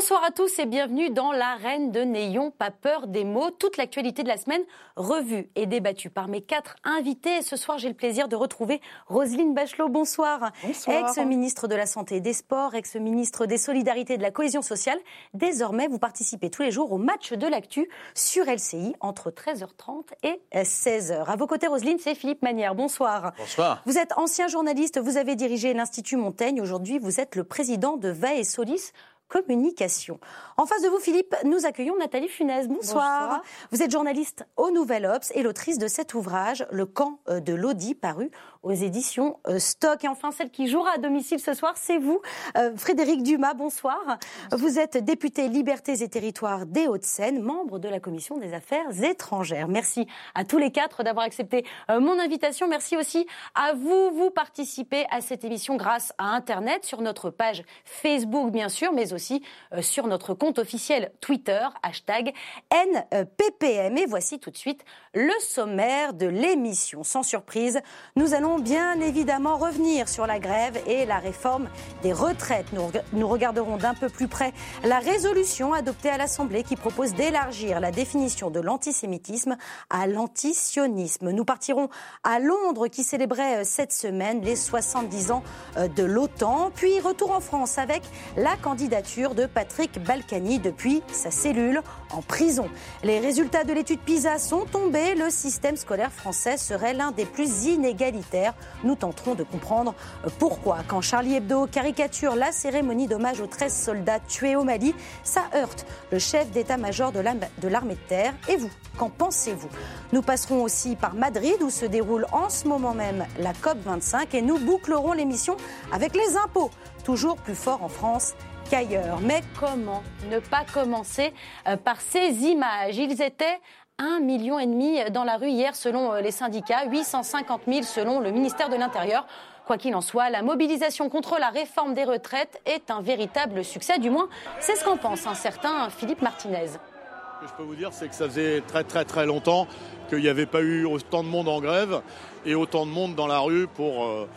Bonsoir à tous et bienvenue dans l'arène de N'ayons pas peur des mots. Toute l'actualité de la semaine revue et débattue par mes quatre invités. Et ce soir, j'ai le plaisir de retrouver Roselyne Bachelot. Bonsoir. Bonsoir. Ex-ministre de la Santé et des Sports, ex-ministre des Solidarités et de la Cohésion sociale. Désormais, vous participez tous les jours au match de l'actu sur LCI entre 13h30 et 16h. À vos côtés, Roselyne, c'est Philippe Manière. Bonsoir. Bonsoir. Vous êtes ancien journaliste, vous avez dirigé l'Institut Montaigne. Aujourd'hui, vous êtes le président de VA et Solis communication. En face de vous, Philippe, nous accueillons Nathalie Funès. Bonsoir. Bonsoir. Vous êtes journaliste au Nouvel Obs et l'autrice de cet ouvrage, Le camp euh, de l'Audi, paru aux éditions euh, Stock. Et enfin, celle qui jouera à domicile ce soir, c'est vous, euh, Frédéric Dumas. Bonsoir. Vous êtes député Libertés et Territoires des Hauts-de-Seine, membre de la Commission des Affaires étrangères. Merci à tous les quatre d'avoir accepté euh, mon invitation. Merci aussi à vous. Vous participez à cette émission grâce à Internet, sur notre page Facebook, bien sûr, mais aussi sur notre compte officiel Twitter, hashtag NPPM. Et voici tout de suite le sommaire de l'émission. Sans surprise, nous allons bien évidemment revenir sur la grève et la réforme des retraites. Nous, nous regarderons d'un peu plus près la résolution adoptée à l'Assemblée qui propose d'élargir la définition de l'antisémitisme à l'antisionisme. Nous partirons à Londres qui célébrait euh, cette semaine les 70 ans euh, de l'OTAN. Puis retour en France avec la candidature de Patrick Balkany depuis sa cellule en prison. Les résultats de l'étude PISA sont tombés. Le système scolaire français serait l'un des plus inégalitaires. Nous tenterons de comprendre euh, pourquoi. Quand Charlie Hebdo caricature la cérémonie d'hommage aux 13 soldats tués au Mali, ça heurte le chef d'état-major de l'armée de terre. Et vous, qu'en pensez-vous? Nous passerons aussi par Madrid où se déroule en ce moment même la COP25 et nous bouclerons l'émission avec les impôts, toujours plus forts en France qu'ailleurs. Mais comment ne pas commencer euh, par ces images? Ils étaient un million et demi dans la rue hier selon euh, les syndicats, 850 000 selon le ministère de l'Intérieur. Quoi qu'il en soit, la mobilisation contre la réforme des retraites est un véritable succès. Du moins, c'est ce qu'en pense un certain Philippe Martinez. Ce que je peux vous dire, c'est que ça faisait très très très longtemps qu'il n'y avait pas eu autant de monde en grève et autant de monde dans la rue pour euh,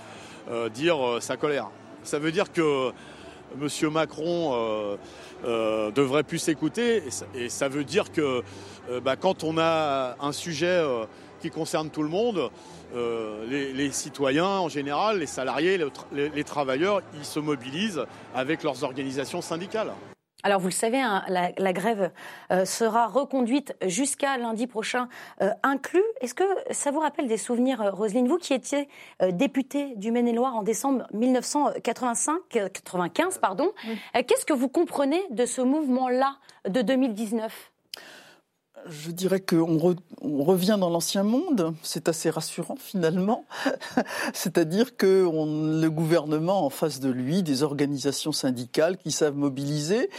euh, dire sa colère. Ça veut dire que M. Macron euh, devrait plus s'écouter et, ça- veut dire que euh, bah, quand on a un sujet euh, qui concerne tout le monde, euh, les, citoyens en général, les salariés, les travailleurs, ils se mobilisent avec leurs organisations syndicales. Alors vous le savez, hein, la, la grève euh, sera reconduite jusqu'à lundi prochain euh, inclus. Est-ce que ça vous rappelle des souvenirs, euh, Roselyne, vous qui étiez députée du Maine-et-Loire en décembre 1985, euh, 95, pardon, qu'est-ce que vous comprenez de ce mouvement-là de 2019 Je dirais qu'on re- on revient dans l'ancien monde. C'est assez rassurant finalement. C'est-à-dire que le gouvernement en face de lui, des organisations syndicales qui savent mobiliser.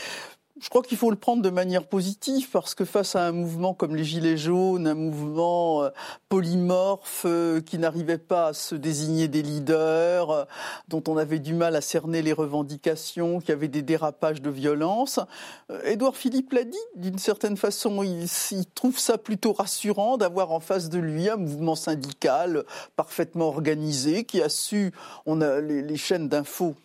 Je crois qu'il faut le prendre de manière positive parce que face à un mouvement comme les Gilets jaunes, un mouvement euh, polymorphe euh, qui n'arrivait pas à se désigner des leaders, euh, dont on avait du mal à cerner les revendications, qui avait des dérapages de violence, Édouard Philippe l'a dit, d'une certaine façon, il, il trouve ça plutôt rassurant d'avoir en face de lui un mouvement syndical parfaitement organisé qui a su, on a les, les chaînes d'infos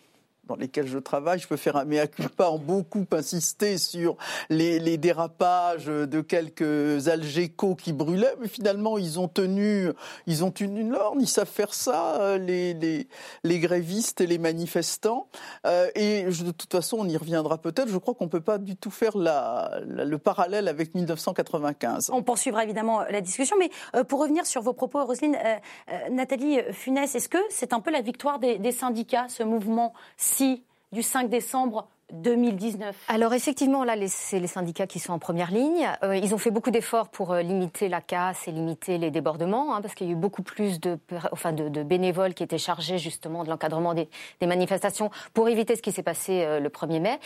dans lesquelles je travaille, je peux faire un mea culpa en beaucoup insister sur les, dérapages de quelques algécos qui brûlaient, mais finalement ils ont tenu, ils ont une lorne, ils savent faire ça, euh, les, grévistes et les manifestants. Euh, et de toute façon, on y reviendra peut-être. Je crois qu'on peut pas du tout faire le parallèle avec 1995. On poursuivra évidemment la discussion, mais euh, pour revenir sur vos propos, Roselyne, euh, euh, Nathalie Funès, est-ce que c'est un peu la victoire des, des syndicats, ce du 5 décembre 2019 Alors effectivement, là, les- c'est les syndicats qui sont en première ligne. Euh, ils ont fait beaucoup d'efforts pour euh, limiter la casse et limiter les débordements, hein, parce qu'il y a eu beaucoup plus de, enfin, de, de bénévoles qui étaient chargés justement de l'encadrement des, des manifestations pour éviter ce qui s'est passé euh, le 1er mai.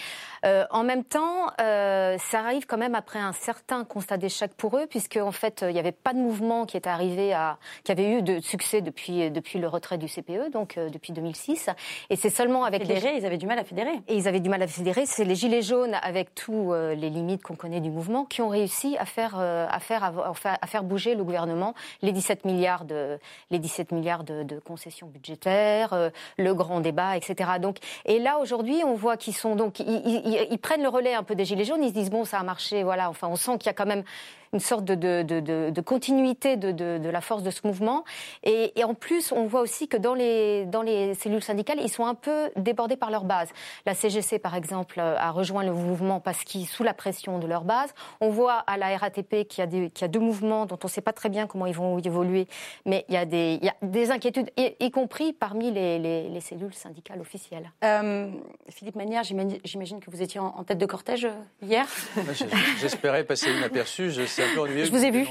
Euh, en même temps, euh, ça arrive quand même après un certain constat d'échec pour eux, puisque en fait, il n'y avait pas de mouvement qui était arrivé à, qui avait eu de succès depuis depuis le retrait du CPE, donc euh, depuis 2006. Et c'est seulement avec les Fédérés, ils avaient du mal à fédérer. et ils avaient du mal à c'est les Gilets jaunes, avec tous les limites qu'on connaît du mouvement, qui ont réussi à faire, faire bouger le gouvernement, les 17 milliards de, les 17 milliards de, de concessions budgétaires, le grand débat, etc. Donc, et là, aujourd'hui, on voit qu'ils sont donc, prennent le relais un peu des Gilets jaunes, ils se disent, bon, ça a marché, voilà, enfin, on sent qu'il y a quand même une sorte de, de, de, de continuité de, la force de ce mouvement. Et, et, en plus, on voit aussi que dans les, dans les cellules syndicales, ils sont un peu débordés par leur base. La CGC, par exemple, a rejoint le mouvement parce qu'ils sous la pression de leur base. On voit à la RATP qu'il y a, des, qu'il y a deux mouvements dont on ne sait pas très bien comment ils vont évoluer, mais il y a des, il y a des inquiétudes, y, compris parmi les, les, les, cellules syndicales officielles. Euh, Philippe Manière, j'imagine que vous étiez en, tête de cortège euh, hier. J'espérais passer inaperçu. Je sais je vous ai vu.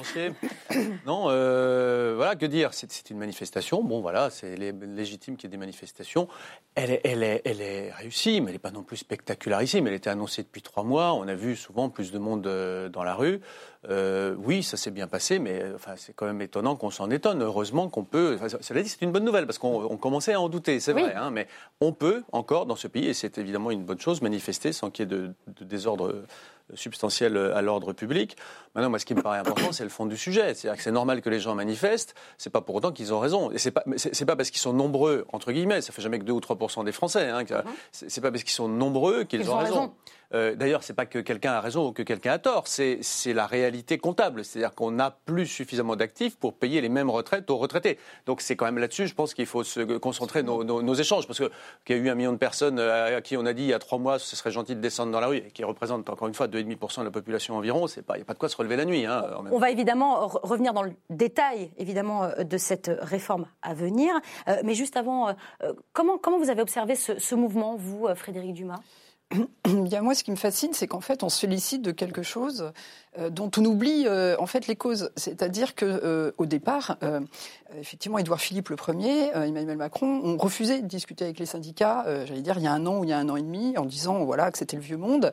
Non, euh, voilà, que dire C'est une manifestation. Bon, voilà, c'est légitime qu'il y ait des manifestations. Elle est, elle est, elle est réussie, mais elle n'est pas non plus spectacularissime. Elle était annoncée depuis trois mois. On a vu souvent plus de monde euh, dans la rue. Euh, oui, ça s'est bien passé, mais enfin, c'est quand même étonnant qu'on s'en étonne. Heureusement qu'on peut. Enfin, cela dit, c'est une bonne nouvelle parce qu'on commençait à en douter, c'est vrai. Hein, mais on peut encore dans ce pays, et c'est évidemment une bonne chose, manifester sans qu'il y ait de, de désordre substantielle à l'ordre public. Maintenant, moi, ce qui me paraît important, c'est le fond du sujet. C'est-à-dire que c'est normal que les gens manifestent. C'est pas pour autant qu'ils ont raison. Et c'est pas, c'est pas parce qu'ils sont nombreux entre guillemets. Ça fait jamais que 2 ou 3% des Français. Hein, mm-hmm. C'est pas parce qu'ils sont nombreux qu'ils ont, raison. Euh, D'ailleurs, c'est pas que quelqu'un a raison ou que quelqu'un a tort. C'est la réalité comptable. C'est-à-dire qu'on n'a plus suffisamment d'actifs pour payer les mêmes retraites aux retraités. Donc c'est quand même là-dessus, je pense qu'il faut se concentrer nos, échanges, parce qu'il y a eu un million de personnes à qui on a dit il y a trois mois, ce serait gentil de descendre dans la rue, et qui représentent encore une fois 2,5% de la population environ, il n'y a pas de quoi se relever la nuit. Hein, on va évidemment revenir dans le détail, évidemment, euh, de cette réforme à venir. Euh, mais juste avant, euh, comment, vous avez observé ce mouvement, vous, Frédéric Dumas? Bien, moi, ce qui me fascine, c'est qu'en fait, on se félicite de quelque chose euh, dont on oublie euh, en fait les causes. C'est-à-dire que euh, au départ, effectivement, Édouard Philippe le premier, Emmanuel Macron ont refusé de discuter avec les syndicats. J'allais dire il y a un an ou il y a un an et demi, en disant voilà que c'était le vieux monde,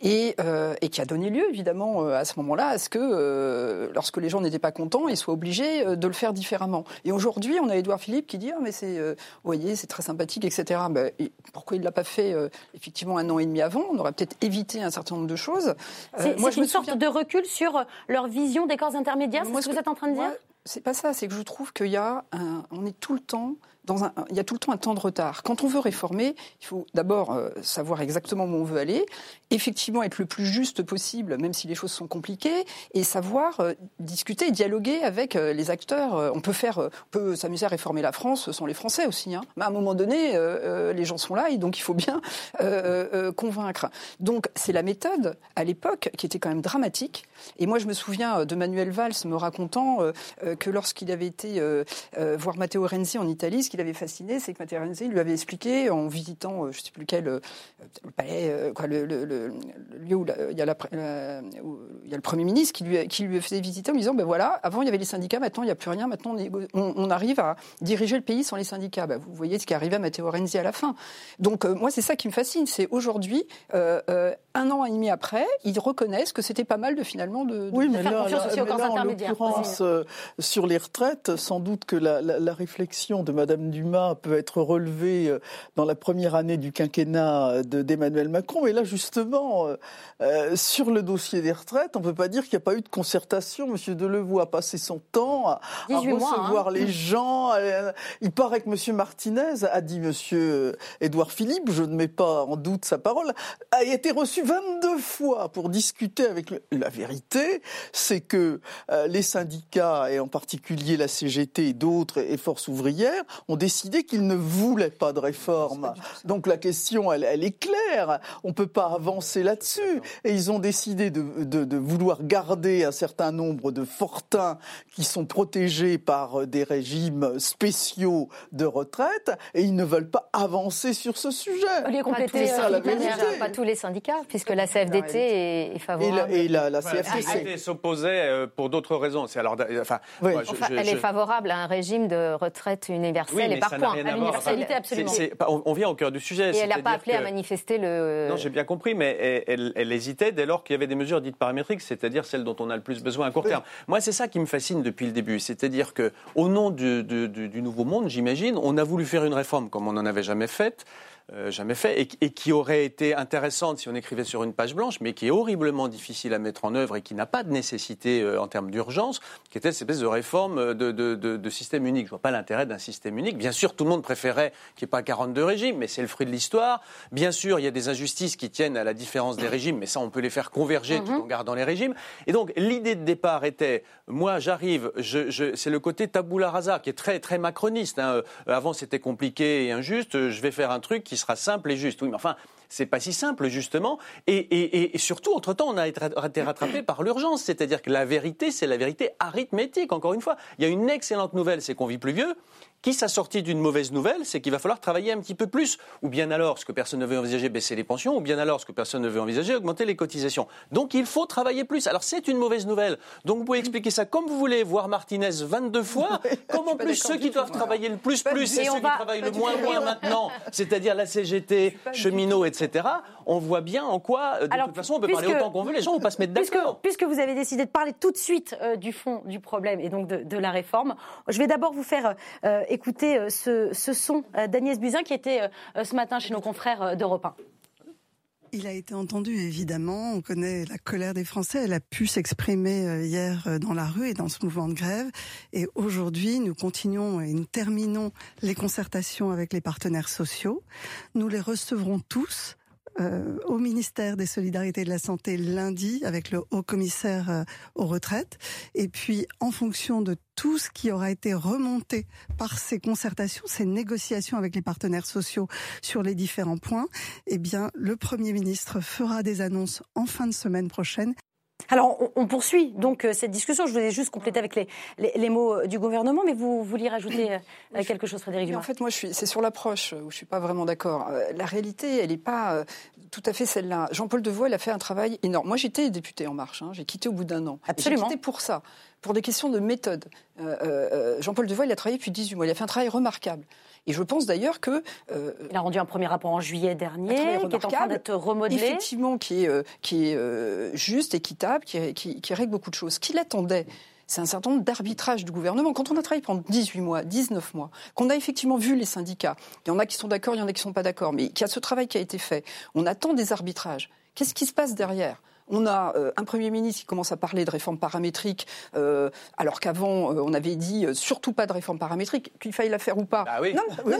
et, et qui a donné lieu évidemment à ce moment-là à ce que lorsque les gens n'étaient pas contents, ils soient obligés de le faire différemment. Et aujourd'hui, on a Édouard Philippe qui dit ah mais c'est, vous voyez, c'est très sympathique, etc. Ben, pourquoi il l'a pas fait effectivement un an et demi avant? On aurait peut-être évité un certain nombre de choses. C'est, moi, je une sorte de recul sur leur vision des corps intermédiaires C'est ce que vous êtes en train de dire C'est pas ça, c'est que je trouve qu'il y a un, on est tout le temps il y a tout le temps un temps de retard. Quand on veut réformer, il faut d'abord euh, savoir exactement où on veut aller, effectivement être le plus juste possible, même si les choses sont compliquées, et savoir euh, discuter dialoguer avec euh, les acteurs. on peut faire, on peut s'amuser à réformer la France sans les Français aussi. Hein. Mais à un moment donné, les gens sont là et donc il faut bien convaincre. Donc c'est la méthode à l'époque qui était quand même dramatique. Et moi je me souviens de Manuel Valls me racontant que lorsqu'il avait été voir Matteo Renzi en Italie, qu'il avait fasciné, c'est que Matteo Renzi lui avait expliqué, en visitant, euh, je ne sais plus lequel, euh, le palais, euh, quoi, le, lieu où il y, a il y a le Premier ministre qui lui, qui lui faisait visiter en lui disant, ben voilà, avant il y avait les syndicats, maintenant il n'y a plus rien, maintenant on, arrive à diriger le pays sans les syndicats. Ben, vous voyez ce qui arrivé à Matteo Renzi à la fin. Donc moi c'est ça qui me fascine, c'est aujourd'hui, un an et demi après, ils reconnaissent que c'était pas mal de finalement de, oui, mais faire confiance aussi aux corps intermédiaires. En l'occurrence, sur les retraites, sans doute que la, la réflexion de Madame Dumas peut être relevé euh, dans la première année du quinquennat d'Emmanuel Macron. Mais là, justement, euh, euh, sur le dossier des retraites, on ne peut pas dire qu'il n'y a pas eu de concertation. Monsieur Delevoye a passé son temps à, recevoir hein. les gens. Il paraît que Monsieur Martinez a dit Monsieur Édouard Philippe, je ne mets pas en doute sa parole, a été reçu 22 fois pour discuter avec la vérité. C'est que les syndicats, et en particulier la CGT et d'autres, et Force ouvrière, ont décidé qu'ils ne voulaient pas de réforme. Donc la question, elle, elle est claire. On ne peut pas avancer là-dessus. Et ils ont décidé de, de, de, vouloir garder un certain nombre de fortins qui sont protégés par des régimes spéciaux de retraite. Et ils ne veulent pas avancer sur ce sujet. Les compléter, ça, la Pas tous les syndicats, puisque la CFDT est, favorable. Et la, la, CFDT s'opposait euh, pour d'autres raisons. C'est alors, enfin, elle est favorable à un régime de retraite universel oui, et par points, à l'universalité absolument. on, vient au cœur du sujet. Et elle n'a pas appelé à manifester le. Non, j'ai bien compris, mais elle, elle, hésitait dès lors qu'il y avait des mesures dites paramétriques, c'est-à-dire celles dont on a le plus besoin à court terme. Moi, c'est ça qui me fascine depuis le début, c'est-à-dire que au nom du, du, du nouveau monde, j'imagine, on a voulu faire une réforme comme on n'en avait jamais faite. Euh, jamais fait et, qui aurait été intéressante si on écrivait sur une page blanche, mais qui est horriblement difficile à mettre en œuvre et qui n'a pas de nécessité euh, en termes d'urgence, qui était cette espèce de réforme de, de, système unique. Je vois pas l'intérêt d'un système unique. Bien sûr, tout le monde préférait qu'il n'y ait pas 42 régimes, mais c'est le fruit de l'histoire. Bien sûr, il y a des injustices qui tiennent à la différence des régimes, mais ça, on peut les faire converger tout en gardant les régimes. Et donc, l'idée de départ était, moi, j'arrive, je, c'est le côté tabula rasa qui est très, très macroniste. Hein. Avant, c'était compliqué et injuste. Je vais faire un truc qui sera simple et juste. Oui, mais enfin, c'est pas si simple, justement. Et, surtout, entre-temps, on a été rattrapé par l'urgence. C'est-à-dire que la vérité, c'est la vérité arithmétique, encore une fois. Il y a une excellente nouvelle, c'est qu'on vit plus vieux. Qui s'assortit d'une mauvaise nouvelle, c'est qu'il va falloir travailler un petit peu plus. Ou bien alors, ce que personne ne veut envisager, baisser les pensions, ou bien alors, ce que personne ne veut envisager, augmenter les cotisations. Donc il faut travailler plus. Alors c'est une mauvaise nouvelle. Donc vous pouvez expliquer ça comme vous voulez, voir Martinez 22 fois, comme en plus ceux qui doivent travailler le plus plus et ceux qui travaillent le moins moins maintenant, c'est-à-dire la CGT, cheminots, etc. On voit bien en quoi, de toute façon, on peut parler autant qu'on veut, les gens vont pas se mettre d'accord. Puisque, vous avez décidé de parler tout de suite euh, du fond du problème et donc de, la réforme, je vais d'abord vous faire euh, écouter euh, ce, son euh, d'Agnès Buzyn qui était euh, ce matin chez nos confrères d'Europe 1. Il a été entendu, évidemment. On connaît la colère des Français. Elle a pu s'exprimer hier dans la rue et dans ce mouvement de grève. Et aujourd'hui, nous continuons et nous terminons les concertations avec les partenaires sociaux. Nous les recevrons tous euh, au ministère des Solidarités et de la Santé lundi avec le haut commissaire euh, aux retraites. Et puis, en fonction de tout ce qui aura été remonté par ces concertations, ces négociations avec les partenaires sociaux sur les différents points, eh bien, le Premier ministre fera des annonces en fin de semaine prochaine. Alors, on, poursuit donc euh, cette discussion. Je voulais juste compléter avec les, les, mots euh, du gouvernement, mais vous vouliez rajouter euh, quelque chose, Frédéric Dumas En fait, moi, c'est sur l'approche où je suis pas vraiment d'accord. La réalité, elle n'est pas tout à fait celle-là. Jean-Paul Devoix, il a fait un travail énorme. Moi, j'étais député En Marche. Hein. J'ai quitté au bout d'un an. Absolument. J'ai quitté pour ça, pour des questions de méthode. Jean-Paul Devoix, il a travaillé depuis 18 mois. Il a fait un travail remarquable. Et je pense d'ailleurs que... Euh, il a rendu un premier rapport en juillet dernier, qui est en train d'être remodelé. Effectivement, qui est, euh, qui est euh, juste, équitable, qui, qui, règle beaucoup de choses. Ce qu'il attendait, c'est un certain nombre d'arbitrages du gouvernement. Quand on a travaillé pendant 18 mois, 19 mois, qu'on a effectivement vu les syndicats, il y en a qui sont d'accord, il y en a qui ne sont pas d'accord, mais qu'il y a ce travail qui a été fait, on attend des arbitrages. Qu'est-ce qui se passe derrière? On a euh, un Premier ministre qui commence à parler de réforme paramétrique, euh, alors qu'avant, euh, on avait dit surtout pas de réforme paramétrique, qu'il fallait la faire ou pas. Ah oui. Non, non,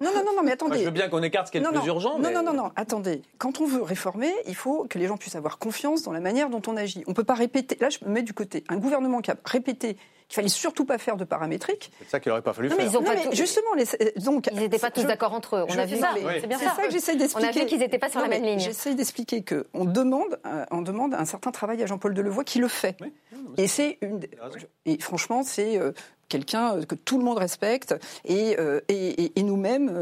non, non, non, mais attendez. je veux bien qu'on écarte ce qui est le plus urgent. Non, non, non, attendez. Quand on veut réformer, il faut que les gens puissent avoir confiance dans la manière dont on agit. On ne peut pas répéter. Là, je me mets du côté. Un gouvernement qui a répété qu'il fallait surtout pas faire de paramétrique. C'est ça qu'il n'aurait pas fallu faire. Mais ils ont pas justement, les, donc ils n'étaient pas tous d'accord entre eux. On a vu ça. C'est bien ça. que j'essaie d'expliquer. On a vu qu'ils n'étaient pas sur la même ligne. J'essaie d'expliquer que on demande, euh, on demande un certain travail à Jean-Paul Delevoye qui le fait. Et c'est une. Et franchement, c'est euh, quelqu'un euh, que tout le monde respecte, et, et, et, nous-mêmes,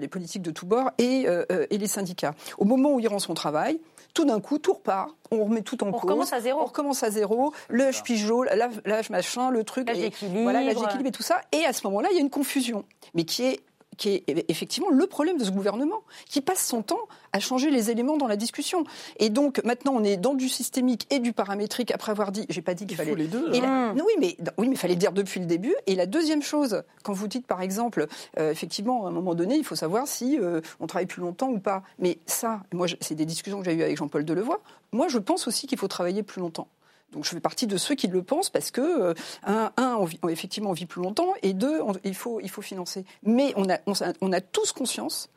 les politiques de tous bords, et, et, les syndicats. Au moment où il rend son travail, tout d'un coup, tout repart, on remet tout en on cause. Recommence à zéro. On recommence à zéro. L'âge pigeot, l'âge machin, le truc. L'âge d'équilibre. Voilà, l'âge d'équilibre et tout ça. Et à ce moment-là, il y a une confusion, mais qui est qui est effectivement le problème de ce gouvernement, qui passe son temps à changer les éléments dans la discussion. Et donc maintenant, on est dans du systémique et du paramétrique après avoir dit, j'ai pas dit qu'il fallait les deux. Hein. oui, mais oui, mais fallait dire depuis le début. Et la deuxième chose, quand vous dites par exemple, euh, effectivement, à un moment donné, il faut savoir si euh, on travaille plus longtemps ou pas. Mais ça, moi, c'est des discussions que j'ai eues avec Jean-Paul Delevoye. Moi, je pense aussi qu'il faut travailler plus longtemps. Donc je fais partie de ceux qui le pensent parce que, euh, un, on effectivement, on vit plus longtemps, et deux, il, faut, il faut financer. Mais on a, on, a tous conscience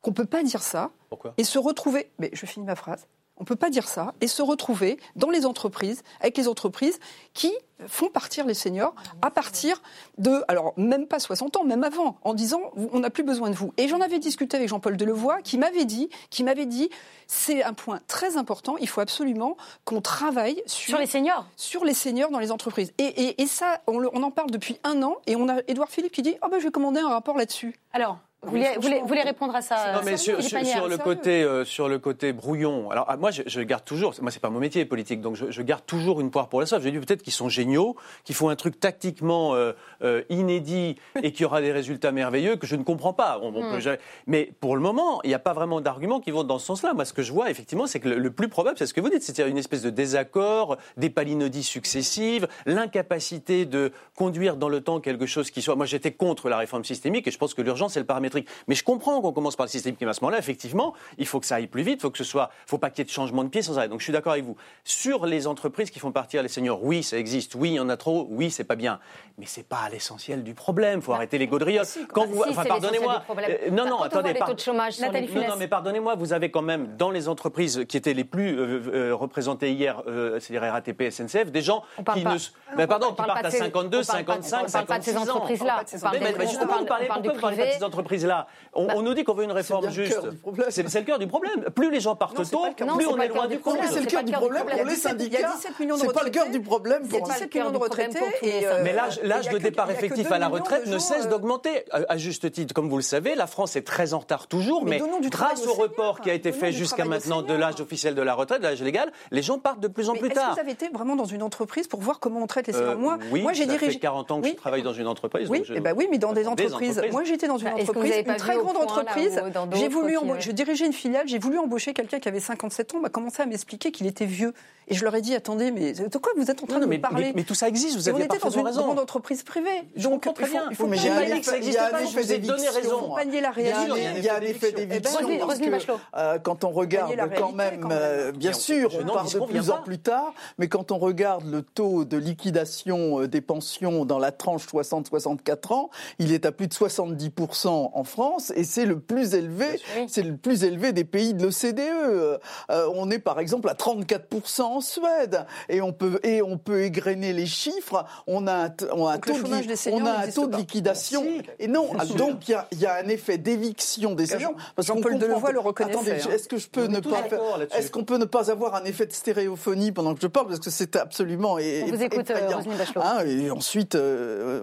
qu'on ne peut pas dire ça et se retrouver. Mais je finis ma phrase. On ne peut pas dire ça et se retrouver dans les entreprises, avec les entreprises qui font partir les seniors à partir de, alors même pas 60 ans, même avant, en disant on n'a plus besoin de vous. Et j'en avais discuté avec Jean-Paul Delevoye qui m'avait dit, qui m'avait dit, c'est un point très important, il faut absolument qu'on travaille sur, les seniors, sur les seniors dans les entreprises. Et, ça, on, en parle depuis un an, et on a Édouard Philippe qui dit, oh ben je vais commander un rapport là-dessus. Alors. Vous voulez, répondre à ça Non, mais sur, le côté, euh, sur le côté brouillon. Alors, ah, moi, je, garde toujours. Moi, c'est pas mon métier politique, donc je, garde toujours une poire pour la sauce. J'ai dit peut-être qu'ils sont géniaux, qu'ils font un truc tactiquement euh, euh, inédit et qu'il y aura des résultats merveilleux que je ne comprends pas. Hmm. Mais pour le moment, il n'y a pas vraiment d'arguments qui vont dans ce sens-là. Moi, ce que je vois, effectivement, c'est que le, plus probable, c'est ce que vous dites, c'est une espèce de désaccord, des palinodies successives, l'incapacité de conduire dans le temps quelque chose qui soit. Moi, j'étais contre la réforme systémique et je pense que l'urgence, c'est le paramètre paramétrique. Mais je comprends qu'on commence par le système qui à ce moment-là. Effectivement, il faut que ça aille plus vite, il faut que ce soit, faut pas qu'il y ait de changement de pied sans arrêt. Donc je suis d'accord avec vous. Sur les entreprises qui font partir les seniors, oui, ça existe, oui, il y en a trop, oui, c'est pas bien. Mais c'est pas l'essentiel du problème. Faut arrêter les gaudriotes. Quand vous, enfin, pardonnez-moi. Euh, non, non, attendez. Par... non, mais pardonnez-moi, vous avez quand même dans les entreprises qui étaient les plus euh, euh, représentées hier, c'est-à-dire RATP, SNCF, des gens qui ne, mais pardon, qui partent à 52, 55, 56 ans. entreprises-là. Mais justement, vous parlez, pourquoi vous parlez pas de bah, On nous dit qu'on veut une réforme juste. C'est le cœur du problème. Plus les gens partent tôt, plus on est loin du problème. C'est le cœur du problème pour les syndicats. C'est pas le cœur du problème pour 17 millions de retraités. Mais l'âge de départ effectif à la retraite ne cesse d'augmenter. À juste titre, comme vous le savez, la France est très en retard toujours, mais grâce au report qui a été fait jusqu'à maintenant de l'âge officiel de la retraite, de l'âge légal, les gens partent de plus en plus tard. Est-ce que vous avez été vraiment dans une entreprise pour voir comment on traite les seniors? Moi, moi j'ai dirigé. Ça fait 40 ans que je travaille dans une entreprise. Eh ben oui, mais dans des entreprises. Moi, j'étais dans une entreprise, une très grande entreprise. J'ai voulu, je dirigeais une filiale, j'ai voulu embaucher quelqu'un qui avait 57 ans, m'a commencé à m'expliquer qu'il était vieux. Et je leur ai dit, attendez, mais de quoi vous êtes en train de me parler mais, tout ça existe, vous avez On était dans une grande entreprise privée. Donc, très bien. Il faut, mais il y a un effet, il y a un effet d'éviction. Il y a un effet d'éviction parce que euh, quand on regarde quand même, euh, bien sûr, on part de plus en plus tard, mais quand on regarde le taux de liquidation euh, des pensions dans la tranche 60-64 ans, il est à plus de 70% en France et c'est le plus élevé, c'est le plus élevé des pays de l'OCDE. On est par exemple à 34% en Suède et on peut et on peut égrener les chiffres. On a un, on a un taux, de, on a un taux de liquidation et non. Donc il y a, y a, un effet d'éviction des seniors. Parce Jean-Paul Delevoye le reconnaît. Attendez, hein. est-ce que je peux ne pas est-ce qu'on peut ne pas avoir un effet de stéréophonie pendant que je parle parce que c'est absolument et, on vous écoute, euh, hein, et ensuite, euh,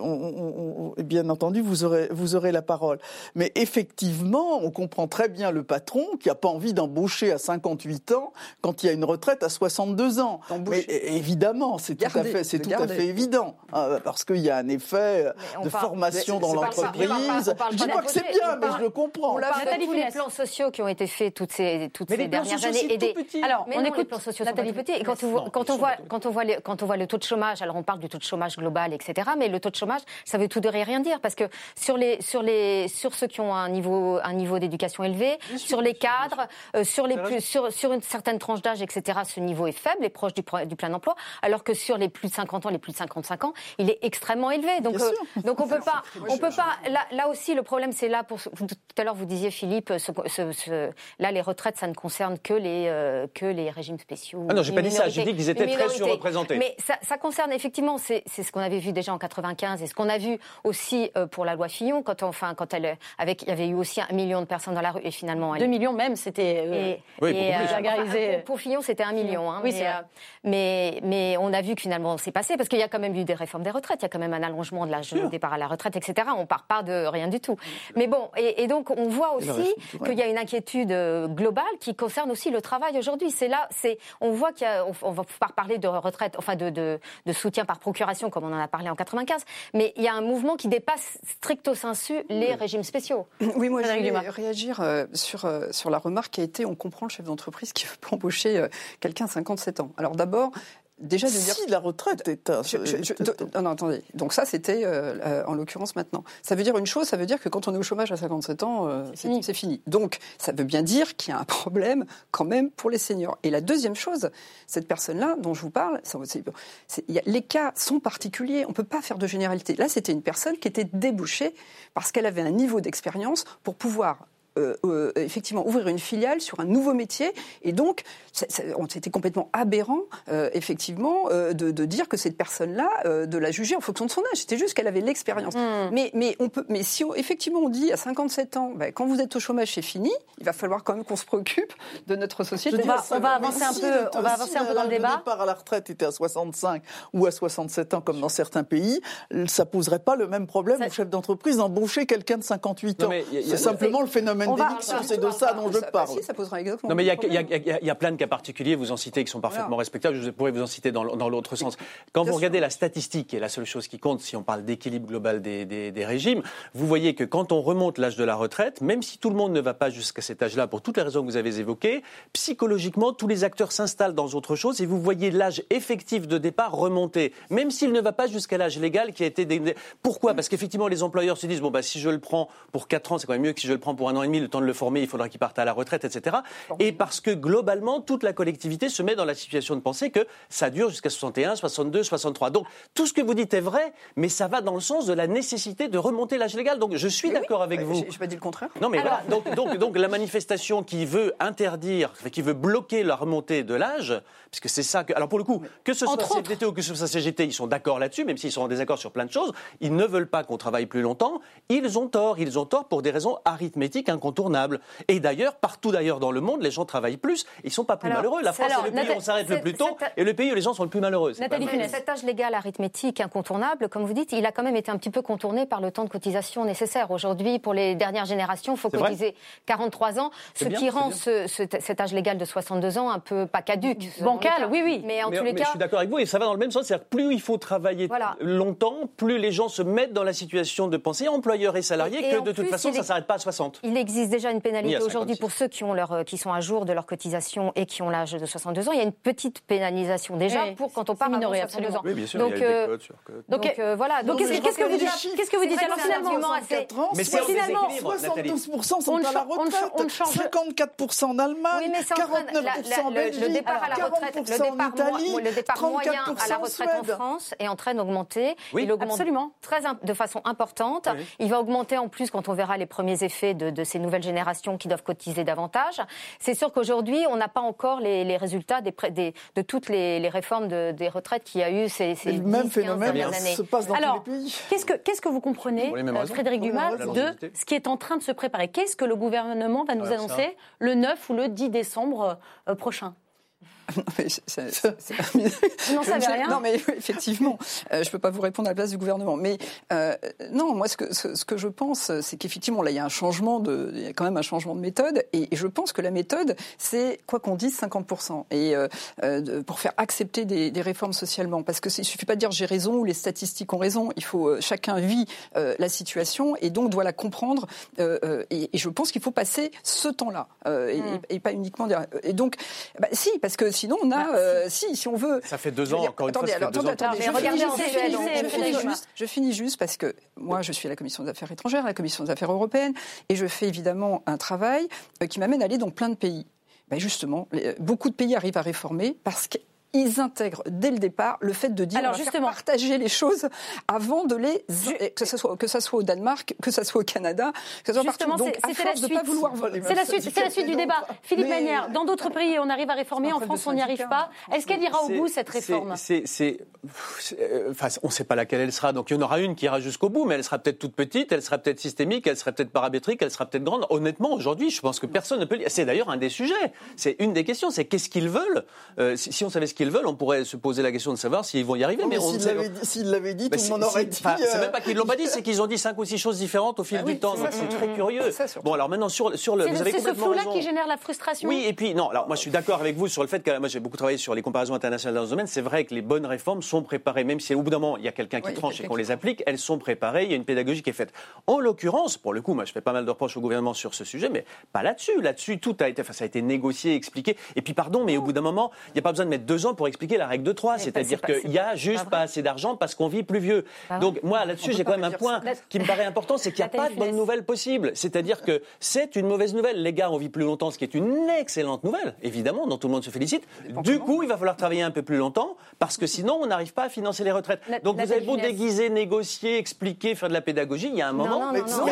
bien entendu, vous aurez vous aurez la parole. Mais effectivement, on comprend très bien le patron qui a pas envie d'embaucher à 58 ans quand il y a une retraite à 62 ans. Mais évidemment, c'est tout à fait c'est tout à fait évident hein, parce qu'il y a un effet de formation dans l'entreprise. Je dis pas que c'est bien, mais je le comprends. On Nathalie, les plans sociaux qui ont été faits toutes ces toutes ces dernières années. Et des... Alors, on écoute les plans sociaux Nathalie Petit. Et quand, on, quand on voit quand on voit quand on voit le taux de chômage, alors on parle du taux de chômage global, etc. Mais le taux de chômage, ça veut tout de rien dire parce que sur les sur les sur ceux qui ont un niveau un niveau d'éducation élevé, sur les cadres, euh, sur les plus sur sur une certaine tranche d'âge, etc. Ce niveau est faible, est proche du, du plein emploi, alors que sur les plus de 50 ans, les plus de 55 ans, il est extrêmement élevé. Donc euh, donc on peut pas on peut pas là, là aussi le problème c'est là pour tout à l'heure vous disiez Philippe ce, ce, là les retraites ça ne concerne que les euh, que les régimes spéciaux. Ah non, j'ai pas dit ça, j'ai dit qu'ils étaient très surreprésentés. Mais ça, ça concerne effectivement c'est ce qu'on avait vu déjà en 95 et ce qu'on a vu aussi euh, pour la loi Fillon quand enfin quand elle avec il y avait eu aussi un million de personnes dans la rue et finalement elle... deux millions même c'était oui, et, pour, pour, Fillon c'était un million hein, oui, mais, mais, mais on a vu que finalement c'est passé parce qu'il y a quand même eu des réformes des retraites, il y a quand même un allongement de l'âge de départ à la retraite, etc. On part pas de rien du tout. Mais bon, et, donc on voit aussi qu'il y a une inquiétude euh, globale qui concerne aussi le travail aujourd'hui. C'est là, c'est, on voit qu'il y a, on, va pas parler de retraite, enfin de, de, de, soutien par procuration comme on en a parlé en 95, mais il y a un mouvement qui dépasse stricto sensu les régimes spéciaux. Oui, moi je voulais réagir euh, sur, euh, sur la remarque qui a été, on comprend le chef d'entreprise qui veut pas embaucher quelqu'un à 57 ans. Alors d'abord, déjà de dire si la retraite est un... non, non, attendez. Donc ça, c'était euh, euh, en l'occurrence maintenant. Ça veut dire une chose, ça veut dire que quand on est au chômage à 57 ans, euh, c'est fini. Donc ça veut bien dire qu'il y a un problème quand même pour les seniors. Et la deuxième chose, cette personne-là dont je vous parle, ça, y a, les cas sont particuliers. On peut pas faire de généralité. Là, c'était une personne qui était débouchée parce qu'elle avait un niveau d'expérience pour pouvoir euh, euh, effectivement ouvrir une filiale sur un nouveau métier. Et donc, c'était complètement aberrant, euh, effectivement, de, de, dire que cette personne-là, de la juger en fonction de son âge. C'était juste qu'elle avait l'expérience. Hmm. Mais, mais, on peut, mais si effectivement on dit à 57 ans, ben, quand vous êtes au chômage, c'est fini, il va falloir quand même qu'on se préoccupe de notre société. On va, on va avancer un peu, on va avancer un peu dans le débat. Le départ à la retraite était à 65 ou à 67 ans, comme dans certains pays, ça poserait pas le même problème au chef d'entreprise d'embaucher quelqu'un de 58 ans. C'est simplement le phénomène domaine On va- d'éviction, c'est de ça dont je parle. si, ça posera exactement. Non, mais il y, a- plein de cas particuliers, vous en citez, qui sont parfaitement respectables. Je pourrais vous en citer dans, l'autre sens. Quand vous regardez la statistique, qui est la seule chose qui compte si on parle d'équilibre global des, des- des régimes, vous voyez que quand on remonte l'âge de la retraite, même si tout le monde ne va pas jusqu'à cet âge-là pour toutes les raisons que vous avez évoquées, psychologiquement, tous les acteurs s'installent dans autre chose et vous voyez l'âge effectif de départ remonter, même s'il ne va pas jusqu'à l'âge légal qui a été... Pourquoi? Parce qu'effectivement, les employeurs se disent, bon, bah, si je le prends pour 4 ans, c'est quand même mieux que si je le prends pour un an et demi, le temps de le former, il faudra qu'il parte à la retraite, etc. Et parce que globalement, toute la collectivité se met dans la situation de penser que ça dure jusqu'à 61, 62, 63. Donc, tout ce que vous dites est vrai, mais ça va dans le sens de la nécessité de remonter l'âge légal. Donc, je suis oui, d'accord avec bah, vous. J'ai j'ai pas dit le contraire. Non, mais voilà. Donc, donc, donc, la manifestation qui veut interdire, qui veut bloquer la remontée de l'âge, puisque c'est ça que. Alors, pour le coup, que ce soit Entre autres. CFDT ou que ce soit CGT, ils sont d'accord là-dessus, même s'ils sont en désaccord sur plein de choses. Ils ne veulent pas qu'on travaille plus longtemps. Ils ont tort. Ils ont tort pour des raisons arithmétiques incontournables. Et d'ailleurs, partout d'ailleurs dans le monde, les gens travaillent plus. Ils sont pas plus Alors, malheureux. La France, alors, c'est le pays où on s'arrête le plus tôt et le pays où les gens sont le plus malheureux. Nathalie pas vrai. Funès. Cet âge légal arithmétique incontournable, comme vous dites, il a quand même été un petit peu contourné par le temps de cotisation nécessaire. Aujourd'hui, pour les dernières générations, il faut cotiser 43 ans, ce bien, qui rend bien. ce- ce- cet âge légal de 62 ans un peu pas caduque. Bancal, oui, oui. Mais en mais, tous les mais cas, je suis d'accord avec vous et ça va dans le même sens. C'est-à-dire que plus il faut travailler Voilà. longtemps, plus les gens se mettent dans la situation de penser employeurs et salariés Et- et que de toute façon ça est- s'arrête pas à 60. Il existe déjà une pénalité aujourd'hui 56. pour ceux qui, ont leur, euh, qui sont à jour de leur cotisation et qui ont l'âge de 62 ans. Il y a une petite pénalisation déjà Oui, pour quand on part à minoré, 62 ans. Oui, bien sûr, Donc, il y a euh, des codes sur code. Donc, Donc, euh, voilà. Donc, Donc, qu'est-ce que vous dites? Chiffres- Qu'est-ce que vous dites c'est Alors finalement, argument assez- 64 ans, Mais c'est en finalement, déséquilibre, Nathalie. 72% On sont à la retraite, on ne change- 54% en Allemagne, Oui, mais c'est en train de- 49% la- la- en le- Belgique, le départ à la retraite, le 40% en départ, mo- Italie, le départ moyen à la 34% en retraite en. France est en train d'augmenter. Oui, Il augmente absolument. très de façon importante. Il va augmenter en plus quand on verra les premiers effets de, de ces nouvelles générations qui doivent cotiser davantage. C'est sûr qu'aujourd'hui, on n'a pas encore les, les résultats des, pré- des- de toutes les, les réformes de- des retraites qu'il y a eu ces, ces Et le 10, même 15 phénomène dernières années. se passe dans Alors, tous les pays. Qu'est-ce que, qu'est-ce que vous comprenez, euh. Frédéric Dumas, de ce qui est en train de se préparer? Qu'est-ce que le gouvernement va nous Alors ça. annoncer le 9 ou le 10 décembre euh, prochain? Non, mais ne sais- rien Non, mais effectivement, euh, je ne peux pas vous répondre à la place du gouvernement. Mais euh, non, moi, ce que, ce, ce que je pense, c'est qu'effectivement, là, il y a un changement de, il y a quand même un changement de méthode. Et, et je pense que la méthode, c'est quoi qu'on dise, 50%. Et euh, euh, pour faire accepter des, des réformes socialement, parce que il suffit pas de dire j'ai raison ou les statistiques ont raison. Il faut euh, chacun vit euh, la situation et donc doit la comprendre. et, et je pense qu'il faut passer ce temps-là euh, et, Hmm. et pas uniquement. dire- Et donc, bah, si, parce que sinon on a, Bah, euh, si, si on veut. Ça fait deux ans, dire, encore une fois, attendez, ça fait alors, deux ans. attendez, Mais je regardez finis- je juste- Je finis juste parce que moi, je suis à la commission des affaires étrangères, à la commission des affaires européennes, et je fais évidemment un travail euh, qui m'amène à aller dans plein de pays. Ben justement, les- beaucoup de pays arrivent à réformer parce que ils intègrent dès le départ le fait de dire Alors, on va faire justement. partager les choses avant de les que ça soit que ça soit au Danemark que ça soit au Canada que ça soit Justement, partout donc à la pas suite. vouloir C'est la suite, c'est la suite du débat. Philippe Mais- Manière, dans d'autres pays, on arrive à réformer, en France, on n'y arrive pas. Est-ce qu'elle ira au bout, cette réforme? c'est- euh, enfin, On ne sait pas laquelle elle sera. Donc il y en aura une qui ira jusqu'au bout, mais elle sera peut-être toute petite, elle sera peut-être systémique, elle sera peut-être paramétrique, elle sera peut-être grande. Honnêtement, aujourd'hui, je pense que personne ne peut. C'est d'ailleurs un des sujets. C'est une des questions. C'est qu'est-ce qu'ils veulent? Euh, si, si on savait ce qu'ils veulent, on pourrait se poser la question de savoir s'ils vont y arriver. Non, mais on ne s'il sait- l'avait dit, Mais tout le monde aurait dit. enfin, C'est euh, même pas qu'ils l'ont pas dit, c'est qu'ils ont dit cinq ou six choses différentes au fil Ah oui, du temps. c'est Donc c'est très curieux. C'est ça, surtout. Bon, alors maintenant sur, sur le. C'est Vous avez c'est ce complètement flou-là qui génère la frustration Oui, et puis non. Alors moi, je suis d'accord avec vous sur le fait que moi j'ai beaucoup travaillé sur les comparaisons internationales dans ce domaine. C'est vrai que les bonnes réformes sont préparées, même si au bout d'un moment il y a quelqu'un qui Oui, tranche et qu'on les applique, elles sont préparées. Il y a une pédagogie qui est faite. En l'occurrence, pour le coup, moi je fais pas mal de reproches au gouvernement sur ce sujet, mais pas là-dessus. Là-dessus, tout a été, enfin, ça a été négocié, expliqué. Et puis pardon, mais au bout d'un moment, il n'y a pas besoin de mettre deux ans pour expliquer la règle de trois. Mais C'est-à-dire pas- c'est pas- qu'il y a juste pas pas, assez d'argent parce qu'on vit plus vieux. Pas Donc moi là-dessus, j'ai pas quand même un point ça. qui me paraît important, c'est qu'il n'y a pas de bonne nouvelle possible. C'est-à-dire que c'est une mauvaise nouvelle. Les gars, on vit plus longtemps, ce qui est une excellente nouvelle, évidemment, dont tout le monde se félicite. Du coup, il va falloir travailler un peu plus longtemps, parce que sinon, on n'arrive pas à financer les retraites. Donc vous avez beau déguiser, négocier, expliquer, faire de la pédagogie, il y a un moment. non, Mais non, non,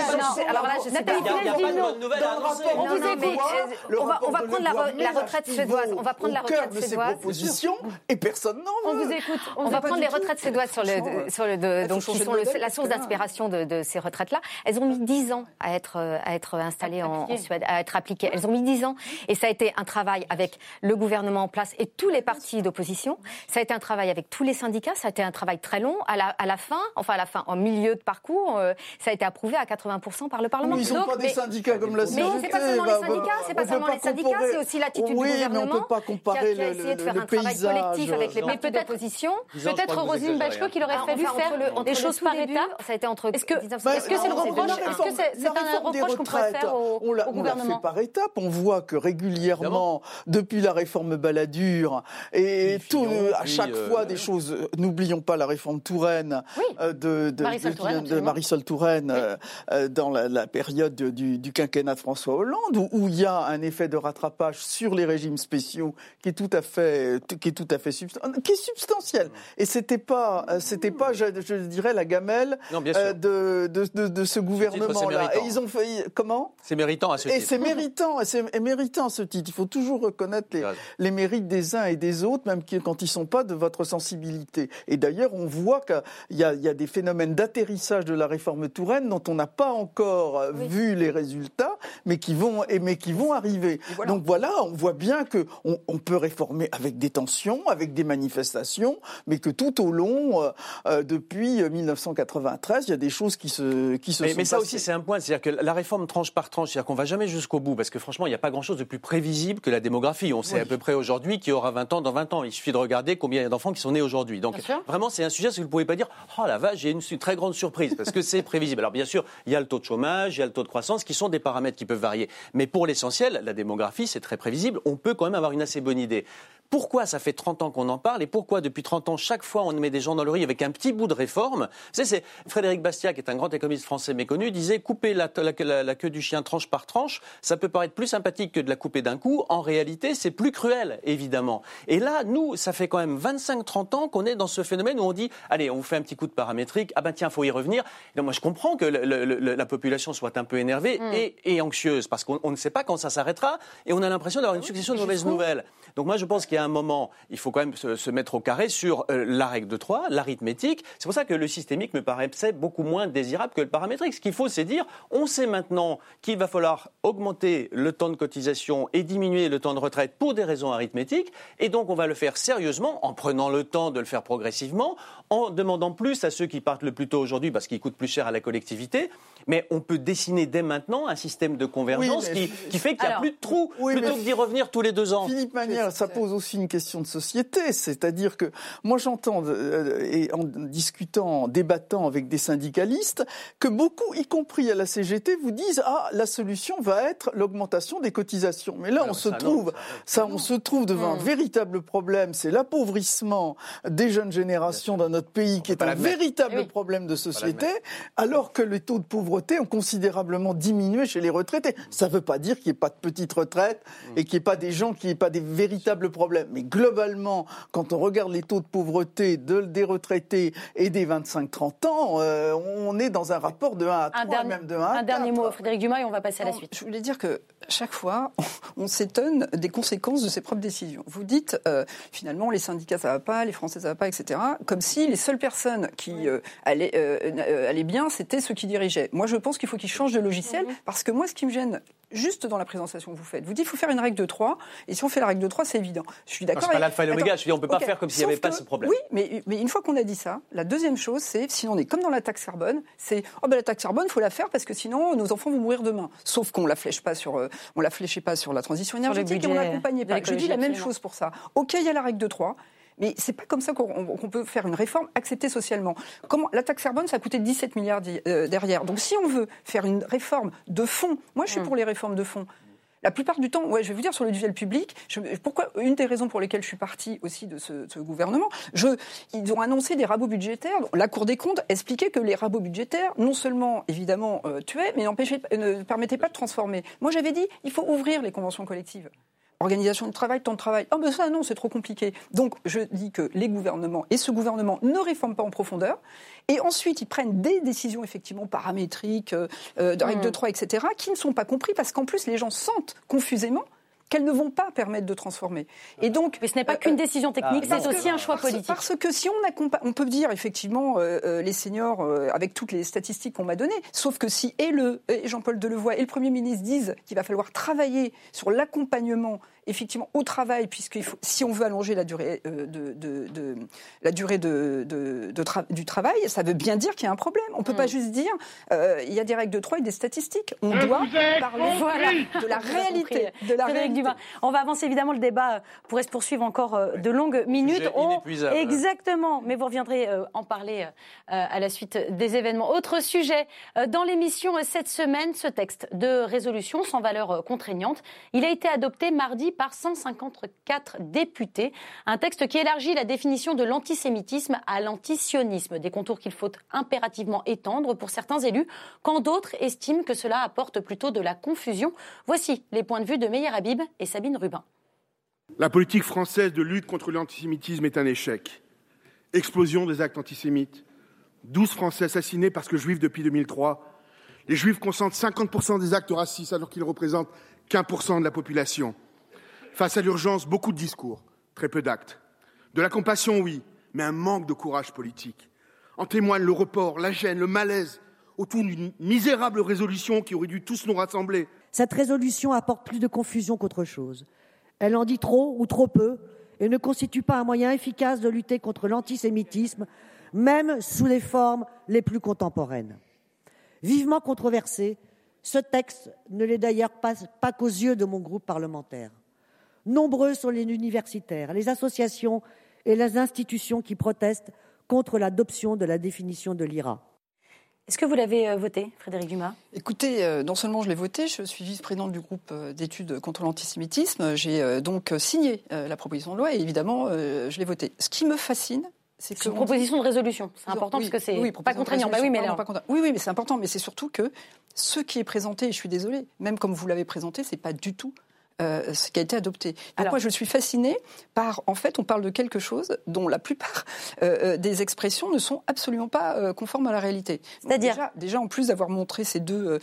Alors là, je sais Nathalie Il n'y a, pas de bonne nouvelle Dans à On vous On va- prendre la retraite suédoise. On va prendre la retraite suédoise. Et personne n'en On veut. vous écoute. On, va prendre les retraites suédoises sur le, Franchement, sur le, de- faut donc, qui sont le- la source d'inspiration de, de ces retraites-là. Elles ont mis 10 ans à être, euh, à être installées en. Suède, à être appliquées. Elles ont mis 10 ans. Et ça a été un travail avec le gouvernement en place et tous les partis d'opposition. Ça a été un travail avec tous les syndicats. Ça a été un travail très long. À la, à la fin, enfin à la fin, en milieu de parcours, euh, ça a été approuvé à 80% par le Parlement. Oui, ils n'ont Donc, pas des mais- syndicats comme la mais CGT. c'est pas seulement les bah, syndicats, bah, c'est pas on seulement les syndicats, c'est aussi l'attitude oui, du mais on gouvernement peut pas qui a, comparer qui a le, essayé de faire le un travail collectif avec les partis d'opposition. Peut-être Roselyne Bachelot qu'il aurait fallu enfin, faire entre le- entre des choses par étapes. Ça a été entre Est-ce que- 1960 Bah, Est-ce que c'est le reproche Est-ce que c'est un reproche qu'on pourrait faire au, on l'a- au on l'a fait gouvernement par étapes. On voit que régulièrement, depuis la réforme Balladur et tout, à chaque euh, fois des choses. euh, N'oublions pas la réforme Touraine euh, de, Marisol Touraine, dans la, période du, quinquennat de François Hollande, où il y a un effet de rattrapage sur les régimes spéciaux qui est tout à fait, qui est tout à fait substan- qui est substantiel. Et c'était pas, euh, c'était pas, je, je dirais, la gamelle Non, euh, de, de, de, de ce gouvernement-là. Et ils ont fait comment? C'est méritant à ce et titre. c'est méritant, et c'est et méritant ce titre. Il faut toujours reconnaître les, les mérites des uns et des autres, même quand ils sont pas de votre sensibilité. Et d'ailleurs, on voit qu'il y a, il y a des phénomènes d'atterrissage de la réforme Touraine dont on n'a pas encore euh, vu les résultats, mais qui vont, et, mais qui vont arriver. voilà. Donc voilà, on voit bien que on, on peut réformer avec des tensions, avec des manifestations, mais que tout au long, euh, euh, depuis 1993, il y a des choses qui se, qui se Mais, sont mais ça passées. aussi, c'est un point. C'est-à-dire que la réforme tranche par tranche, c'est-à-dire qu'on va jamais jusqu'au bout, parce que franchement, il n'y a pas grand-chose de plus prévisible que la démographie. On sait à peu près aujourd'hui qui aura 20 ans dans 20 ans. Il suffit de regarder combien il y a d'enfants qui sont nés aujourd'hui. Donc, vraiment, c'est un sujet que vous ne pouvez pas dire, oh la vache, j'ai une très grande surprise, parce que c'est prévisible. Alors, bien sûr, il y a le taux de chômage, il y a le taux de croissance, qui sont des paramètres qui peuvent varier. Mais pour l'essentiel, la démographie, c'est très prévisible. On peut quand même avoir une assez bonne idée. Pourquoi ça fait 30 ans qu'on en parle et pourquoi depuis 30 ans, chaque fois, on met des gens dans le riz avec un petit bout de réforme Vous savez, c'est Frédéric Bastiat, qui est un grand économiste français méconnu, disait couper la, la- la- la queue du chien tranche par tranche, ça peut paraître plus sympathique que de la couper d'un coup. En réalité, c'est plus cruel, évidemment. Et là, nous, ça fait quand même 25-30 ans qu'on est dans ce phénomène où on dit allez, on vous fait un petit coup de paramétrique, ah ben tiens, faut y revenir. Donc, moi, je comprends que le- le- le- la population soit un peu énervée et, et anxieuse parce qu'on on ne sait pas quand ça s'arrêtera et on a l'impression d'avoir une succession de mauvaises nouvelles. Donc moi, je pense qu'il y a un moment, il faut quand même se, mettre au carré sur euh, la règle de 3, l'arithmétique. C'est pour ça que le systémique me paraissait beaucoup moins désirable que le paramétrique. Ce qu'il faut, c'est dire, on sait maintenant qu'il va falloir augmenter le temps de cotisation et diminuer le temps de retraite pour des raisons arithmétiques. Et donc, on va le faire sérieusement, en prenant le temps de le faire progressivement, en demandant plus à ceux qui partent le plus tôt aujourd'hui parce qu'ils coûtent plus cher à la collectivité. Mais on peut dessiner dès maintenant un système de convergence Oui, qui, qui fait qu'il n'y a Alors, plus de trous, oui, plutôt que d'y revenir tous les deux ans. Philippe Manière, ça pose aussi une question de société, c'est-à-dire que moi j'entends, euh, et en discutant, en débattant avec des syndicalistes, que beaucoup, y compris à la CGT, vous disent ah la solution va être l'augmentation des cotisations. Mais là Alors, on se non, trouve, ça, on se trouve devant un véritable problème, c'est l'appauvrissement des jeunes générations dans notre pays, qui est un véritable Eh oui. problème de société, alors que les taux de pauvreté ont considérablement diminué chez les retraités. Ça ne veut pas dire qu'il n'y ait pas de petites retraites et qu'il n'y ait pas des gens, qu'il n'y ait pas des véritables problèmes. Mais globalement, quand on regarde les taux de pauvreté de- des retraités et des 25-30 ans, euh, on est dans un rapport de 1 à 3, Un dernier, même de 1 à un dernier 4. mot, Frédéric Dumas, et on va passer à la Non, suite. Je voulais dire que chaque fois, on s'étonne des conséquences de ses propres décisions. Vous dites, euh, finalement, les syndicats, ça va pas, les Français, ça va pas, etc. Comme si les seules personnes qui euh, allaient, euh, euh, allaient bien, c'était ceux qui dirigeaient. Moi, je pense qu'il faut qu'ils changent de logiciel, parce que moi, ce qui me gêne, juste dans la présentation que vous faites, vous dites, il faut faire une règle de 3, et si on fait la règle de 3, c'est évident. Je suis Non, d'accord. c'est pas l'alpha et l'oméga. Je dire, on peut pas faire comme s'il n'y avait pas ce problème. Oui, mais, mais une fois qu'on a dit ça, la deuxième chose, c'est si on est comme dans la taxe carbone, c'est oh ben la taxe carbone, faut la faire parce que sinon nos enfants vont mourir demain. Sauf qu'on la flèche pas sur, euh, on la fléchait pas sur la transition énergétique et on l'accompagnait pas. Je dis la même chose pour ça. Ok, il y a la règle de 3. Mais c'est pas comme ça qu'on on- qu'on peut faire une réforme acceptée socialement. Comment la taxe carbone, ça a coûté 17 milliards euh, derrière. Donc si on veut faire une réforme de fond, moi je suis pour les réformes de fond. La plupart du temps, ouais, je vais vous dire sur le duel public, je- pourquoi une des raisons pour lesquelles je suis partie aussi de ce, ce gouvernement, je, ils ont annoncé des rabots budgétaires. La Cour des comptes expliquait que les rabots budgétaires, non seulement évidemment euh, tuaient, mais ne permettaient pas de transformer. Moi, j'avais dit, il faut ouvrir les conventions collectives. Organisation de travail, temps de travail. Oh ben ça non, c'est trop compliqué. Donc je dis que les gouvernements et ce gouvernement ne réforment pas en profondeur. Et ensuite, ils prennent des décisions effectivement paramétriques, euh, euh, de règles de 3, etc., qui ne sont pas compris parce qu'en plus, les gens sentent confusément qu'elles ne vont pas permettre de transformer. Et donc, mais ce n'est pas qu'une décision technique, c'est aussi un choix politique. Parce que si on accompagne, on peut dire effectivement les seniors avec toutes les statistiques qu'on m'a données, sauf que si et le Jean-Paul Delevoye et le Premier ministre disent qu'il va falloir travailler sur l'accompagnement effectivement au travail, puisque si on veut allonger la durée, euh, de, de, de, la durée de, du travail, ça veut bien dire qu'il y a un problème. On ne peut pas mm. juste dire euh, il y a des règles de droit et des statistiques. On doit parler de la réalité. De la réalité. On va avancer évidemment, le débat pourrait se poursuivre encore euh, de longues minutes. On... Exactement, mais vous reviendrez en parler à la suite des événements. Autre sujet, dans l'émission cette semaine, ce texte de résolution sans valeur contraignante, il a été adopté mardi par 154 députés. Un texte qui élargit la définition de l'antisémitisme à l'antisionisme, des contours qu'il faut impérativement étendre pour certains élus, quand d'autres estiment que cela apporte plutôt de la confusion. Voici les points de vue de Meyer Habib et Sabine Rubin. La politique française de lutte contre l'antisémitisme est un échec. Explosion des actes antisémites. 12 Français assassinés parce que juifs depuis 2003. Les juifs consentent 50% des actes racistes alors qu'ils représentent qu'un pour cent de la population. Face à l'urgence, beaucoup de discours, très peu d'actes. De la compassion, oui, mais un manque de courage politique. En témoigne le report, la gêne, le malaise autour d'une misérable résolution qui aurait dû tous nous rassembler. Cette résolution apporte plus de confusion qu'autre chose. Elle en dit trop ou trop peu et ne constitue pas un moyen efficace de lutter contre l'antisémitisme, même sous les formes les plus contemporaines. Vivement controversé, ce texte ne l'est d'ailleurs pas, pas qu'aux yeux de mon groupe parlementaire. Nombreux sont les universitaires, les associations et les institutions qui protestent contre l'adoption de la définition de l'IRA. Est-ce que vous l'avez euh, voté, Frédéric Dumas? Écoutez, euh, non seulement je l'ai voté, je suis vice-présidente du groupe euh, d'études contre l'antisémitisme. J'ai donc signé la proposition de loi et évidemment, je l'ai votée. Ce qui me fascine, c'est que. une proposition de résolution. C'est important parce que c'est oui, pas contraignant. Bah oui, mais oui, oui, mais c'est important. Mais c'est surtout que ce qui est présenté, et je suis désolée, même comme vous l'avez présenté, c'est pas du tout euh, ce qui a été adopté. Donc moi, je suis fascinée par, en fait, on parle de quelque chose dont la plupart euh, euh, des expressions ne sont absolument pas conformes à la réalité. C'est-à-dire déjà, déjà, en plus d'avoir montré ces deux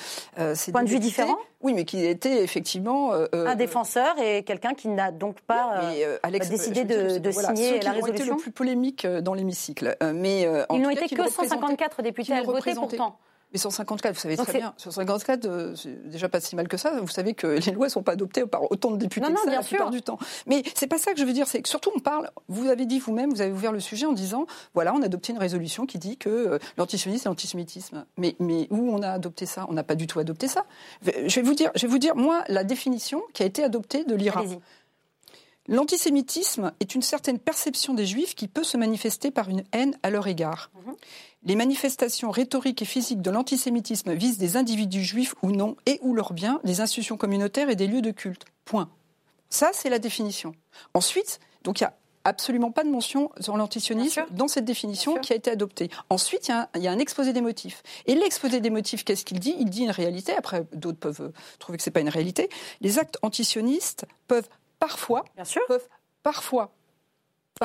ces points de vue différents. Oui, mais qui était effectivement un défenseur et quelqu'un qui n'a donc pas décidé de, signer la résolution. Ceux qui ont été le plus polémique dans l'hémicycle, mais ils n'ont été que 154 députés à voter pourtant. Mais 154, vous savez très bien, 154, euh, c'est déjà pas si mal que ça. Vous savez que les lois ne sont pas adoptées par autant de députés non, non, bien la sûr. plupart du temps. Mais c'est pas ça que je veux dire. C'est que surtout on parle. Vous avez dit vous-même, vous avez ouvert le sujet en disant voilà, on a adopté une résolution qui dit que euh, l'antisionisme et l'antisémitisme. Mais, mais où on a adopté ça? On n'a pas du tout adopté ça. Je vais vous dire, je vais vous dire moi la définition qui a été adoptée de l'IRA. L'antisémitisme est une certaine perception des juifs qui peut se manifester par une haine à leur égard. Mhm. Les manifestations rhétoriques et physiques de l'antisémitisme visent des individus juifs ou non et ou leurs biens, des institutions communautaires et des lieux de culte. Point. Ça, c'est la définition. Ensuite, donc il n'y a absolument pas de mention sur l'antisionisme dans cette définition qui a été adoptée. Ensuite, il y, a un exposé des motifs. Et l'exposé des motifs, qu'est-ce qu'il dit? Il dit une réalité. Après, d'autres peuvent trouver que ce n'est pas une réalité. Les actes antisionistes peuvent parfois, peuvent parfois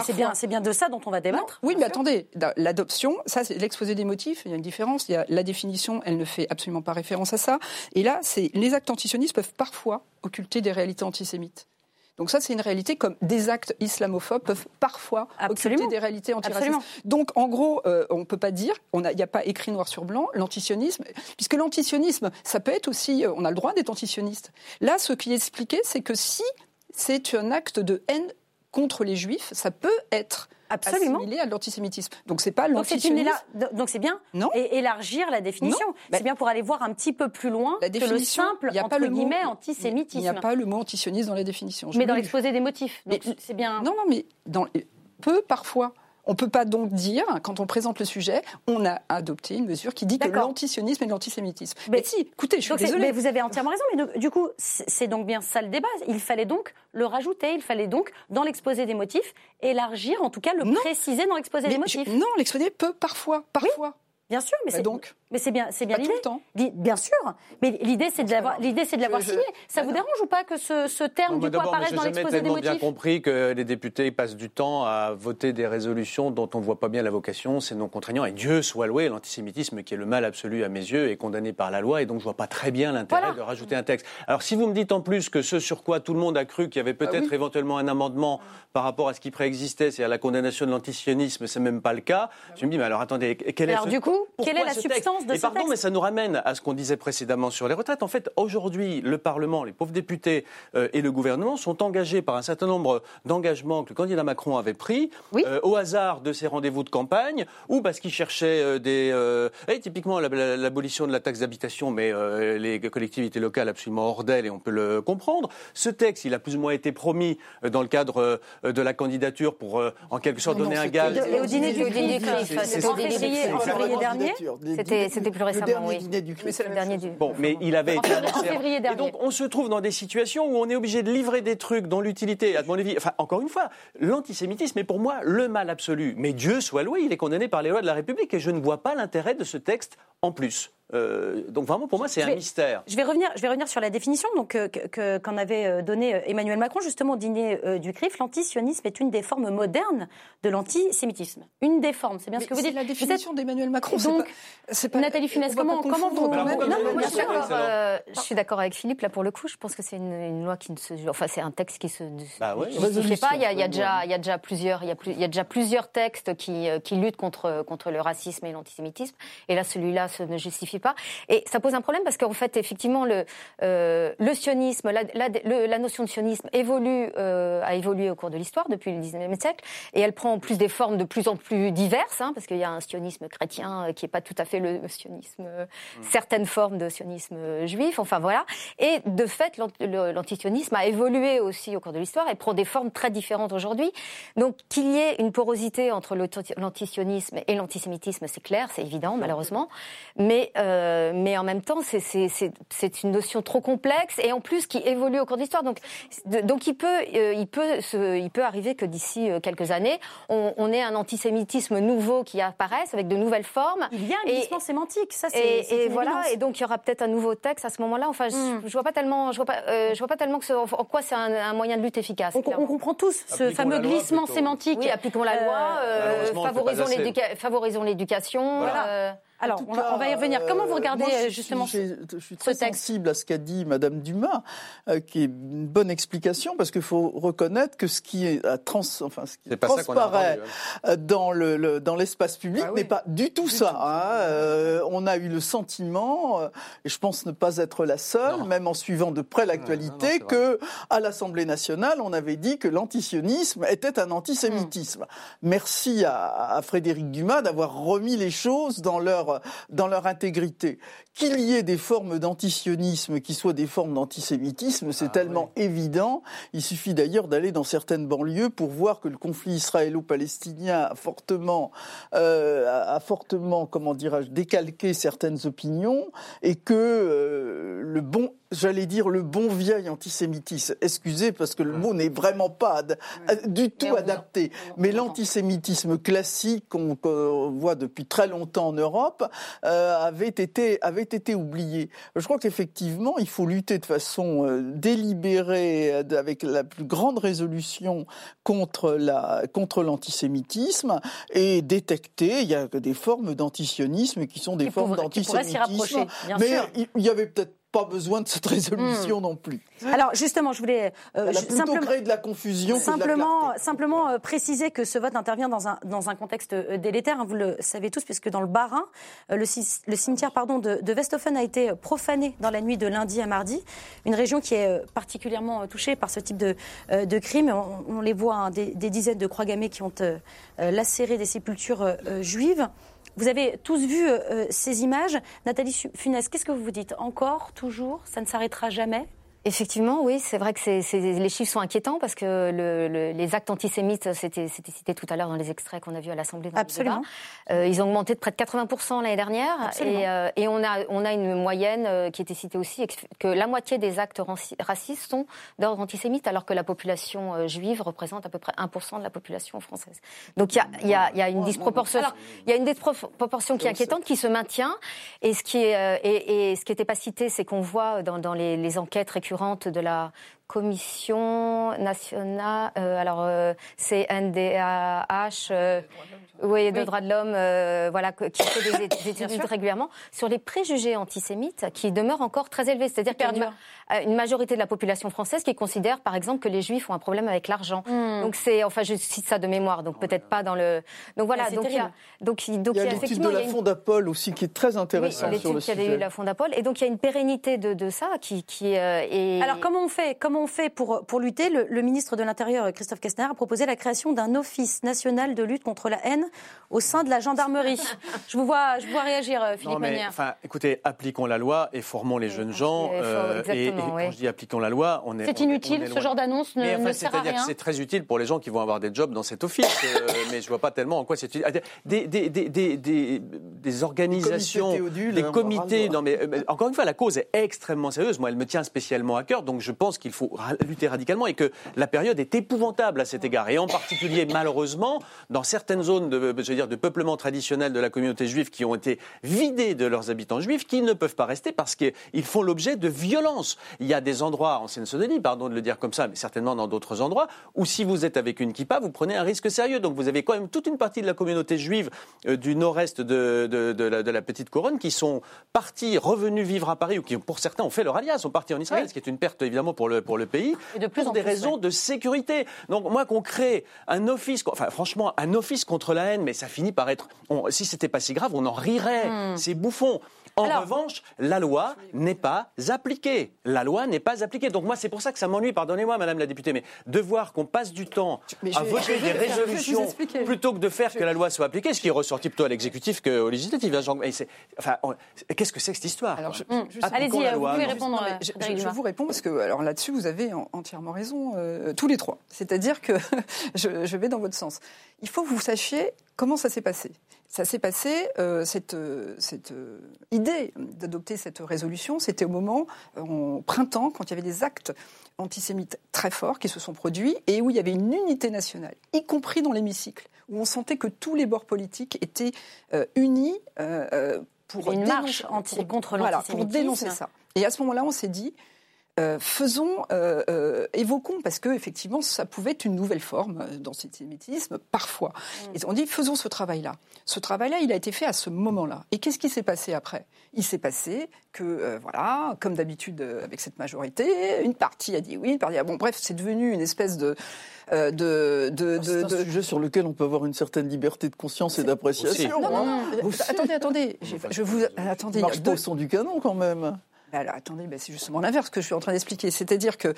c'est bien, c'est bien de ça dont on va débattre. oui, mais attendez, l'adoption, ça, c'est l'exposé des motifs. Il y a une différence. Il y a la définition, elle ne fait absolument pas référence à ça. Et là, c'est les actes antisionistes peuvent parfois occulter des réalités antisémites. Donc ça, c'est une réalité comme des actes islamophobes peuvent parfois occulter des réalités antiracistes. Donc en gros, euh, on ne peut pas dire, il n'y a pas écrit noir sur blanc, l'antisionisme, puisque l'antisionisme, ça peut être aussi, euh, on a le droit d'être antisioniste. Là, ce qui est expliqué, c'est que si c'est un acte de haine contre les juifs, ça peut être Absolument. assimilé à l'antisémitisme. Donc c'est pas l'antisionisme. Donc c'est bien. Non. Et élargir la définition. C'est bien pour aller voir un petit peu plus loin que le simple y a pas le guillemets antisémitisme. Il n'y a pas le mot antisioniste dans la définition. mais dans l'exposé des motifs. c'est bien. Non, non, mais dans peu parfois. On ne peut pas donc dire, quand on présente le sujet, on a adopté une mesure qui dit que l'antisionisme et l'antisémitisme. Mais, si, écoutez, je suis désolée. Mais vous avez entièrement raison. Mais du coup, c'est donc bien ça le débat. Il fallait donc le rajouter. Il fallait donc, dans l'exposé des motifs, élargir, en tout cas le préciser dans l'exposé des motifs. non, l'exposé peut parfois, parfois. Bien sûr, mais Bah c'est donc mais c'est bien, c'est bien l'idée. Bien sûr, mais l'idée c'est de l'avoir, l'idée c'est de l'avoir signé. Ça vous D'accord. dérange ou pas que ce, ce terme Non, du coup apparaisse dans j'ai l'exposé des tellement bien motifs compris que les députés passent du temps à voter des résolutions dont on ne voit pas bien la vocation, c'est non contraignant. Et Dieu soit loué, l'antisémitisme qui est le mal absolu à mes yeux est condamné par la loi et donc je vois pas très bien l'intérêt Voilà. de rajouter un texte. Alors si vous me dites en plus que ce sur quoi tout le monde a cru qu'il y avait peut-être Ah oui. éventuellement un amendement par rapport à ce qui préexistait, c'est-à-dire la condamnation de l'antisionisme, c'est même pas le cas, je me dis mais alors attendez, quel est Alors ce- du coup, quelle pourquoi est la ce texte substance de Et ce pardon, texte mais ça nous ramène à ce qu'on disait précédemment sur les retraites. En fait, aujourd'hui, le Parlement, les pauvres députés euh, et le gouvernement sont engagés par un certain nombre d'engagements que le candidat Macron avait pris Oui. euh, au hasard de ses rendez-vous de campagne ou parce qu'il cherchait euh, des... euh, et typiquement, la- la- l'abolition de la taxe d'habitation, mais euh, les collectivités locales absolument hors d'elle, et on peut le comprendre. Ce texte, il a plus ou moins été promis euh, dans le cadre euh, de la candidature pour, euh, en quelque sorte, Non, donner non, un gage. Et au dîner du Au dîner CRIF, du dîner du dernier. C'était- plus récemment, Le dernier oui. dîner du Mais c'est la même Dernier du- Bon, mais il avait En été février- en février Et dernier. donc, on se trouve dans des situations où on est obligé de livrer des trucs dont l'utilité, à mon avis, enfin, encore une fois, l'antisémitisme est pour moi le mal absolu. Mais Dieu soit loué, il est condamné par les lois de la République et je ne vois pas l'intérêt de ce texte en plus. Euh, donc vraiment, pour moi, c'est un vais- mystère. Je vais revenir, je vais revenir sur la définition donc euh, que- que- qu'en avait euh, donné euh, Emmanuel Macron justement au dîner euh, du CRIF. L'antisionisme est une des formes modernes de l'antisémitisme. Une des formes, c'est bien ce que vous c'est dites. la définition d'Emmanuel Macron. Donc, pas- c'est pas- Nathalie Funès, comment- comment vous- Non, bien sûr. Alors, euh, je suis d'accord avec Philippe là pour le coup. Je pense que c'est une, une loi qui ne se, enfin c'est un texte qui se Bah ouais. je sais pas. Il y a, y a déjà, il y a déjà plusieurs, il y a, plus- il y a déjà plusieurs textes qui, qui luttent contre contre le racisme et l'antisémitisme. Et là, celui-là se ne justifie pas. Et ça pose un problème parce qu'en fait, effectivement, le euh, le sionisme, la, la, le- la notion de sionisme évolue, euh, a évolué au cours de l'histoire depuis le 19e siècle, et elle prend en plus des formes de plus en plus diverses, hein, parce qu'il y a un sionisme chrétien euh, qui est pas tout à fait le sionisme, euh, certaines formes de sionisme juif, enfin voilà. Et de fait, l'antisionisme a évolué aussi au cours de l'histoire et prend des formes très différentes aujourd'hui. Donc qu'il y ait une porosité entre l'antisionisme et l'antisémitisme, c'est clair, c'est évident, malheureusement. Mais, euh, mais en même temps, c'est- une notion trop complexe et en plus qui évolue au cours de l'histoire. Donc, de- donc il, peut, euh, il, peut se- il peut arriver que d'ici euh, quelques années, on, on ait un antisémitisme nouveau qui apparaisse avec de nouvelles formes. Il y a un Et- glissement sémantique, ça c'est Et, et voilà, évidence. et donc il y aura peut-être un nouveau texte à ce moment-là. Enfin, je, Mm. je vois pas tellement, je vois pas, euh, je vois pas tellement que ce- en quoi c'est un, un moyen de lutte efficace. On, comprend tous ce Appliquons fameux glissement plutôt. sémantique. Oui, appliquons la loi, euh, favorisons l'éducation. Voilà. Euh, Alors, on va, on va y revenir. Comment vous euh, regardez moi, je euh, justement Je suis très ce texte sensible à ce qu'a dit Madame Dumas, euh, qui est une bonne explication, parce qu'il faut reconnaître que ce qui est à trans, enfin, ce qui transparaît entendu, hein. euh, dans le, le- dans l'espace public Ah oui. n'est pas du tout ça. hein. Euh, on a eu le sentiment, euh, et je pense ne pas être la seule, Non. même en suivant de près l'actualité, que à l'Assemblée nationale, on avait dit que l'antisionisme était un antisémitisme. Merci à, à Frédéric Dumas d'avoir remis les choses dans leur dans leur intégrité. Qu'il y ait des formes d'antisionisme qui soient des formes d'antisémitisme, c'est Ah, tellement évident. Il suffit d'ailleurs d'aller dans certaines banlieues pour voir que le conflit israélo-palestinien a fortement, euh, a- fortement, comment dirais-je, décalqué certaines opinions et que euh, le bon, j'allais dire le bon vieil antisémitisme, excusez parce que le mot n'est vraiment pas ad- du tout Mais adapté, mais l'antisémitisme classique qu'on voit depuis très longtemps en Europe euh, avait été avait été oublié. Je crois qu'effectivement, il faut lutter de façon euh, délibérée, euh, avec la plus grande résolution contre la contre l'antisémitisme et détecter. Il y a des formes d'antisionisme qui sont des Qui formes d'antisémitisme, mais il y avait peut-être pas besoin de cette résolution non plus. Alors justement, je voulais euh, Elle a ju- plutôt simplement, de la confusion que de la simplement, simplement euh, préciser que ce vote intervient dans un, dans un contexte euh, délétère. hein, vous le savez tous, puisque dans le Bas-Rhin, le, ci- le cimetière pardon, de, de Westhofen a été profané dans la nuit de lundi à mardi. Une région qui est particulièrement touchée par ce type de, de crime. On, on les voit, hein, des, des dizaines de croix gammées qui ont lacéré des sépultures juives. Vous avez tous vu euh, ces images. Nathalie Funès, qu'est-ce que vous vous dites Encore, toujours Ça ne s'arrêtera jamais Effectivement, oui, c'est vrai que c'est, c'est- les chiffres sont inquiétants parce que le- le- les actes antisémites, c'était, c'était cité tout à l'heure dans les extraits qu'on a vus à l'Assemblée. le Absolument. Euh, ils ont augmenté de près de 80% l'année dernière. Absolument. Et, euh, et on, a, on a une moyenne euh, qui était citée aussi, que la moitié des actes racistes sont d'ordre antisémite, alors que la population euh, juive représente à peu près 1% de la population française. Donc il y a, il y a- il y a une disproportion. Alors, il y a une disproportion qui est inquiétante, qui se maintient. Et ce qui, est, euh, et, et ce qui n'était pas cité, c'est qu'on voit dans, dans les, les enquêtes récurrentes de la Commission nationale, euh, alors euh, c'est NDAH, euh, oui, de droits de l'homme, euh, voilà, qui fait des, études régulièrement sur les préjugés antisémites qui demeurent encore très élevés. C'est-à-dire qu'il y a une, euh, une majorité de la population française qui considère, par exemple, que les Juifs ont un problème avec l'argent. Hmm. Donc c'est, enfin, je cite ça de mémoire, donc peut-être pas dans le. Donc voilà, donc il y a, donc, il- donc Il y a il y a l'étude effectivement de il y la une- Fondapol aussi qui est très oui, intéressante sur l'étude le qui avait eu sujet. la Fondapol, et donc il y a une pérennité de, de ça qui, qui euh, est. Alors comment on fait Comment on fait pour pour lutter? Le, le ministre de l'Intérieur Christophe Kestner a proposé la création d'un office national de lutte contre la haine au sein de la gendarmerie. je vous vois, je vous vois réagir, euh, Philippe Non, mais enfin, écoutez, appliquons la loi et formons les jeunes gens. faut- euh, et, quand je dis appliquons la loi, on est. C'est inutile, on est ce genre d'annonce ne, Mais enfin, ne sert à rien. c'est très utile pour les gens qui vont avoir des jobs dans cet office, euh, mais je vois pas tellement en quoi c'est utile. Des, des, des, des, des, des organisations, comités des comités. le Non, mais, euh, mais encore une fois, la cause est extrêmement sérieuse. Moi, elle me tient spécialement à cœur, donc je pense qu'il faut ra- lutter radicalement et que la période est épouvantable à cet égard. Et en particulier, malheureusement, dans certaines zones de, je veux dire, de peuplement traditionnel de la communauté juive qui ont été vidées de leurs habitants juifs, qui ne peuvent pas rester parce qu'ils font l'objet de violences. Il y a des endroits en Seine-Saint-Denis, pardon de le dire comme ça, mais certainement dans d'autres endroits, où si vous êtes avec une kippa, vous prenez un risque sérieux. Donc vous avez quand même toute une partie de la communauté juive euh, du nord-est de, de- de la, de la petite couronne qui sont partis, revenus vivre à Paris, ou qui, pour certains, ont fait leur alliance, sont partis en Israël, ce qui est une perte évidemment pour le, pour le pays, de plus pour des plus, raisons ouais. de sécurité. Donc moi qu'on crée un office, enfin franchement un office contre la haine, mais ça finit par être, on- si c'était pas si grave, on en rirait. C'est bouffon. En. Alors- revanche, la loi n'est pas appliquée. La loi n'est pas appliquée. Donc moi, c'est pour ça que ça m'ennuie, pardonnez-moi, Madame la députée, mais de voir qu'on passe du temps à voter des résolutions plutôt que de faire que la loi soit appliquée, ce qui est ressorti plutôt à l'exécutif qu'au législatif. hein, Jean- et c'est- Enfin, on- qu'est-ce que c'est que cette histoire Allez-y, la vous loi, pouvez répondre. Je, vous réponds parce que alors là-dessus vous avez en- entièrement raison euh, tous les trois. C'est-à-dire que je, je vais dans votre sens. Il faut que vous sachiez comment ça s'est passé. Ça s'est passé euh, cette, euh, cette euh, idée d'adopter cette résolution, c'était au moment en printemps quand il y avait des actes antisémites très forts qui se sont produits et où il y avait une unité nationale, y compris dans l'hémicycle, où on sentait que tous les bords politiques étaient euh, unis pour une dénoncer- marche anti- pour- contre voilà, pour dénoncer ça. Et à ce moment-là, on s'est dit, euh, faisons, euh, euh, évoquons, parce que effectivement, ça pouvait être une nouvelle forme d'antisémitisme, parfois. Mm. Et on dit, faisons ce travail-là. Ce travail-là, il a été fait à ce moment-là. Et qu'est-ce qui s'est passé après? Il s'est passé que, euh, voilà, comme d'habitude euh, avec cette majorité, une partie a dit oui, une partie a bon. Bref, c'est devenu une espèce de euh, de, de, C'est de- un de- sujet sur lequel on peut avoir une certaine liberté de conscience et d'appréciation. non, non, non. hein. Attendez, attendez. Je vous attendez. marche pas au son du canon quand même. Alors, attendez, ben c'est justement l'inverse que je suis en train d'expliquer. C'est-à-dire que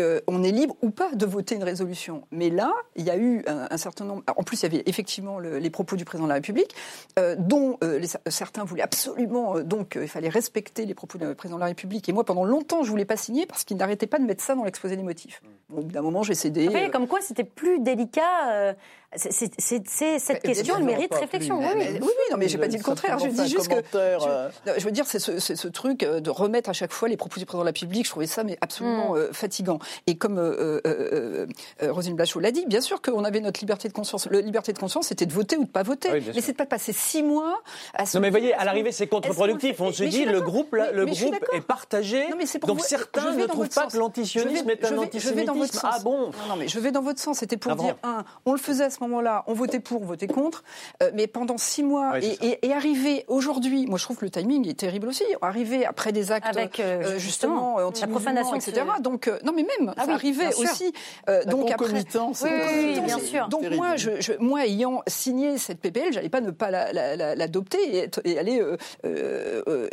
euh, on est libre ou pas de voter une résolution. Mais là, il y a eu un, un certain nombre. En plus, il y avait effectivement le- les propos du président de la République, euh, dont euh, les- certains voulaient absolument. donc, il fallait respecter les propos du président de la République. Et moi, pendant longtemps, je voulais pas signer parce qu'il n'arrêtait pas de mettre ça dans l'exposé des motifs. Bon, au bout d'un moment, j'ai cédé. Euh, comme quoi c'était plus délicat. C'est- c'est- c'est- c'est- cette Mais question, elle mérite pas réflexion. plus. Oui, oui. Mais- oui, oui, non, mais j'ai pas dit le contraire. Je dis juste que. Je, euh, non, je veux dire, c'est ce, ce truc euh, de remettre à chaque fois les propos du président de la République. Je trouvais ça mais absolument euh, fatigant. Et comme euh, euh, Roselyne Blachot l'a dit, bien sûr qu'on avait notre liberté de conscience. La liberté de conscience, c'était de voter ou de pas voter. Oui, mais c'est pas de passer six mois à se Non mais voyez, à l'arrivée c'est contre-productif. On se dit le groupe, le groupe est partagé. Non, mais c'est pour Donc vous- je certains vais ne dans trouvent votre pas sens. que l'antisionisme est un je vais- je vais dans votre antisémitisme. sens. Ah bon Non, non, mais je vais dans votre sens. C'était pour Ah dire, un, on le faisait à ce moment-là, on votait pour, on votait contre, euh, mais pendant six mois, Ouais, et, ça. et, et arriver aujourd'hui, moi je trouve que le timing est terrible aussi, arriver après des actes Avec, euh, euh, justement, anti profanation etc. Donc, euh, non mais même, Ah ça oui, arrivait bien sûr. aussi. euh, donc après, Oui, oui, bien sûr. Donc Terrible. moi, je, je- moi, ayant signé cette PPL, j'allais pas ne pas la- la- la- l'adopter et, être- et aller. euh, euh, euh,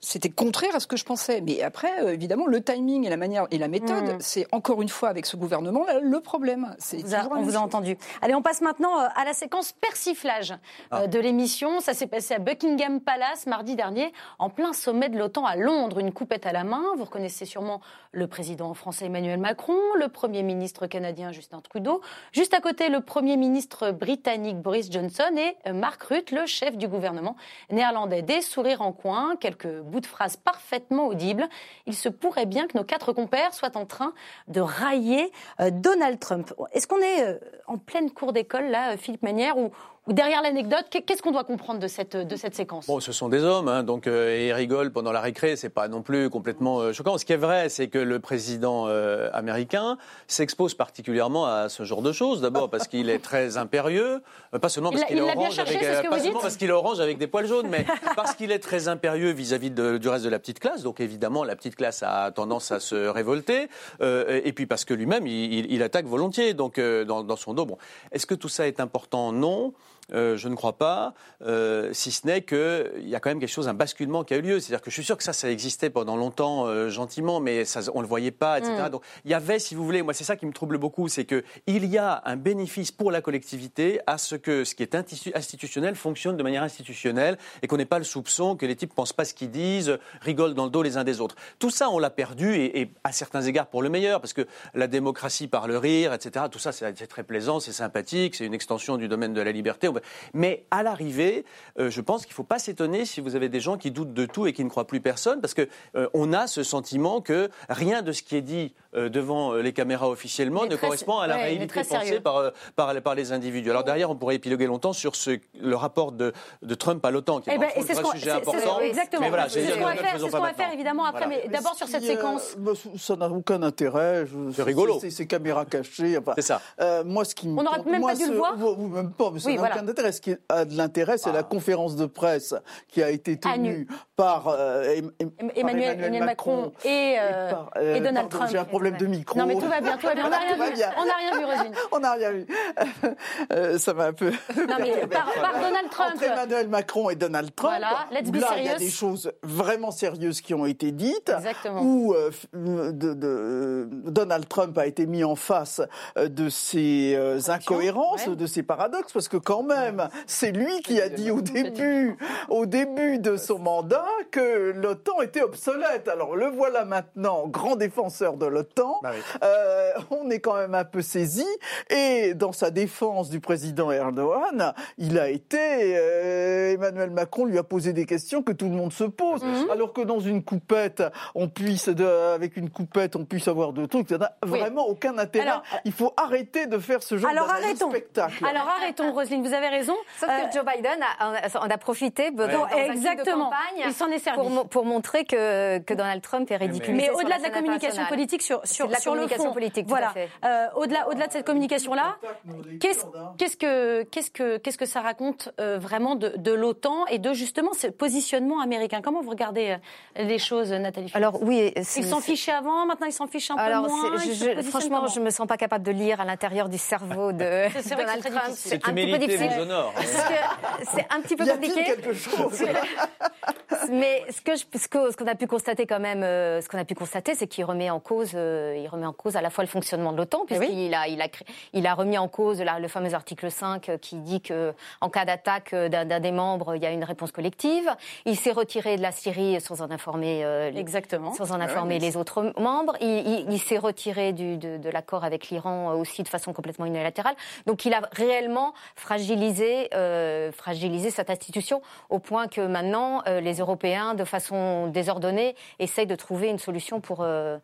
C'était contraire à ce que je pensais. Mais après, euh, évidemment, le timing et la manière et la méthode, Mm. c'est encore une fois avec ce gouvernement là, le problème. C'est On vous a- entendu. Allez, on passe passe maintenant euh, à la séquence persiflage Ah. euh, de l'émission. Ça s'est passé à Buckingham Palace mardi dernier, en plein sommet de l'OTAN à Londres, une coupette à la main. Vous reconnaissez sûrement le président français Emmanuel Macron, le Premier ministre canadien Justin Trudeau, juste à côté le Premier ministre britannique Boris Johnson et euh, Mark Rutte, le chef du gouvernement néerlandais. Des sourires en coin, quelques bouts de phrases parfaitement audibles. Il se pourrait bien que nos quatre compères soient en train de railler Donald Trump. Est-ce qu'on est en pleine cour d'école, là, euh, Philippe Manière, ou, ou derrière l'anecdote, qu'est- qu'est-ce qu'on doit comprendre de cette, de cette séquence? Bon, ce sont des hommes, hein, donc euh, et ils rigolent pendant la récré, c'est pas non plus complètement euh, choquant. Ce qui est vrai, c'est que le président euh, américain s'expose particulièrement à ce genre de choses. D'abord parce qu'il est très impérieux, euh, pas seulement parce qu'il est orange cherché, avec, c'est ce euh, pas seulement parce qu'il est orange avec des poils jaunes, mais parce qu'il est très impérieux vis-à-vis du reste de la petite classe. Donc évidemment, la petite classe a tendance à se révolter, euh, et puis parce que lui-même, il, il- il attaque volontiers, donc euh, dans, dans son dos. Bon, est-ce que tout ça est important? Non. Euh, je ne crois pas, euh, si ce n'est qu'il y a quand même quelque chose, un basculement qui a eu lieu. C'est-à-dire que je suis sûr que ça, ça existait pendant longtemps, euh, gentiment, mais ça, on ne le voyait pas, etc. Donc il y avait, si vous voulez, moi c'est ça qui me trouble beaucoup, c'est qu'il y a un bénéfice pour la collectivité à ce que ce qui est institu- institutionnel fonctionne de manière institutionnelle et qu'on n'ait pas le soupçon que les types pensent pas ce qu'ils disent, rigolent dans le dos les uns des autres. Tout ça, on l'a perdu et, et à certains égards pour le meilleur, parce que la démocratie par le rire, etc. Tout ça, c'est très plaisant, c'est sympathique, c'est une extension du domaine de la liberté. Mais à l'arrivée, euh, je pense qu'il ne faut pas s'étonner si vous avez des gens qui doutent de tout et qui ne croient plus personne, parce que euh, a ce sentiment que rien de ce qui est dit devant euh, les caméras officiellement ne correspond à la ouais, réalité pensée par, euh, par, par les individus. Alors derrière, on pourrait épiloguer longtemps sur ce, le rapport de, de Trump à l'OTAN, qui est Eh ben, un et c'est ce vrai qu'on sujet important. exactement. Mais voilà, c'est ce qu'on va faire, faisons c'est ce pas qu'on va faire maintenant. évidemment après, Voilà. mais d'abord sur cette euh, séquence. bah, ça n'a aucun intérêt. Je- C'est rigolo. C'est ces caméras cachées. enfin, C'est ça. euh, moi, ce qui me On n'aurait même moi, pas dû le voir même pas, mais ça Oui, n'a voilà. aucun intérêt. Ce qui a de l'intérêt, c'est Ah. la conférence de presse qui a été tenue nu. par, euh, Em- Em- par Emmanuel, Macron et, euh, euh, Donald Trump. Problème de micro. Non mais tout va bien, tout va bien. On n'a rien vu. bien. On n'a rien vu, Roselyne. On n'a rien vu. Euh, ça m'a un peu. Non mais par, par Donald Trump. Entre Emmanuel Macron et Donald Trump, Voilà, let's be là, il y a des choses vraiment sérieuses qui ont été dites, Exactement. où euh, de- de- Donald Trump a été mis en face euh, de ses euh, incohérences, ouais. de ses paradoxes, parce que quand même, c'est lui qui a dit au début, au début de son mandat que l'OTAN était obsolète. Alors le voilà maintenant, grand défenseur de l'OTAN. Bah oui. Euh, on est quand même un peu saisi. Et dans sa défense du président Erdogan, il a été. euh, Emmanuel Macron lui a posé des questions que tout le monde se pose. Mhm. Alors que dans une coupette, on puisse, de- avec une coupette, on puisse avoir de trucs. Ça n'a Oui. vraiment aucun intérêt. Alors- il faut arrêter de faire ce genre arrêtons. spectacle. Alors arrêtons, Roselyne, vous avez raison. Sauf Euh, que Joe Biden a, en a- profité dans, dans de exactement. campagne Il s'en est servi. pour, mo- pour montrer que, que Donald Trump est ridicule. Mais au-delà de la communication politique sur, sur, la sur le communication fond, politique, tout à voilà. fait. Euh, au-delà, au-delà de cette communication-là, qu'est-ce, qu'est-ce que, qu'est-ce que, qu'est-ce que ça raconte euh, vraiment de, de l'OTAN et de justement ce positionnement américain? Comment vous regardez euh, les choses, Nathalie Alors oui, c'est- Ils s'en c'est- fichaient avant, maintenant ils s'en fichent un peu moins. c'est- je- je- franchement, je me sens pas capable de lire à l'intérieur du cerveau de C'est- c'est Donald c'est Trump. difficile. Cette un petit peu difficile. c'est un petit peu compliqué. Mais ce que je- ce que- ce qu'on a pu constater quand même, euh, ce qu'on a pu constater, c'est qu'il remet en cause, euh, il remet en cause à la fois le fonctionnement de l'OTAN, Eh puisqu'il a, il a, cré- il a remis en cause la- le fameux article 5 euh, qui dit que en cas d'attaque d'un des membres, il y a une réponse collective. Il s'est retiré de la Syrie sans en informer euh, Exactement. sans en informer les autres membres. Il, il- il s'est retiré du- de, de l'accord avec l'Iran aussi de façon complètement unilatérale. Donc il a réellement fragilisé, euh, fragilisé cette institution au point que maintenant euh, les Européens, de façon désordonnée, essayent de trouver une solution pour. euh,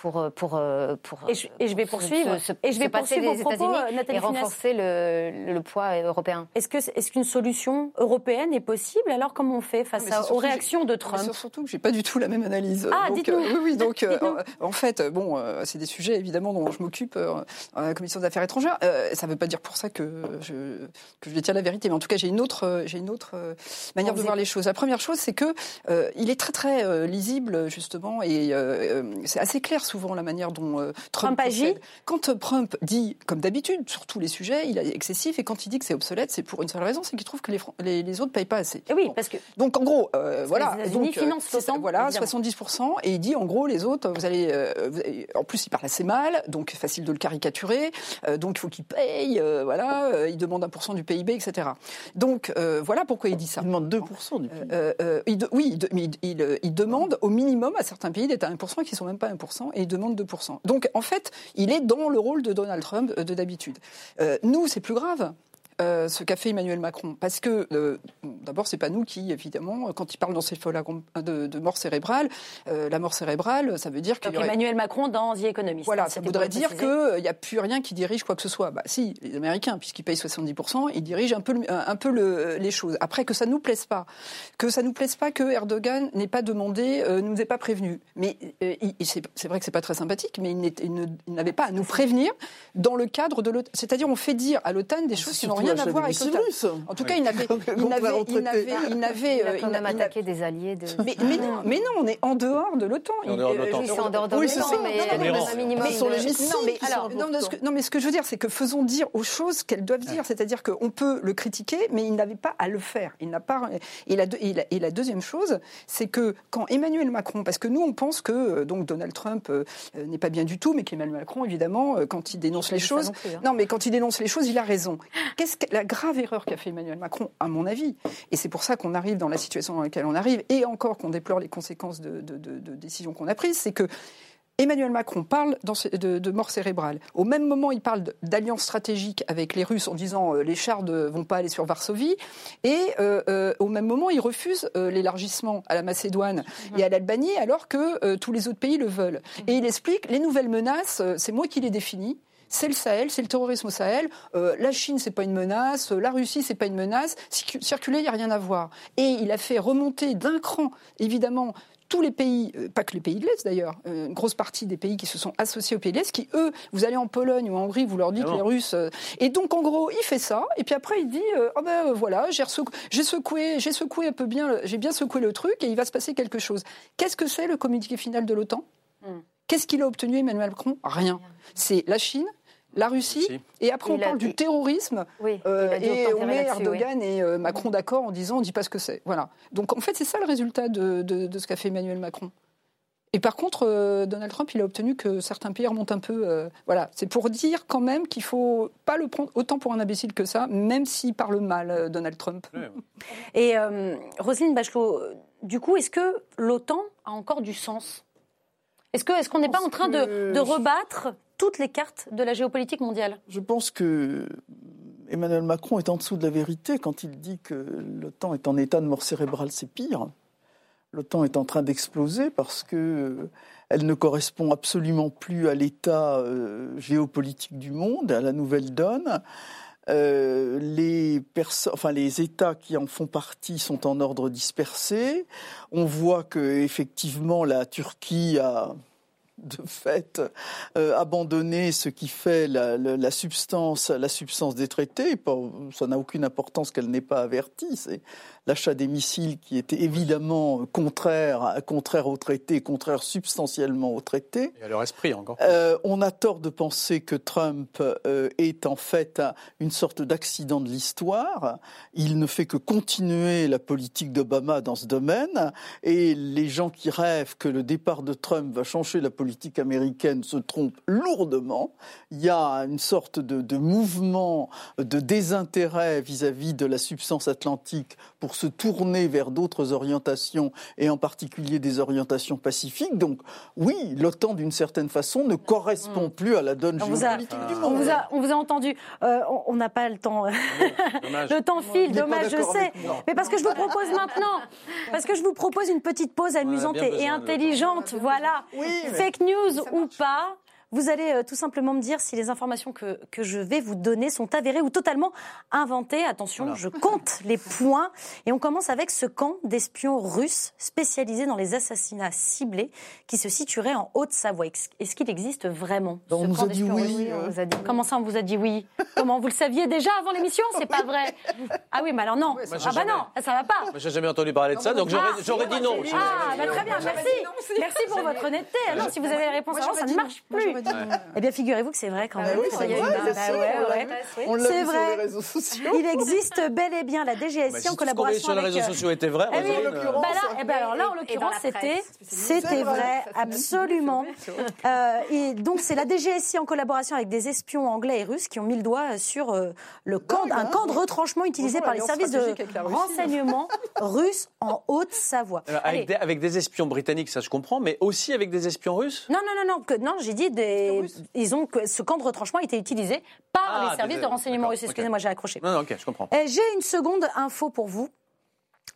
pour, euh, pour, euh, pour, Et je- et je vais pour se- poursuivre. se- Et je vais poursuivre vos propos, euh, Nathalie et renforcer le, le poids européen. Est-ce que est-ce qu'une solution européenne est possible? Alors comment on fait face à- aux réactions de Trump? surtout que j'ai pas du tout la même analyse. Ah, donc, dites-nous. euh, oui, oui, donc euh, en fait, bon, euh, c'est des sujets évidemment dont je m'occupe euh, à la commission des affaires étrangères. Euh, ça ne veut pas dire pour ça que je que je détiens la vérité, mais en tout cas, j'ai une autre, euh, j'ai une autre euh, manière Bon, de voir les choses. La première chose, c'est que euh, il est très très euh, lisible justement et euh, euh, c'est assez clair bizarre souvent la manière dont euh, Trump, Trump agit. Quand euh, Trump dit, comme d'habitude, sur tous les sujets, il est excessif, et quand il dit que c'est obsolète, c'est pour une seule raison, c'est qu'il trouve que les, Fran- les, les autres payent pas assez. Et oui, Bon. parce que Donc en gros, euh, voilà. les donc, euh, financent l'OTAN, Voilà, évidemment. 70%. Et il dit en gros, les autres, vous allez. euh, vous allez- en plus, il parle assez mal, donc facile de le caricaturer. euh, donc il faut qu'il paye. euh, voilà, euh, il demande 1% du PIB, etc. Donc euh, voilà pourquoi il dit ça. Il demande 2% du PIB. Euh, euh, il de- oui, il de- mais il, il, il demande au minimum à certains pays d'être à 1% qui ne sont même pas 1% et il demande 2%. Donc en fait, il est dans le rôle de Donald Trump euh, de d'habitude. Euh, nous, c'est plus grave. Euh, ce qu'a fait Emmanuel Macron, parce que euh, d'abord c'est pas nous qui évidemment quand il parle d'encéphalogramme de, de mort cérébrale, euh, la mort cérébrale, ça veut dire qu'il aurait Emmanuel Macron dans The Economist. voilà, ça voudrait dire qu'il n'y a plus rien qui dirige quoi que ce soit. Bah si, les Américains, puisqu'ils payent 70%, ils dirigent un peu, le- un peu le- les choses. Après, que ça ne nous plaise pas, que ça ne nous plaise pas que Erdogan n'ait pas demandé, euh, ne nous ait pas prévenu. Mais euh, c'est vrai que c'est pas très sympathique, mais il n'avait pas à nous prévenir dans le cadre de l'OTAN. C'est-à-dire, on fait dire à l'OTAN des choses qui n'ont rien à voir avec russes. En tout cas, il n'avait, il n'avait, il retraitée. n'avait, il n'avait, Il euh, a il quand n'a- même il n'a- attaqué des alliés de. mais, mais non, mais non, on est en dehors de l'OTAN. En dehors de Il- l'OTAN. euh, Oui, c'est en dehors de Oui, l'OTAN, ça. mais mais un minimum sont les de- missiles non, mais, alors, sont non, non, ce que, non, mais ce que je veux dire, c'est que faisons dire aux choses qu'elles doivent dire. C'est-à-dire qu'on peut le critiquer, mais il n'avait pas à le faire. Il n'a pas. Et la, deux- et la, et la deuxième chose, c'est que quand Emmanuel Macron, parce que nous, on pense que euh, donc Donald Trump euh, euh, n'est pas bien du tout, mais qu'Emmanuel Macron, évidemment, euh, quand il dénonce les choses, non hein. non, mais quand il dénonce les choses, il a raison. Qu'est-ce que la grave erreur qu'a fait Emmanuel Macron, à mon avis, et c'est pour ça qu'on arrive dans la situation dans laquelle on arrive, et encore qu'on déplore les conséquences de, de- de- de décisions qu'on a prises, c'est que Emmanuel Macron parle dans ce- de, de mort cérébrale. Au même moment, il parle d'alliance stratégique avec les Russes en disant euh, les chars ne vont pas aller sur Varsovie. Et euh, euh, au même moment, il refuse l'élargissement à la Macédoine et à l'Albanie alors que tous les autres pays le veulent. Et il explique les nouvelles menaces, c'est moi qui les définis. C'est le Sahel, c'est le terrorisme au Sahel. Euh, la Chine, c'est pas une menace. La Russie, c'est pas une menace. Circu- Circuler, il n'y a rien à voir. Et il a fait remonter d'un cran, évidemment, tous les pays, euh, pas que les pays de l'Est d'ailleurs, euh, une grosse partie des pays qui se sont associés aux pays de l'Est, qui eux, vous allez en Pologne ou en Hongrie, vous leur dites les. Russes. et donc en gros, il fait ça, et puis après il dit, euh, ah ben euh, voilà, j'ai secoué, j'ai secoué un peu bien, j'ai bien secoué le truc, et il va se passer quelque chose. Qu'est-ce que c'est le communiqué final de l'OTAN? Hmm. Qu'est-ce qu'il a obtenu Emmanuel Macron? Rien. C'est la Chine, la Russie, et après on Il a- parle du terrorisme. Oui, Euh, et on met oui. Erdogan et euh, Macron d'accord en disant on dit pas ce que c'est. Voilà. Donc en fait c'est ça le résultat de, de- de ce qu'a fait Emmanuel Macron. Et par contre, euh, Donald Trump, il a obtenu que certains pays remontent un peu. euh, voilà, c'est pour dire quand même qu'il faut pas le prendre autant pour un imbécile que ça, même s'il parle mal, euh, Donald Trump. Et euh, Roselyne Bachelot, du coup, est-ce que l'OTAN a encore du sens? Est-ce que est-ce qu'on n'est pas en train de, de rebattre toutes les cartes de la géopolitique mondiale Je pense que Emmanuel Macron est en dessous de la vérité quand il dit que l'OTAN est en état de mort cérébrale. C'est pire. L'OTAN est en train d'exploser parce que euh, elle ne correspond absolument plus à l'état euh, géopolitique du monde, à la nouvelle donne. Euh, les, les États qui en font partie sont en ordre dispersé. On voit que effectivement la Turquie a de fait euh, abandonné ce qui fait la, substance, la substance des traités. Ça n'a aucune importance qu'elle n'ait pas averti. L'achat des missiles qui était évidemment contraire, contraire au traité, contraire substantiellement au traité. Et à leur esprit encore. Euh, on a tort de penser que Trump euh, est en fait un- une sorte d'accident de l'histoire. Il ne fait que continuer la politique d'Obama dans ce domaine. Et les gens qui rêvent que le départ de Trump va changer la politique américaine se trompent lourdement. Il y a une sorte de, de mouvement de désintérêt vis-à-vis de la substance atlantique pour se tourner vers d'autres orientations et en particulier des orientations pacifiques. Donc oui, l'OTAN d'une certaine façon ne correspond plus à la donne On vous a, géopolitique du on monde. vous a, on vous a entendu. Euh, on- on n'a pas le temps. Dommage. Le temps file, dommage, je sais. Mais parce que je vous propose maintenant, parce que je vous propose une petite pause amusante et, intelligente, voilà. Oui, mais- Fake news ou pas, Vous allez euh, tout simplement me dire si les informations que, que je vais vous donner sont avérées ou totalement inventées. Attention, Voilà. je compte les points. Et on commence avec ce camp d'espions russes spécialisé dans les assassinats ciblés qui se situerait en Haute-Savoie. Est-ce- Est-ce qu'il existe vraiment on ce nous camp a dit d'espions oui, russes euh. On vous a dit oui. Comment ça, on vous a dit oui? Comment Vous le saviez déjà avant l'émission? C'est pas vrai. Ah oui, mais alors non. Moi, ah bah non, ça va pas. J'ai jamais entendu parler de ça, donc j'aurais Ah, j'aurais dit non. Ah, bah très bien, merci. Merci pour votre honnêteté. Ah non, si vous avez la réponse avant, ça ne marche plus. Eh bien, figurez-vous que c'est vrai quand même. oui, Vous c'est voyez, vrai, bah, bien bah on l'a vu. Sur les réseaux sociaux. Il existe bel et bien la DGSI Bah, en collaboration met sur les avec. réseaux euh, sociaux était vrai, là, eh ben alors là, en l'occurrence, c'était, c'était vrai. absolument. Euh, et donc, c'est la DGSI en collaboration avec des espions anglais et russes qui ont mis le doigt sur euh, le camp, un hein. camp de retranchement utilisé par les services de avec renseignement russes en Haute-Savoie. Avec, des, avec espions britanniques, ça je comprends, mais aussi avec des espions russes? Non, non, non, non, non, j'ai dit des. Ils ont ce camp de retranchement a été utilisé par Ah, les services de renseignement russes. Excusez-moi, j'ai accroché. Non, non, ok, je comprends. Euh, J'ai une seconde info pour vous.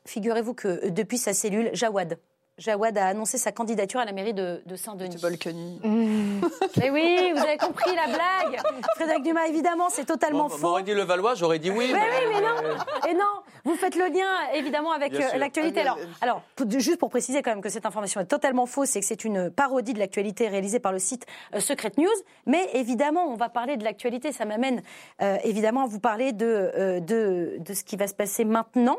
Figurez-vous que euh, depuis sa cellule, Jawad. Jawad a annoncé sa candidature à la mairie de, de Saint-Denis. C'est Balkany. Mais oui, vous avez compris la blague. Frédéric Dumas, évidemment, c'est totalement Bon, faux. M'aurait dit le Valois, j'aurais dit oui. Mais oui, mais non. Et non, vous faites le lien évidemment avec euh, l'actualité. Ah, Alors, mais- alors juste pour préciser quand même que cette information est totalement fausse et que c'est une parodie de l'actualité réalisée par le site euh, Secret News. Mais évidemment, on va parler de l'actualité. Ça m'amène euh, évidemment à vous parler de, euh, de, de ce qui va se passer maintenant.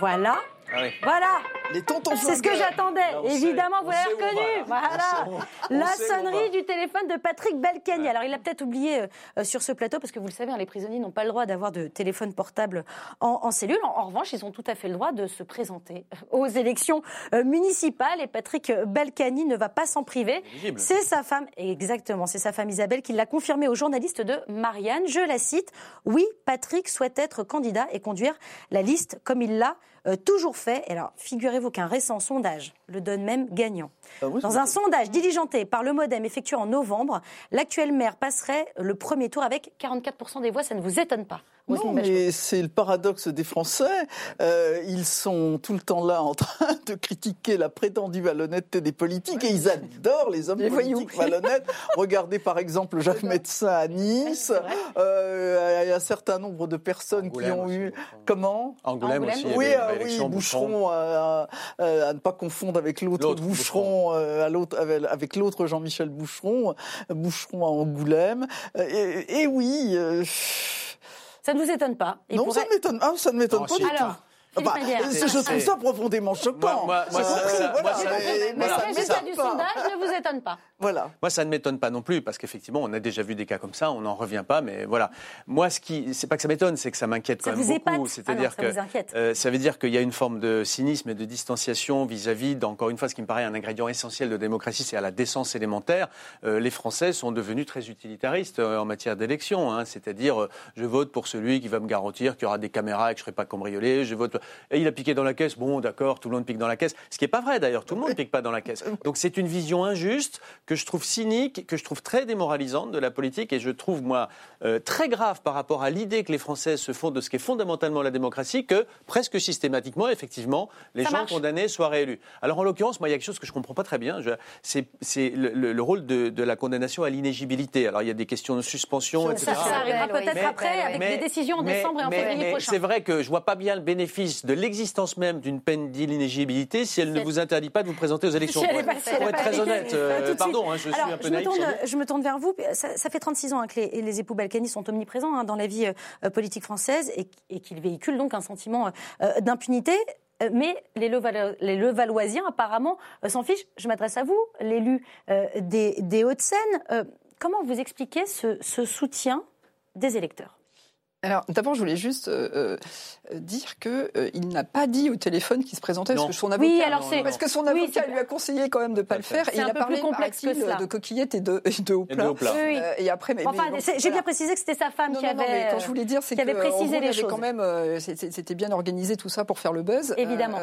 Voilà. Ah oui. Voilà, Les tontons c'est ce que j'attendais. Sait- Évidemment, vous l'avez reconnu. Voilà, la sonnerie du téléphone de Patrick Balkany. Alors, il l'a peut-être oublié euh, sur ce plateau parce que vous le savez, hein, les prisonniers n'ont pas le droit d'avoir de téléphone portable en, en cellule. En, en revanche, ils ont tout à fait le droit de se présenter aux élections euh, municipales. Et Patrick Balkany ne va pas s'en priver. C'est sa femme, exactement, c'est sa femme Isabelle qui l'a confirmé aux journalistes de Marianne. Je la cite. Oui, Patrick souhaite être candidat et conduire la liste comme il l'a euh, toujours fait. Et alors, figurez-vous qu'un récent sondage le donne même gagnant. Ah oui, Dans un sondage diligenté par le Modem effectué en novembre, l'actuel maire passerait le premier tour avec 44% des voix. Ça ne vous étonne pas Non, mais c'est le paradoxe des Français. Euh, ils sont tout le temps là en train de critiquer la prétendue malhonnêteté des politiques et ils adorent les hommes Les politiques voyous. malhonnêtes. Regardez par exemple Jacques Médecin à Nice. Euh, Il y a un certain nombre de personnes qui ont aussi, eu... Comment? Angoulême, Angoulême. aussi. il y oui, avait ah oui, Boucheron, euh, euh, à ne pas confondre avec l'autre Boucheron, euh, à l'autre, avec, l'autre Jean-Michel Boucheron, euh, Boucheron à Angoulême. Euh, et, et oui, euh, Ça ne vous étonne pas Il non, pourrait- ça ne m'étonne, ah, ça ne m'étonne Non, pas si. du Alors, tout. Philippe Enfin, Maillard. c'est- je trouve ça profondément choquant. Moi- moi- moi, ça- compris, ça- voilà, moi, ça- mais- Mais mais le ça résultat du pas. sondage ne vous étonne pas Voilà. Moi, ça ne m'étonne pas non plus, parce qu'effectivement, on a déjà vu des cas comme ça, on n'en revient pas, mais voilà. Moi, ce qui, c'est pas que ça m'étonne, c'est que ça m'inquiète quand Ça même vous beaucoup. C'est-à-dire Ah que vous inquiète. euh, ça veut dire qu'il y a une forme de cynisme et de distanciation vis-à-vis, d'encore une fois, ce qui me paraît un ingrédient essentiel de démocratie, c'est à la décence élémentaire. Euh, les Français sont devenus très utilitaristes euh, en matière d'élection, hein. c'est-à-dire, euh, je vote pour celui qui va me garantir qu'il y aura des caméras et que je ne serai pas cambriolé. Je vote. Et il a piqué dans la caisse. Bon, d'accord, tout le monde pique dans la caisse. Ce qui n'est pas vrai d'ailleurs. Tout le monde ne pique pas dans la caisse. Donc c'est une vision injuste que je trouve cynique, que je trouve très démoralisante de la politique et je trouve, moi, euh, très grave par rapport à l'idée que les Français se font de ce qui est fondamentalement la démocratie que presque systématiquement, effectivement, les Ça gens marche. condamnés soient réélus. Alors en l'occurrence, moi, il y a quelque chose que je ne comprends pas très bien. Je- C'est c'est le, le- le rôle de, de la condamnation à l'inégibilité. Alors il y a des questions de suspension, etc. Ça, ça arrivera peut-être mais- après avec Mais- des décisions en mais- décembre et en mais- février mais prochain. C'est vrai que je vois pas bien le bénéfice de l'existence même d'une peine d'inéligibilité si elle ne vous interdit pas de vous présenter aux élections. Pour être- très honnête, Euh, euh, pardon, hein, je suis un peu je me, tourne, doute. je me tourne vers vous. Ça, ça fait 36 ans hein, que les, les époux Balkany sont omniprésents hein, dans la vie euh, politique française et, et qu'ils véhiculent donc un sentiment euh, d'impunité. Euh, Mais les, Leval- les Levalloisiens, apparemment, euh, s'en fichent. Je m'adresse à vous, l'élu euh, des, des Hauts-de-Seine. Euh, comment vous expliquez ce, ce soutien des électeurs? Alors, d'abord, je voulais juste euh, euh, dire que euh, il n'a pas dit au téléphone qu'il se présentait Non. parce que son avocat, Oui, alors parce que son avocat lui a conseillé quand même de pas le faire. Et C'est il un a peu parlé, plus complexe que cela. de coquillettes et de, et de haut Et de plat. haut plat. Oui, oui. Euh, et après, mais, Enfin, bon, j'ai voilà. bien précisé que c'était sa femme Non, qui non, non, avait. mais quand je voulais dire, c'est que avait en précisé gros, les choses. quand même, euh, c'était c'était bien organisé tout ça pour faire le buzz. Évidemment.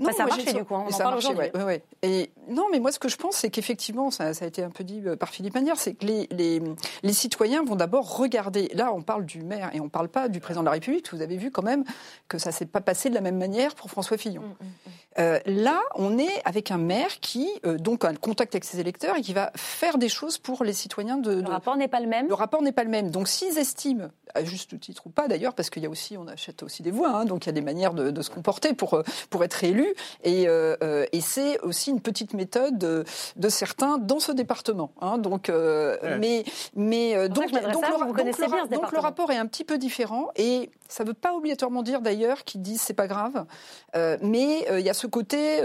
Euh, Bah, ça a marché, du coup, hein, on en ça a parle marché, aujourd'hui. ouais, ouais, ouais. Et non, mais moi, ce que je pense, c'est qu'effectivement, ça, ça a été un peu dit euh, par Philippe Manière, c'est que les, les, les citoyens vont d'abord regarder. Là, on parle du maire et on parle pas du président de la République. Vous avez vu quand même que ça s'est pas passé de la même manière pour François Fillon. Mm, là, on est avec un maire qui donc a un contact avec ses électeurs et qui va faire des choses pour les citoyens de. Le rapport n'est pas le même. Le rapport n'est pas le même. Donc s'ils estiment à juste titre ou pas d'ailleurs, parce qu'il y a aussi, on achète aussi des voix, hein, donc il y a des manières de, de, se comporter pour pour être élu, et, euh, et c'est aussi une petite méthode de, de certains dans ce département. Hein, donc, euh, ouais. mais mais donc, donc, donc, le, donc, le, donc le rapport est un petit peu différent, et ça ne veut pas obligatoirement dire d'ailleurs qu'ils disent c'est pas grave, euh, mais il y a ce côté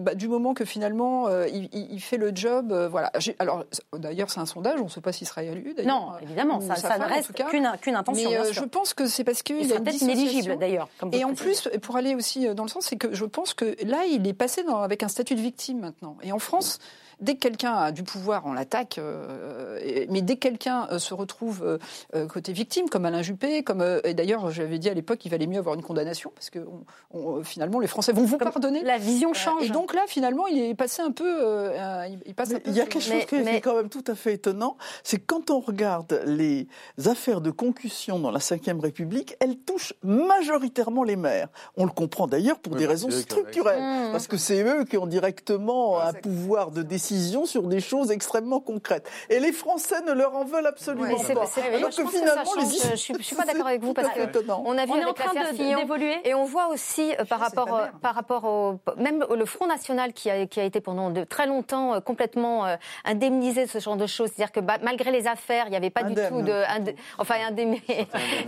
bah, du moment que finalement il, il, fait le job, voilà. Alors d'ailleurs c'est un sondage, on ne sait pas s'il sera élu. Non, évidemment, ça, ça ne reste qu'une qu'une intention. Mais euh, je pense que c'est parce qu'il a une peut-être inéligible d'ailleurs. Et en plus, pour aller aussi dans le sens, c'est que je pense que là, il est passé avec un statut de victime maintenant. Et en France, dès que quelqu'un a du pouvoir, on l'attaque. Euh, mais dès que quelqu'un euh, se retrouve euh, côté victime, comme Alain Juppé, comme et d'ailleurs j'avais dit à l'époque qu'il valait mieux avoir une condamnation parce que on, on, finalement les Français vont vous comme pardonner. La vision change. et donc là, finalement, il est passé un peu. il passe. Un peu il y a quelque chose mais, qui est quand même tout à fait étonnant, c'est quand on regarde les affaires de concussion dans la Ve République, elles touchent majoritairement les maires. On le comprend d'ailleurs pour oui, des raisons structurelles, mmh. parce que c'est eux qui ont directement un pouvoir de décision sur des choses extrêmement concrètes. Et les Français ne leur en veulent absolument ouais, pas. Alors que finalement, que les... je, suis, je suis pas d'accord avec vous parce que étonnant. on a vu on avec est en train d'évoluer et on voit aussi euh, par rapport euh, par rapport au même le Front National qui a qui a été pendant de très longtemps euh, complètement euh, indemnisé de ce genre de choses, c'est-à-dire que bah, malgré les affaires, il n'y avait pas Indemne. du tout de indé... enfin indemné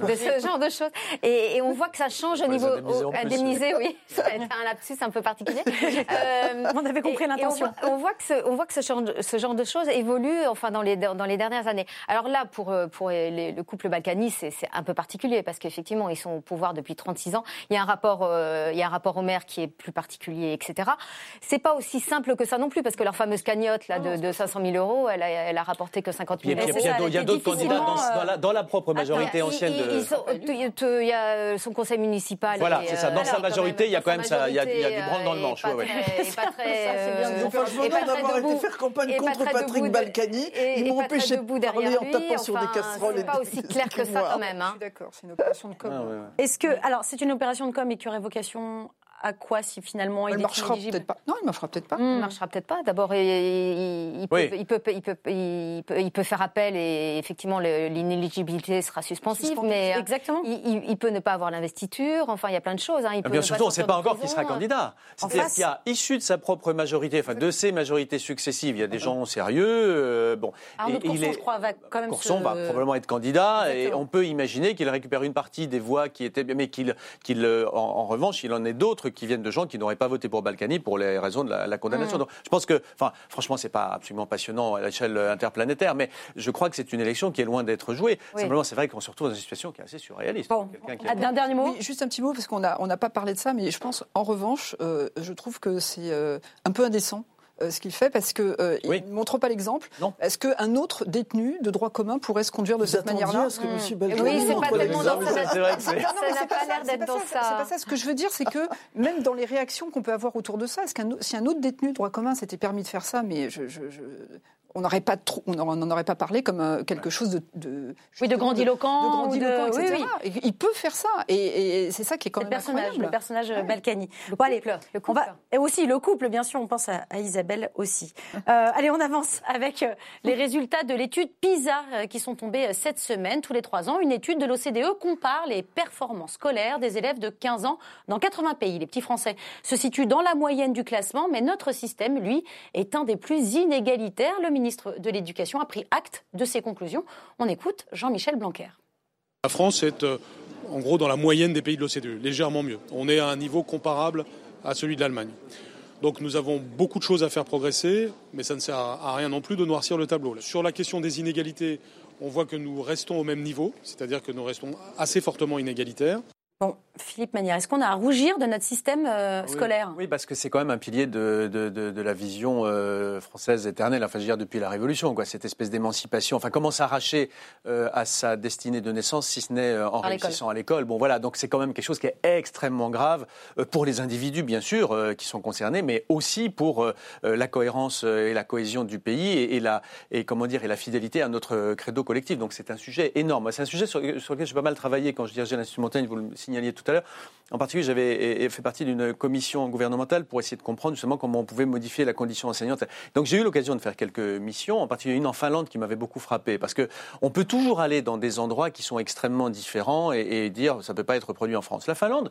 de ce genre de choses et, et, on voit que ça change au niveau au, indemnisé, oui, été un lapsus un peu particulier. euh, on avait compris l'intention. On, on, voit que ce, on voit que ce genre, de, ce genre de choses évolue enfin dans les dans les dernières années. Alors là pour pour les, le couple Balkany c'est un peu particulier parce qu'effectivement ils sont au pouvoir depuis 36 ans. Il y a un rapport euh, il y a un rapport au maire qui est plus particulier etc. C'est pas aussi simple que ça non plus parce que leur fameuse cagnotte là de, de 500 000 euros elle a, elle a rapporté que 50 000 euros. Il y a d'autres candidats dans, dans, la, dans, la, propre majorité Attends, ancienne. De... ils sont, il y a son conseil municipal. Voilà c'est ça. Dans sa majorité il y a quand même ça il y a, il y a du branle dans le manche. Pas très, pas très, je d'avoir été faire campagne contre Patrick Balkany. Ils m'ont empêché de parler en tapant sur des casseroles. C'est pas aussi clair que ça quand même. Je suis d'accord, c'est une opération de com. Ah, ouais, ouais. Est-ce que, alors, c'est une opération de com et qui aurait vocation à quoi si finalement il, il marchera peut-être pas. Non, il marchera peut-être pas. Mmh. Il marchera peut-être pas. D'abord, il, il, oui. il, peut, il, peut, il, peut, il peut faire appel et effectivement l'inéligibilité sera suspensive, mais exactement. Il, peut ne pas avoir l'investiture. Enfin, il y a plein de choses. Hein. Il ah, peut bien surtout, on ne sait pas encore qui sera candidat. C'est-à-dire qu'il y a issu de sa propre majorité, enfin de ses majorités successives, il y a des gens sérieux. Euh, bon, Arnaud et, il est, je crois, va quand même Courson se... va probablement être candidat exactement. et on peut imaginer qu'il récupère une partie des voix qui étaient, mais qu'il, qu'il en, en revanche, il en est d'autres qui viennent de gens qui n'auraient pas voté pour Balkany pour les raisons de la, la condamnation. Mmh. Donc, je pense que, enfin, franchement, c'est pas absolument passionnant à l'échelle interplanétaire, mais je crois que c'est une élection qui est loin d'être jouée. Oui. Simplement, c'est vrai qu'on se retrouve dans une situation qui est assez surréaliste. Bon, qui a... un dernier mot. Oui, juste un petit mot parce qu'on n'a on n'a pas parlé de ça, mais je pense, en revanche, euh, je trouve que c'est euh, un peu indécent euh, ce qu'il fait parce que euh, oui. il ne montre pas l'exemple. Est-ce qu'un autre détenu de droit commun pourrait se conduire de Vous cette manière-là que mmh. Oui, c'est pas tellement dans ça. C'est vrai que c'est. Ça n'a pas l'air d'être dans ça. C'est pas ça. Ce que je veux dire, c'est que même dans les réactions qu'on peut avoir autour de ça, est-ce qu'un si un autre détenu de droit commun s'était permis de faire ça, mais je, je, je on n'aurait pas trop, on n'en aurait pas parlé comme euh, quelque chose de, de oui de grandiloquent, de, grandiloquent de, etc. Oui, oui. Il peut faire ça et, et c'est ça qui est quand le même personnage, incroyable. le personnage ouais. Balkany. Le bon, allez, le couple. On va, et aussi le couple, bien sûr. On pense à, à Isabelle aussi. Euh, allez, on avance avec euh, les résultats de l'étude PISA qui sont tombés cette semaine, tous les trois ans. Une étude de l'OCDE compare les performances scolaires des élèves de 15 ans dans 80 pays. Les petits Français se situent dans la moyenne du classement, mais notre système, lui, est un des plus inégalitaires. Le ministre de l'Éducation a pris acte de ces conclusions. On écoute Jean-Michel Blanquer. La France est euh, en gros dans la moyenne des pays de l'OCDE, légèrement mieux. On est à un niveau comparable à celui de l'Allemagne. Donc nous avons beaucoup de choses à faire progresser, mais ça ne sert à rien non plus de noircir le tableau. Sur la question des inégalités, on voit que nous restons au même niveau, c'est-à-dire que nous restons assez fortement inégalitaires. Bon, Philippe Manière, est-ce qu'on a à rougir de notre système euh, scolaire? Oui, oui, parce que c'est quand même un pilier de, de, de, de la vision euh, française éternelle, enfin je veux dire depuis la Révolution, quoi, cette espèce d'émancipation. Enfin, comment s'arracher euh, à sa destinée de naissance si ce n'est en À réussissant à l'école? Bon, voilà, donc c'est quand même quelque chose qui est extrêmement grave euh, pour les individus, bien sûr, euh, qui sont concernés, mais aussi pour euh, la cohérence et la cohésion du pays et, et, la et comment dire et la fidélité à notre credo collectif. Donc c'est un sujet énorme. C'est un sujet sur, sur lequel j'ai pas mal travaillé quand je dirigeais l'Institut Montaigne. Vous le signaliez tout à l'heure. En particulier, j'avais fait partie d'une commission gouvernementale pour essayer de comprendre justement comment on pouvait modifier la condition enseignante. Donc j'ai eu l'occasion de faire quelques missions, en particulier une en Finlande qui m'avait beaucoup frappé, parce que on peut toujours aller dans des endroits qui sont extrêmement différents et, et dire ça peut pas être reproduit en France. La Finlande,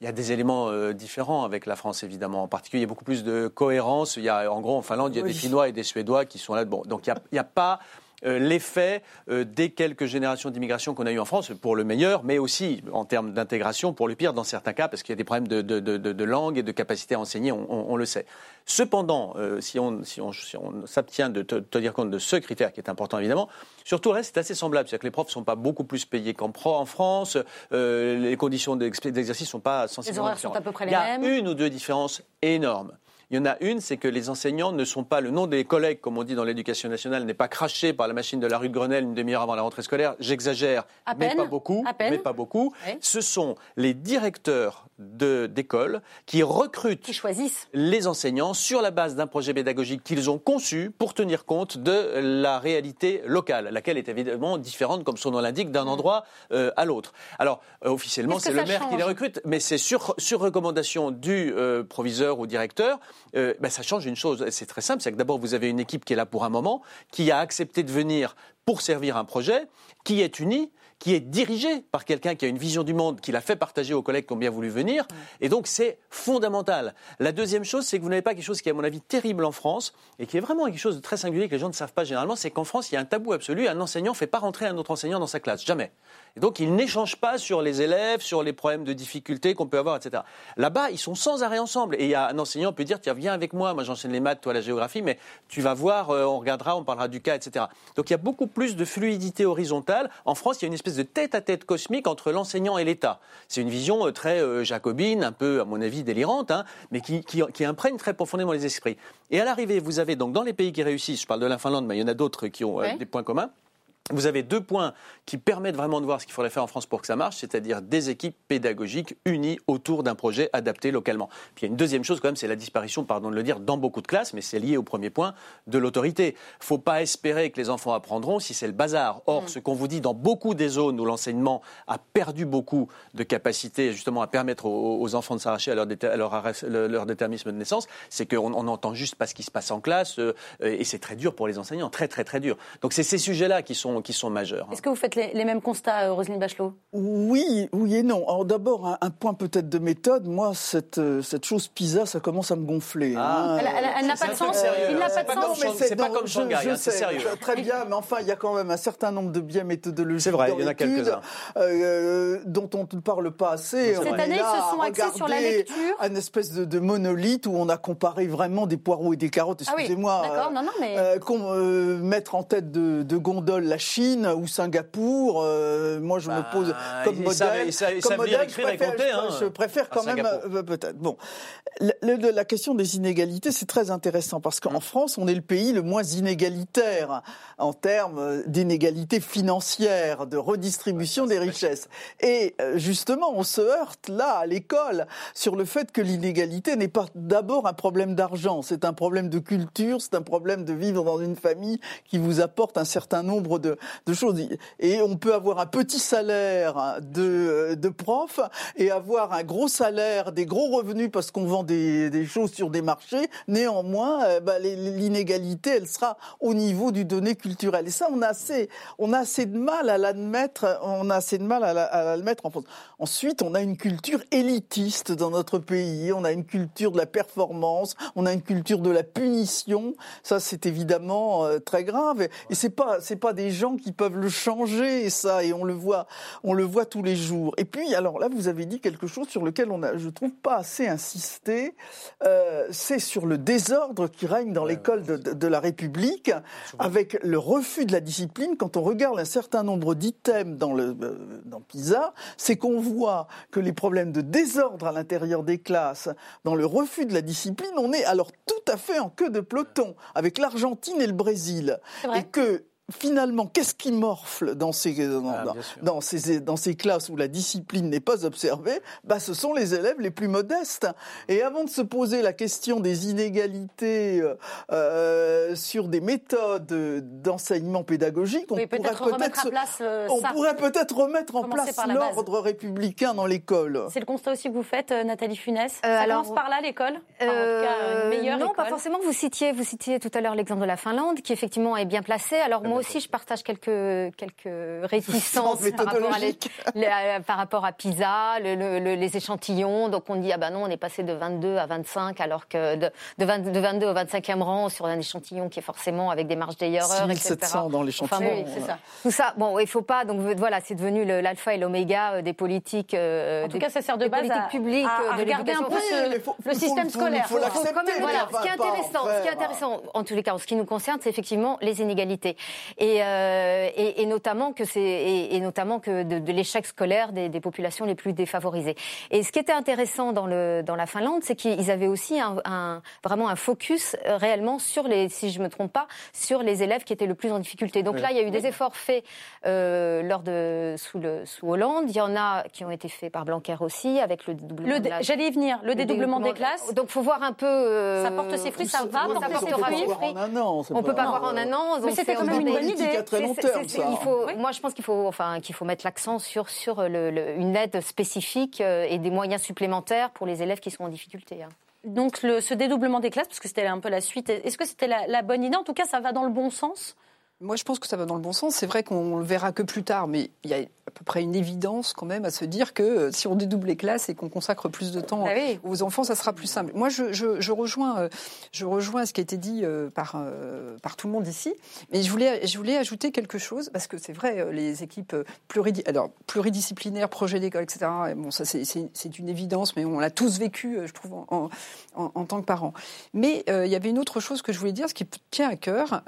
il y a des éléments euh, différents avec la France, évidemment. En particulier, il y a beaucoup plus de cohérence. Il y a, en gros, en Finlande, il y a des Finnois et des Suédois qui sont là. Bon, donc il n'y a, a, pas l'effet euh, des quelques générations d'immigration qu'on a eu en France, pour le meilleur, mais aussi en termes d'intégration, pour le pire dans certains cas, parce qu'il y a des problèmes de, de, de, de, langue et de capacité à enseigner, on, on, on le sait. Cependant, euh, si on, si on, si on s'abstient de tenir compte de ce critère qui est important évidemment, surtout le reste c'est assez semblable, c'est-à-dire que les profs ne sont pas beaucoup plus payés qu'en en France, euh, les conditions d'exercice ne sont pas sensiblement les horaires sont à peu près les Il y mêmes. a une ou deux différences énormes. Il y en a une, c'est que les enseignants ne sont pas, le nom des collègues, comme on dit dans l'éducation nationale, n'est pas craché par la machine de la rue de Grenelle une demi-heure avant la rentrée scolaire. J'exagère, mais pas beaucoup. Mais pas beaucoup. Oui. Ce sont les directeurs d'école qui recrutent Qui choisissent. les enseignants sur la base d'un projet pédagogique qu'ils ont conçu pour tenir compte de la réalité locale, laquelle est évidemment différente, comme son nom l'indique, d'un endroit euh, à l'autre. Alors, euh, officiellement, c'est le maire qui les recrute, mais c'est sur, sur recommandation du euh, proviseur ou directeur. Euh, ben, ça change une chose, c'est très simple, c'est que d'abord, vous avez une équipe qui est là pour un moment, qui a accepté de venir pour servir un projet, qui est unie, qui est dirigé par quelqu'un qui a une vision du monde, qui l'a fait partager aux collègues qui ont bien voulu venir. Et donc, c'est fondamental. La deuxième chose, c'est que vous n'avez pas quelque chose qui est, à mon avis, terrible en France et qui est vraiment quelque chose de très singulier que les gens ne savent pas généralement, c'est qu'en France, il y a un tabou absolu. Un enseignant ne fait pas rentrer un autre enseignant dans sa classe. Jamais. Et donc, il n'échange pas sur les élèves, sur les problèmes de difficultés qu'on peut avoir, etc. Là-bas, ils sont sans arrêt ensemble. Et il y a un enseignant qui peut dire, tiens, viens avec moi, moi j'enseigne les maths, toi la géographie, mais tu vas voir, euh, on regardera, on parlera du cas, etc. Donc, il y a beaucoup plus de fluidité horizontale. En France, il y a une espèce de tête-à-tête cosmique entre l'enseignant et l'État. C'est une vision euh, très euh, jacobine, un peu, à mon avis, délirante, hein, mais qui, qui, qui imprègne très profondément les esprits. Et à l'arrivée, vous avez donc dans les pays qui réussissent, je parle de la Finlande, mais il y en a d'autres qui ont euh, des points communs. Vous avez deux points qui permettent vraiment de voir ce qu'il faudrait faire en France pour que ça marche, c'est-à-dire des équipes pédagogiques unies autour d'un projet adapté localement. Puis il y a une deuxième chose quand même, c'est la disparition, pardon de le dire, dans beaucoup de classes, mais c'est lié au premier point de l'autorité. faut pas espérer que les enfants apprendront si c'est le bazar. Or, ce qu'on vous dit dans beaucoup des zones où l'enseignement a perdu beaucoup de capacité justement à permettre aux, aux enfants de s'arracher à leur, déter- à leur, arrêt- le- leur déterminisme de naissance, c'est qu'on on n'entend juste pas ce qui se passe en classe euh, et c'est très dur pour les enseignants, très très très dur. Donc c'est ces sujets-là qui sont, qui sont majeurs. Est-ce que vous faites les, les mêmes constats, euh, Roselyne Bachelot? Oui, oui et non. Alors d'abord, un, un point peut-être de méthode. Moi, cette, euh, cette chose PISA, ça commence à me gonfler. Ah. hein. Elle, elle- elle n'a pas de sens. sérieux, Il n'a C'est pas de pas sens. c'est pas comme je- Shanghai, je hein, c'est sérieux. Très bien, mais enfin, il y a quand même un certain nombre de biais méthodologiques C'est vrai, il y en a quelques-uns. euh, dont on ne parle pas assez. Cette On année, ils se sont axés sur la lecture. Un espèce de, de monolithe où on a comparé vraiment des poireaux et des carottes. Ah oui, Excusez-moi. d'accord, euh, non, non, mais- euh, qu'on, euh, mettre en tête de, de gondole la Chine ou Singapour, euh, moi je Bah, me pose comme modèle. comme modèle, écrire je préfère- compter, hein, je préfère à quand même euh, peut-être. Bon, le- le- la question des inégalités, c'est très intéressant parce Mmh. qu'en France, on est le pays le moins inégalitaire en termes d'inégalité financière, de redistribution des richesses. Et euh, justement, on se heurte là à l'école sur le fait que l'inégalité n'est pas d'abord un problème d'argent, c'est un problème de culture, c'est un problème de vivre dans une famille qui vous apporte un certain nombre de, de choses. Et on peut avoir un petit salaire de, de prof et avoir un gros salaire, des gros revenus parce qu'on vend des, des choses sur des marchés. Néanmoins, euh, bah, l'inégalité, elle sera au niveau du donné culturel. Et ça, on a assez, on a assez de mal à l'admettre. On a assez de mal à, la- à l'admettre en France. Ensuite, on a une culture élitiste dans notre pays. On a une culture de la performance. On a une culture de la punition. Ça, c'est évidemment euh, très grave. Et, et c'est pas, c'est pas des gens qui peuvent le changer, ça. Et on le voit, on le voit tous les jours. Et puis, alors là, vous avez dit quelque chose sur lequel on a, je trouve, pas assez insisté. Euh, c'est sur le désordre qui règne dans l'école de, de- de la République, avec le refus de la discipline. Quand on regarde un certain nombre d'items dans le euh, dans PISA, c'est qu'on voit que les problèmes de désordre à l'intérieur des classes, dans le refus de la discipline, on est alors tout à fait en queue de peloton avec l'Argentine et le Brésil, C'est vrai. et que finalement, qu'est-ce qui morfle dans ces, dans, Ah, dans- ces, dans ces classes où la discipline n'est pas observée? Bah, Ce sont les élèves les plus modestes. Et avant de se poser la question des inégalités euh, euh, sur des méthodes d'enseignement pédagogique, on Oui, pourrait peut-être remettre peut-être à place euh, on ça. pourrait peut-être remettre en place l'ordre républicain dans l'école. C'est le constat aussi que vous faites, Nathalie Funès. ça Euh, alors- commence par là, l'école? Enfin, Euh, non, école. pas forcément. Vous citiez, vous citiez tout à l'heure l'exemple de la Finlande, qui effectivement est bien placée. Alors moi aussi, je partage quelques quelques réticences par rapport, à les- méthodologique. les- à- par rapport à PISA, le- le- le- les échantillons. Donc on dit ah ben non, on est passé de 22 à 25, alors que de, de, 20 de 22 au 25e rang sur un échantillon qui est forcément avec des marges d'erreur, etc. 6700 dans l'échantillon. Enfin bon, Oui, c'est ça. Tout ça, bon, il faut pas. Donc voilà, c'est devenu le- l'alpha et l'oméga euh, des politiques. euh, En tout des- cas, ça sert de base à, publiques, à- euh, à de regarder un l'éducation. peu Oui, faut- le système faut- scolaire. faut quand même- voilà, ce qui est pas en intéressant, ce qui est faire. intéressant, en tous les cas, en ce qui nous concerne, c'est effectivement les inégalités, et, euh, et, et notamment que c'est, et, et notamment que de, de l'échec scolaire des, des populations les plus défavorisées. Et ce qui était intéressant dans le dans la Finlande, c'est qu'ils avaient aussi un, un- vraiment un focus euh, réellement sur les, si je me trompe pas, sur les élèves qui étaient le plus en difficulté. Donc là, il y a eu des efforts faits euh, lors de sous le sous Hollande. Il y en a qui ont été faits par Blanquer aussi, avec le dédoublement la- J'allais y venir, le dédoublement des classes. donc, faut voir un peu. euh, Ça porte ses fruits, ça va porter ses on peut pas fruits. avoir en un an, c'est On peut pas voir en un an. Mais c'était quand même une bonne idée. à très long terme, ça. il faut, Oui. Moi, je pense qu'il faut, enfin, qu'il faut mettre l'accent sur sur le- le- une aide spécifique euh, et des moyens supplémentaires pour les élèves qui sont en difficulté. hein. Donc le- ce dédoublement des classes, parce que c'était un peu la suite, est-ce que c'était la, la bonne idée? En tout cas, ça va dans le bon sens? Moi, je pense que ça va dans le bon sens. C'est vrai qu'on le verra que plus tard, mais il y a à peu près une évidence quand même à se dire que euh, si on dédouble les classes et qu'on consacre plus de temps Bah oui. aux enfants, ça sera plus simple. Moi, je, je- je rejoins, euh, je rejoins ce qui a été dit euh, par, par tout le monde ici, mais je voulais, je voulais ajouter quelque chose parce que c'est vrai, les équipes pluridi- alors, pluridisciplinaires, projets d'école, etc. et Bon, ça c'est- une évidence, mais on l'a tous vécu, je trouve, en, en- en tant que parents. Mais il y avait une autre chose que je voulais dire, ce qui tient à cœur,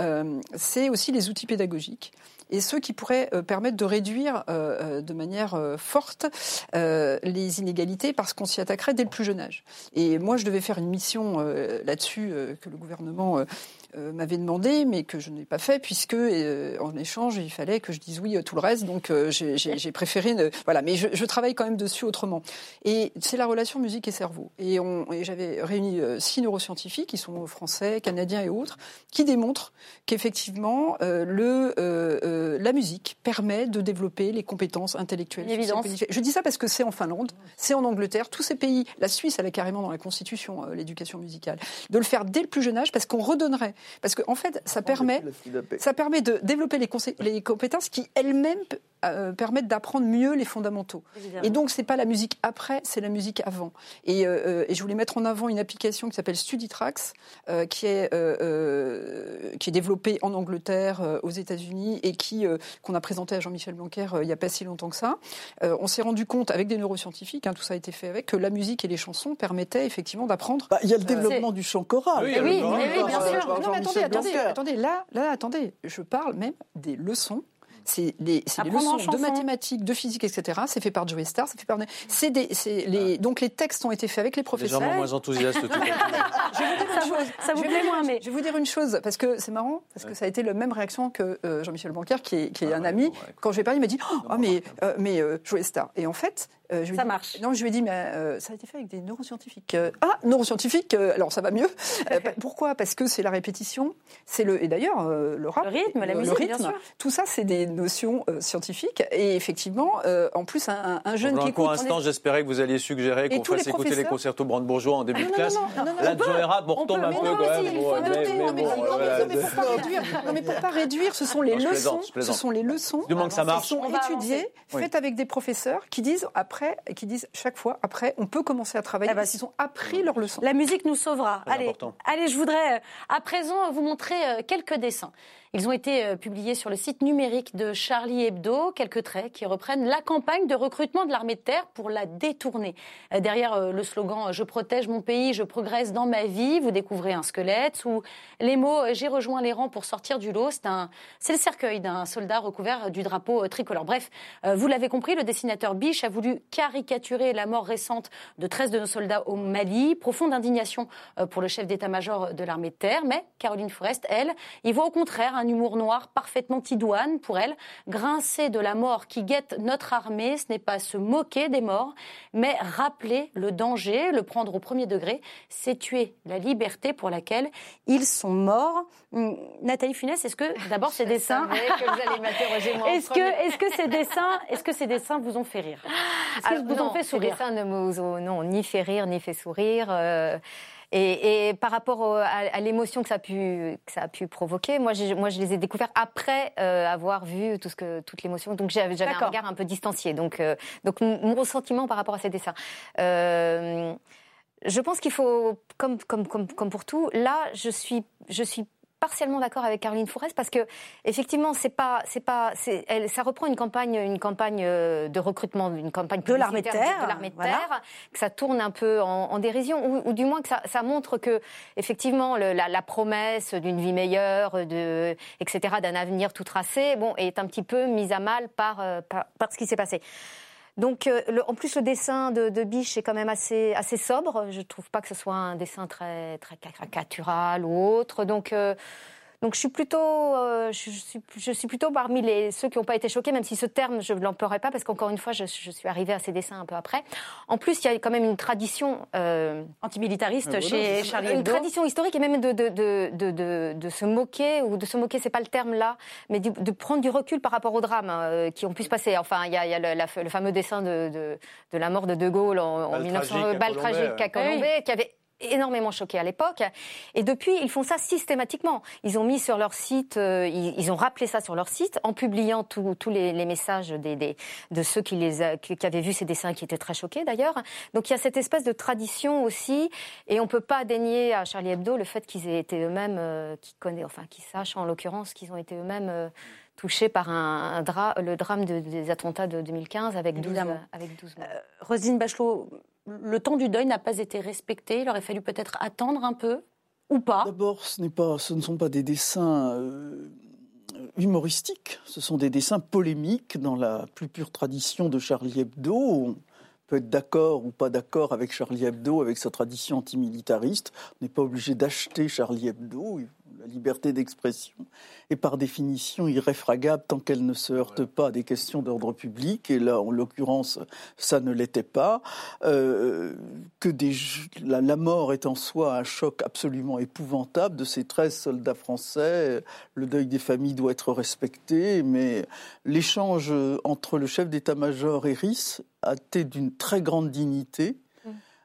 c'est aussi les outils pédagogiques et ceux qui pourraient euh, permettre de réduire euh, euh, de manière forte les inégalités parce qu'on s'y attaquerait dès le plus jeune âge. Et moi, je devais faire une mission là-dessus que le gouvernement euh, m'avait demandé, mais que je n'ai pas fait puisque euh, en échange, il fallait que je dise oui à tout le reste. Donc, euh, j'ai- préféré ne... voilà. Mais je, je travaille quand même dessus autrement. Et c'est la relation musique et cerveau. Et, et j'avais réuni euh, six neuroscientifiques qui sont français, canadiens et autres, qui démontrent qu'effectivement euh, le la musique permet de développer les compétences intellectuelles. Évidence. Je dis ça parce que c'est en Finlande, c'est en Angleterre, tous ces pays. La Suisse, elle carrément dans la Constitution euh, l'éducation musicale. De le faire dès le plus jeune âge parce qu'on redonnerait. Parce qu'en en fait, ça permet ça permet de développer les compétences qui elles-mêmes euh, permettent d'apprendre mieux les fondamentaux. Et donc, c'est pas la musique après, c'est la musique avant. Et, euh, et je voulais mettre en avant une application qui s'appelle StudyTracks, euh, qui est euh, euh, qui est développée en Angleterre, euh, aux États-Unis, et qui euh, qu'on a présenté à Jean-Michel Blanquer euh, il n'y a pas si longtemps que ça. Euh, on s'est rendu compte avec des neuroscientifiques, hein, tout ça a été fait avec, que la musique et les chansons permettaient effectivement d'apprendre Bah, il y a le développement du chant choral. Oui, oui, oui, bien sûr. non, mais attendez, attendez, attendez, là, là, attendez, je parle même des leçons. C'est Apprendre en leçons de mathématiques, de physique, etc. C'est fait par Joey Star, c'est fait par. C'est des, c'est les, donc les textes ont été faits avec les professeurs. Légèrement moins enthousiaste tout ça ça vous Je vais plaît vous moins, dire- mais Je vais vous dire une chose, parce que c'est marrant, parce que ça a été la même réaction que euh, Jean-Michel Blanquer, qui est, qui est Ah un ouais, ami. bon, ouais. Quand je lui ai parlé, il m'a dit Oh, mais, euh, mais euh, Joey Star. Et en fait, euh, je lui ai Ça marche. Non, je lui ai dit, mais euh, ça a été fait avec des neuroscientifiques. Euh, ah, neuroscientifiques, euh, alors ça va mieux. Euh, pourquoi? Parce que c'est la répétition, c'est le. Et d'ailleurs, euh, le rap. Le rythme, la le musique, rythme, bien sûr. Tout ça, c'est des notions euh, scientifiques. Et effectivement, euh, en plus, un, un jeune Pour qui un écoute. instant, j'espérais que vous alliez suggérer qu'on tous les fasse écouter les concertos brandebourgeois en début Ah, non, de classe. non, non, non, non, Là. Joey Rap, on retombe un mais peu non, quand mais pour pas réduire, non, mais pour pas réduire, ce sont les leçons, ce sont les leçons Du que ça marche. qui sont On va étudiées, faites avec des professeurs qui disent après, qui disent chaque fois après, on peut commencer à travailler Ah bah, parce qu'ils ont appris leurs leçons. La musique nous sauvera. Allez, important. allez, je voudrais euh, à présent vous montrer euh, quelques dessins. Ils ont été euh, publiés sur le site numérique de Charlie Hebdo, quelques traits qui reprennent la campagne de recrutement de l'armée de terre pour la détourner. Euh, Derrière euh, le slogan Je protège mon pays, je progresse dans ma vie, vous découvrez un squelette ou les mots J'ai rejoint les rangs pour sortir du lot. C'est le cercueil d'un soldat recouvert du drapeau tricolore. Bref, vous l'avez compris, le dessinateur Biche a voulu caricaturer la mort récente de 13 de nos soldats au Mali. Profonde indignation pour le chef d'état-major de l'armée de terre. Mais Caroline Forest, elle, y voit au contraire un humour noir parfaitement idoine pour elle. Grincer de la mort qui guette notre armée, ce n'est pas se moquer des morts, mais rappeler le danger, le prendre au premier degré, c'est tuer la liberté pour laquelle ils sont morts. Hum, Nathalie Funès, est-ce que d'abord ces dessins, est-ce que, est-ce que ces dessins, est-ce que ces dessins vous ont fait rire? Est-ce que Ah, vous non, ont fait ces sourire? dessins ne ont non, ni fait rire, ni fait sourire. euh, et, et par rapport au- à, à l'émotion que ça a pu que ça a pu provoquer, moi, moi je les ai découverts après euh, avoir vu tout ce que toute l'émotion. Donc j'avais un regard un peu distancié. Donc euh, donc mon mon ressentiment par rapport à ces dessins. Euh, je pense qu'il faut, comme, comme, comme, comme pour tout, là, je suis, je suis partiellement d'accord avec Caroline Fourès parce que effectivement c'est pas c'est pas c'est elle ça reprend une campagne une campagne euh, de recrutement une campagne De l'armée de terre, de l'armée de voilà. terre que ça tourne un peu en, en dérision ou, ou du moins que ça, ça montre que effectivement le- la, la promesse d'une vie meilleure de etc d'un avenir tout tracé bon est un petit peu mise à mal par euh, par, par ce qui s'est passé donc, euh, le- en plus, le dessin de, de Biche est quand même assez, assez sobre. Je ne trouve pas que ce soit un dessin très, très caricatural ou autre. Donc, euh, donc je suis plutôt, euh, je, je suis, je suis plutôt parmi les, ceux qui n'ont pas été choqués, même si ce terme, je ne l'emploierai pas, parce qu'encore une fois, je, je suis arrivée à ces dessins un peu après. En plus, il y a quand même une tradition euh, Antimilitariste Ah, voilà, chez. Charlie une Hebdo. tradition historique et même de, de, de, de, de, de se moquer, ou de se moquer, c'est pas le terme là, mais de prendre du recul par rapport aux drames euh, qui ont pu se passer. Enfin, il y a, il y a le, la- le fameux dessin de, de, de la mort de De Gaulle en, en Balle 1900, tragique à balle Colombey, tragique à ouais. Colombey, qui avait énormément choqué à l'époque. Et depuis, ils font ça systématiquement. Ils ont mis sur leur site, euh, ils, ils ont rappelé ça sur leur site en publiant tous les, les messages des, des- de ceux qui, les a- qui, qui avaient vu ces dessins, qui étaient très choqués d'ailleurs. Donc il y a cette espèce de tradition aussi, et on peut pas dénier à Charlie Hebdo le fait qu'ils aient été eux-mêmes, euh, qu'ils connaissent, enfin qu'ils sachent en l'occurrence qu'ils ont été eux-mêmes. euh, touchés par un, un dra- le drame de- des attentats de 2015 avec 12, Évidemment. avec 12 morts. Roselyne Bachelot, le temps du deuil n'a pas été respecté. Il aurait fallu peut-être attendre un peu ou pas. D'abord, ce, pas, ce ne sont pas des dessins euh, humoristiques, ce sont des dessins polémiques dans la plus pure tradition de Charlie Hebdo. On peut être d'accord ou pas d'accord avec Charlie Hebdo, avec sa tradition antimilitariste. On n'est pas obligé d'acheter Charlie Hebdo. La liberté d'expression est par définition irréfragable tant qu'elle ne se heurte pas à des questions d'ordre public. Et là, en l'occurrence, ça ne l'était pas. Euh, que des, la, la mort est en soi un choc absolument épouvantable de ces 13 soldats français. Le deuil des familles doit être respecté, mais l'échange entre le chef d'état-major et Rhys a été d'une très grande dignité.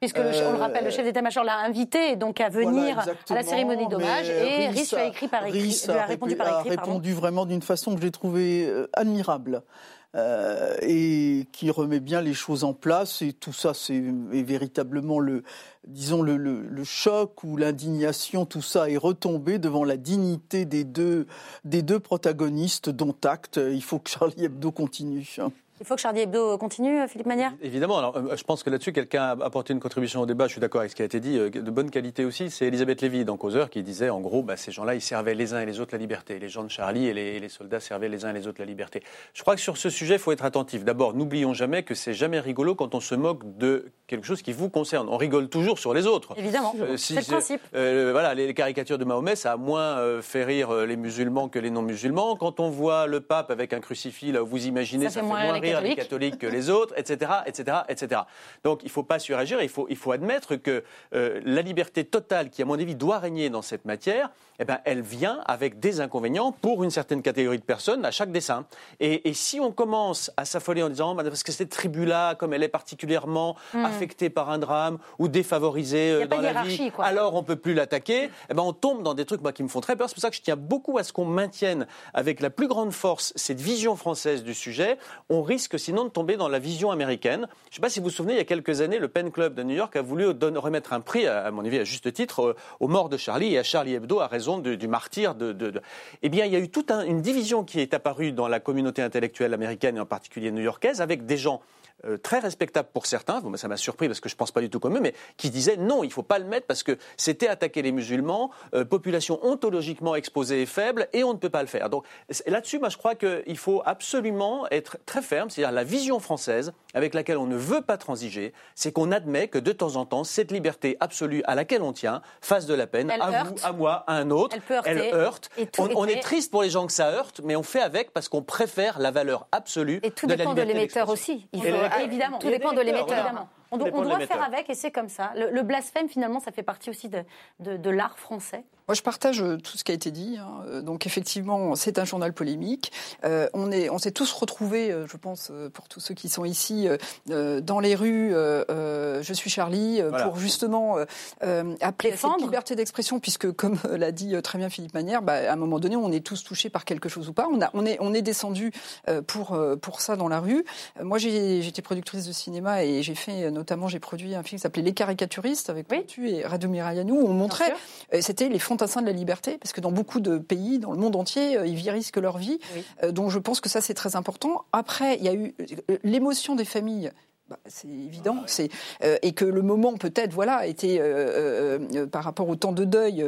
Puisque, le- on le Euh, rappelle, le chef d'état-major l'a invité donc à venir Voilà, à la cérémonie d'hommage et lui a écrit par écrit, lui a a répondu par a écrit. pardon. répondu vraiment d'une façon que j'ai trouvée euh, admirable. euh, et qui remet bien les choses en place. Et tout ça, c'est est véritablement le, disons, le, le- le choc ou l'indignation. Tout ça est retombé devant la dignité des deux, des deux protagonistes, dont acte. Il faut que Charlie Hebdo continue. Il faut que Charlie Hebdo continue, Philippe Manière? Évidemment, alors, euh, je pense que là-dessus, quelqu'un a apporté une contribution au débat, je suis d'accord avec ce qui a été dit, euh, de bonne qualité aussi, c'est Elisabeth Lévy dans Causeur qui disait, en gros, bah, ces gens-là, ils servaient les uns et les autres la liberté. Les gens de Charlie et les, et les soldats servaient les uns et les autres la liberté. Je crois que sur ce sujet, il faut être attentif. D'abord, n'oublions jamais que c'est jamais rigolo quand on se moque de quelque chose qui vous concerne. On rigole toujours sur les autres. Évidemment, Euh, c'est le si- principe. euh, voilà, les caricatures de Mahomet, ça a moins euh, fait rire euh, les musulmans que les non-musulmans. Quand on voit le pape avec un crucifix, là, vous imaginez, Ça fait moins rire les catholiques que les autres, etc., etc., etc. Donc, il ne faut pas suragir. Il faut, il faut admettre que euh, la liberté totale, qui à mon avis doit régner dans cette matière, eh ben, elle vient avec des inconvénients pour une certaine catégorie de personnes à chaque dessin. Et, et si on commence à s'affoler en disant, bah, parce que cette tribu-là, comme elle est particulièrement affectée par un drame ou défavorisée Hmm. Euh, pas dans de la hiérarchie, vie, quoi. alors on peut plus l'attaquer, eh ben, on tombe dans des trucs moi, qui me font très peur. C'est pour ça que je tiens beaucoup à ce qu'on maintienne avec la plus grande force cette vision française du sujet. On risque sinon de tomber dans la vision américaine. Je ne sais pas si vous vous souvenez, il y a quelques années, le Penn Club de New York a voulu donner- remettre un prix, à, à mon avis à juste titre, euh, aux morts de Charlie et à Charlie Hebdo à du martyr Eh bien, il y a eu toute un- une division qui est apparue dans la communauté intellectuelle américaine et en particulier new-yorkaise avec des gens euh, très respectables pour certains, bon, ça m'a surpris parce que je ne pense pas du tout comme eux, mais qui disaient non, il ne faut pas le mettre parce que c'était attaquer les musulmans, euh, population ontologiquement exposée et faible, et on ne peut pas le faire. Donc là-dessus, moi je crois qu'il faut absolument être très ferme, c'est-à-dire la vision française avec laquelle on ne veut pas transiger, c'est qu'on admet que de temps en temps, cette liberté absolue à laquelle on tient fasse de la peine à vous, à moi, à un autre. Elle, heurte. On, est triste pour les gens que ça heurte, mais on fait avec parce qu'on préfère la valeur absolue et tout de dépend de l'émetteur aussi. Il faut, évidemment. Tout dépend de l'émetteur. On, doit faire avec et c'est comme ça. Le, blasphème, finalement, ça fait partie aussi de, de l'art français. Moi, je partage euh, tout ce qui a été dit. Hein. Euh, donc, effectivement, c'est un journal polémique. Euh, on est, on s'est tous retrouvés, euh, je pense, pour tous ceux qui sont ici, euh, dans les rues. Euh, je suis Charlie pour justement appeler à cette liberté d'expression, puisque, comme l'a dit très bien Philippe Manière, bah, à un moment donné, on est tous touchés par quelque chose ou pas. On, a, on est, on est descendu pour pour ça dans la rue. Moi, j'étais productrice de cinéma et j'ai fait notamment, j'ai produit un film qui s'appelait Les caricaturistes avec oui. et Radomir Ayanou. Où on montrait, c'était les fantassins de la liberté, parce que dans beaucoup de pays, dans le monde entier, euh, ils risquent leur vie. Euh, donc je pense que ça, c'est très important. Après, il y a eu euh, l'émotion des familles bah, c'est évident, c'est euh, et que le moment peut-être voilà était euh, euh, par rapport au temps de deuil,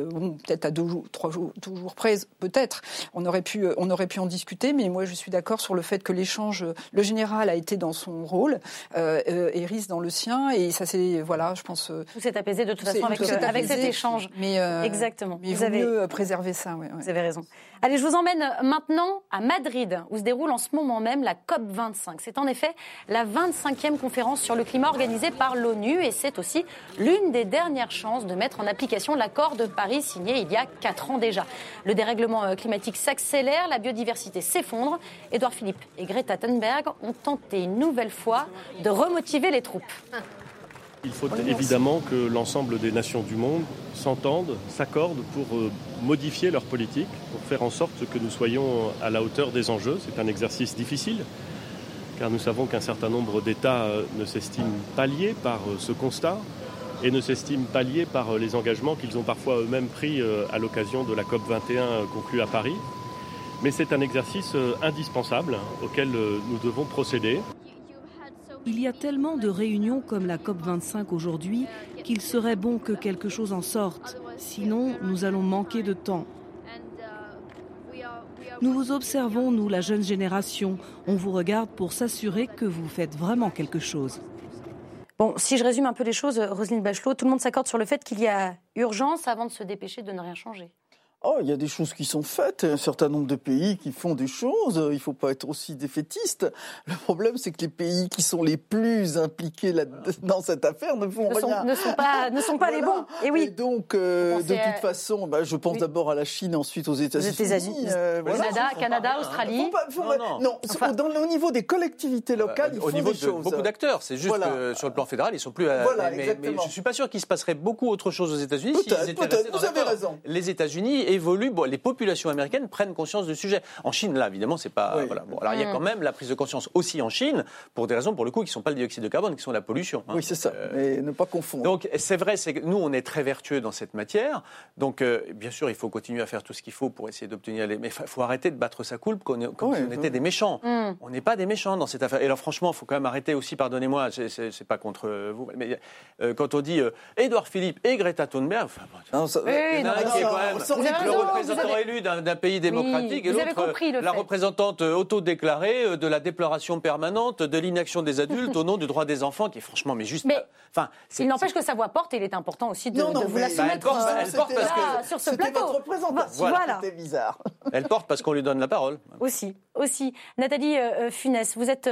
peut-être à deux jours, trois jours, toujours près, peut-être on aurait pu on aurait pu en discuter, mais moi je suis d'accord sur le fait que l'échange, le général a été dans son rôle, Eris dans le sien, et ça c'est voilà, je pense. tout s'est apaisé de toute façon avec, avec cet échange. Mais exactement. Mais vous avez mieux préserver ça. Ouais, Vous avez raison. Allez, je vous emmène maintenant à Madrid, où se déroule en ce moment même la COP 25. C'est en effet la 25e conférence sur le climat organisée par l'ONU et c'est aussi l'une des dernières chances de mettre en application l'accord de Paris signé il y a quatre ans déjà. Le dérèglement euh, climatique s'accélère, la biodiversité s'effondre. Édouard Philippe et Greta Thunberg ont tenté une nouvelle fois de remotiver les troupes. Il faut évidemment que l'ensemble des nations du monde s'entendent, s'accordent pour euh, modifier leur politique, pour faire en sorte que nous soyons à la hauteur des enjeux. C'est un exercice difficile, car nous savons qu'un certain nombre d'États euh, ne s'estiment pas liés par euh, ce constat et ne s'estiment pas liés par les engagements qu'ils ont parfois eux-mêmes pris à l'occasion de la COP 21 conclue à Paris. Mais c'est un exercice indispensable auquel nous devons procéder. Il y a tellement de réunions comme la COP 25 aujourd'hui qu'il serait bon que quelque chose en sorte. Sinon, nous allons manquer de temps. Nous vous observons, nous, la jeune génération. On vous regarde pour s'assurer que vous faites vraiment quelque chose. Bon, si je résume un peu les choses, Roselyne Bachelot, tout le monde s'accorde sur le fait qu'il y a urgence avant de se dépêcher de ne rien changer. Oh, il y a des choses qui sont faites, un certain nombre de pays qui font des choses, il ne faut pas être aussi défaitiste. Le problème, c'est que les pays qui sont les plus impliqués là, dans cette affaire ne font rien. ne sont pas, ne sont pas les bons. Et oui. donc, euh, de toute façon, bah, je pense d'abord à la Chine, ensuite aux États-Unis. États-Unis euh, Canada, Canada, Australie. non, non. au niveau des collectivités locales, il faut au niveau des de choses. beaucoup d'acteurs. C'est juste que sur le plan fédéral, ils sont plus. À, voilà, mais, mais, je suis pas sûr qu'il se passerait beaucoup autre chose aux États-Unis. Peut-être, peut-être. Vous avez raison. Les États-Unis évolue, bon, les populations américaines prennent conscience du sujet. En Chine, là, évidemment, c'est pas. Voilà. Bon, alors, il y a mm. quand même la prise de conscience aussi en Chine, pour des raisons, pour le coup, qui ne sont pas le dioxyde de carbone, qui sont la pollution. Hein. Oui, c'est ça. Euh, mais ne pas confondre. Donc, c'est vrai, c'est que nous, on est très vertueux dans cette matière. Donc, euh, bien sûr, il faut continuer à faire tout ce qu'il faut pour essayer d'obtenir les. Mais il faut arrêter de battre sa coulpe comme, si on était des méchants. Mm. On n'est pas des méchants dans cette affaire. Et alors, franchement, il faut quand même arrêter aussi, pardonnez-moi, c'est pas contre vous, mais euh, quand on dit Édouard Philippe et Greta Thunberg, enfin, non, ça, il y en a un qui est quand même le représentant élu d'un pays démocratique et l'autre la représentante euh, autodéclarée euh, de la déploration permanente de l'inaction des adultes au nom du droit des enfants, qui est franchement, mais juste. Mais enfin, il n'empêche que sa voix porte et il est important aussi de, vous la soumettre. Bah, elle porte, parce que sur ce plateau. Votre représentation. Voilà. C'était bizarre. Elle porte parce qu'on lui donne la parole. Aussi, aussi. Nathalie euh, Funès, vous êtes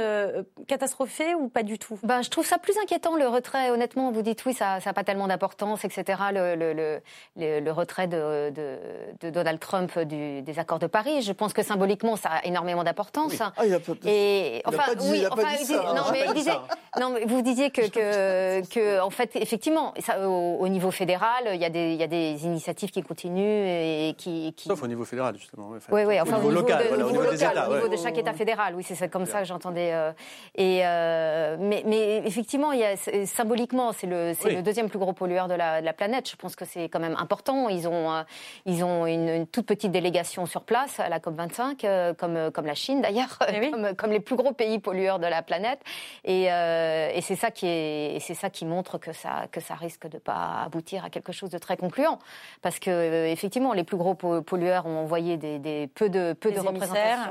catastrophée ou pas du tout? Ben, je trouve ça plus inquiétant le retrait. Honnêtement, vous dites oui, ça n'a pas tellement d'importance, etc. Le, le, le, le retrait de, de, de, Donald Trump du, des accords de Paris. Je pense que symboliquement, ça a énormément d'importance. Ah, il a Et enfin, il a pas dit, oui, il a pas dit ça, non, mais il disait, non, mais vous disiez que, que, que, en fait, effectivement, ça, au, niveau fédéral, il y a des, il y a des initiatives qui continuent et qui, qui... Sauf au niveau fédéral, justement. oui, oui, enfin, au niveau, local, de, au niveau, local, États, au niveau de chaque État fédéral. Oui, c'est comme ça que j'entendais. Euh, et euh, mais, mais effectivement, il y a, symboliquement, c'est le, deuxième plus gros pollueur de la, de la planète. Je pense que c'est quand même important. Ils ont, euh, ils ont ont une, une toute petite délégation sur place à la COP 25, euh, comme comme la Chine d'ailleurs, Eh comme, comme les plus gros pays pollueurs de la planète. Et, euh, et c'est ça qui est, c'est ça qui montre que ça que ça risque de pas aboutir à quelque chose de très concluant, parce que euh, effectivement les plus gros po- pollueurs ont envoyé des, des peu de peu de émissaires,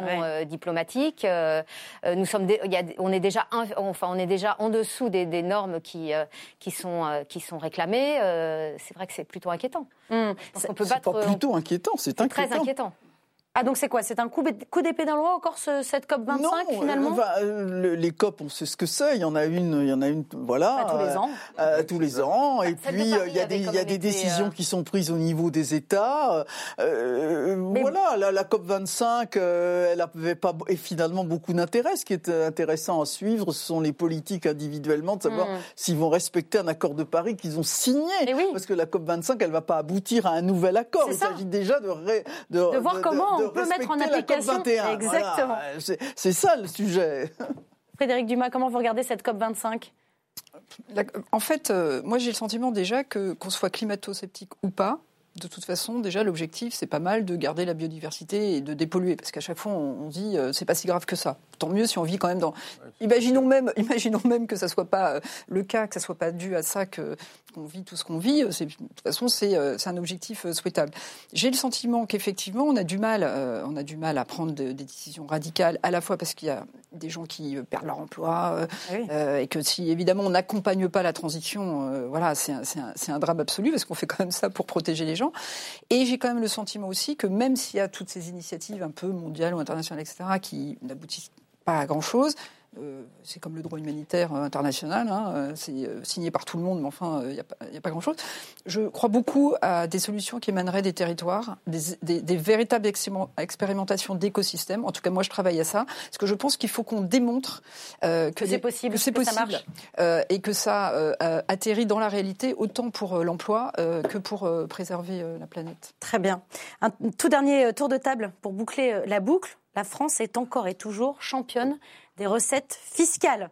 représentation ouais. euh, diplomatique. Euh, euh, nous sommes, y a- on est déjà, un- enfin, on est déjà en dessous des, des normes qui euh, qui sont euh, qui sont réclamées. Euh, c'est vrai que c'est plutôt inquiétant. Donc, on peut battre. Plutôt inquiétant, c'est c'est très inquiétant. Ah, donc c'est quoi? C'est un coup, coup d'épée dans le roi encore ce- cette COP 25 non, finalement? euh, bah, euh, le- les COP, on sait ce que c'est. Il y en a une, il y en a une, voilà, Bah, tous les euh, ans. euh, tous les ans. Et celle de puis euh, il y a des, il y a des décisions euh, qui sont prises au niveau des États. Euh, voilà, la, la COP 25, euh, elle avait pas et finalement beaucoup d'intérêt. Ce qui est euh, intéressant à suivre, ce sont les politiques individuellement de savoir Mm. s'ils vont respecter un accord de Paris qu'ils ont signé. Oui. Parce que la COP 25, elle va pas aboutir à un nouvel accord. Il s'agit déjà de, ré- De voir comment on peut mettre en application. 21. Exactement. Voilà, c'est- ça le sujet. Frédéric Dumas, comment vous regardez cette COP 25 La- En fait, euh, moi j'ai le sentiment déjà que qu'on soit climato-sceptique ou pas, de toute façon, déjà l'objectif c'est pas mal de garder la biodiversité et de dépolluer, parce qu'à chaque fois on, on dit euh, c'est pas si grave que ça. Tant mieux si on vit quand même dans. Imaginons même, imaginons même que ça soit pas euh, le cas, que ça soit pas dû à ça que qu'on vit tout ce qu'on vit. C'est, de toute façon, c'est euh, c'est un objectif euh, souhaitable. J'ai le sentiment qu'effectivement on a du mal, euh, on a du mal à prendre de- des décisions radicales, à la fois parce qu'il y a des gens qui euh, perdent leur emploi, euh, Ah oui. euh, et que si évidemment on n'accompagne pas la transition, euh, voilà, c'est un, c'est un- c'est un drame absolu parce qu'on fait quand même ça pour protéger les gens. Et j'ai quand même le sentiment aussi que même s'il y a toutes ces initiatives un peu mondiales ou internationales, etc., qui n'aboutissent pas à grand chose. euh, c'est comme le droit humanitaire euh, international, hein, euh, c'est signé par tout le monde, mais enfin, il n'y a, pas- y a pas grand-chose. Je crois beaucoup à des solutions qui émaneraient des territoires, des, des- des véritables expérim- expérimentations d'écosystèmes. En tout cas, moi, je travaille à ça, parce que je pense qu'il faut qu'on démontre euh, que, Que c'est possible, que ça marche. euh, et que ça euh, atterrit dans la réalité, autant pour l'emploi que pour préserver la planète. Très bien. Un tout dernier tour de table pour boucler la boucle. La France est encore et toujours championne des recettes fiscales.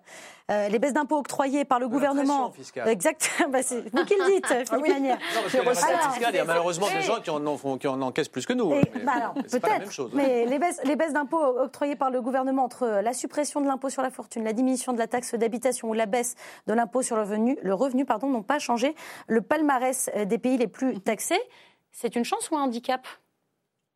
Euh, les baisses d'impôts octroyées par le De gouvernement. Exactement. Bah, c'est vous qui le dites, Philippe oui. Manière. Non, parce que les recettes Alors, fiscales, il y a malheureusement des gens qui en, en font- qui en encaissent plus que nous. Bah peut-être, mais les baisses, les baisses d'impôts octroyées par le gouvernement entre la suppression de l'impôt sur la fortune, la diminution de la taxe d'habitation ou la baisse de l'impôt sur le revenu, le revenu pardon, n'ont pas changé le palmarès euh, des pays les plus taxés. C'est une chance ou un handicap?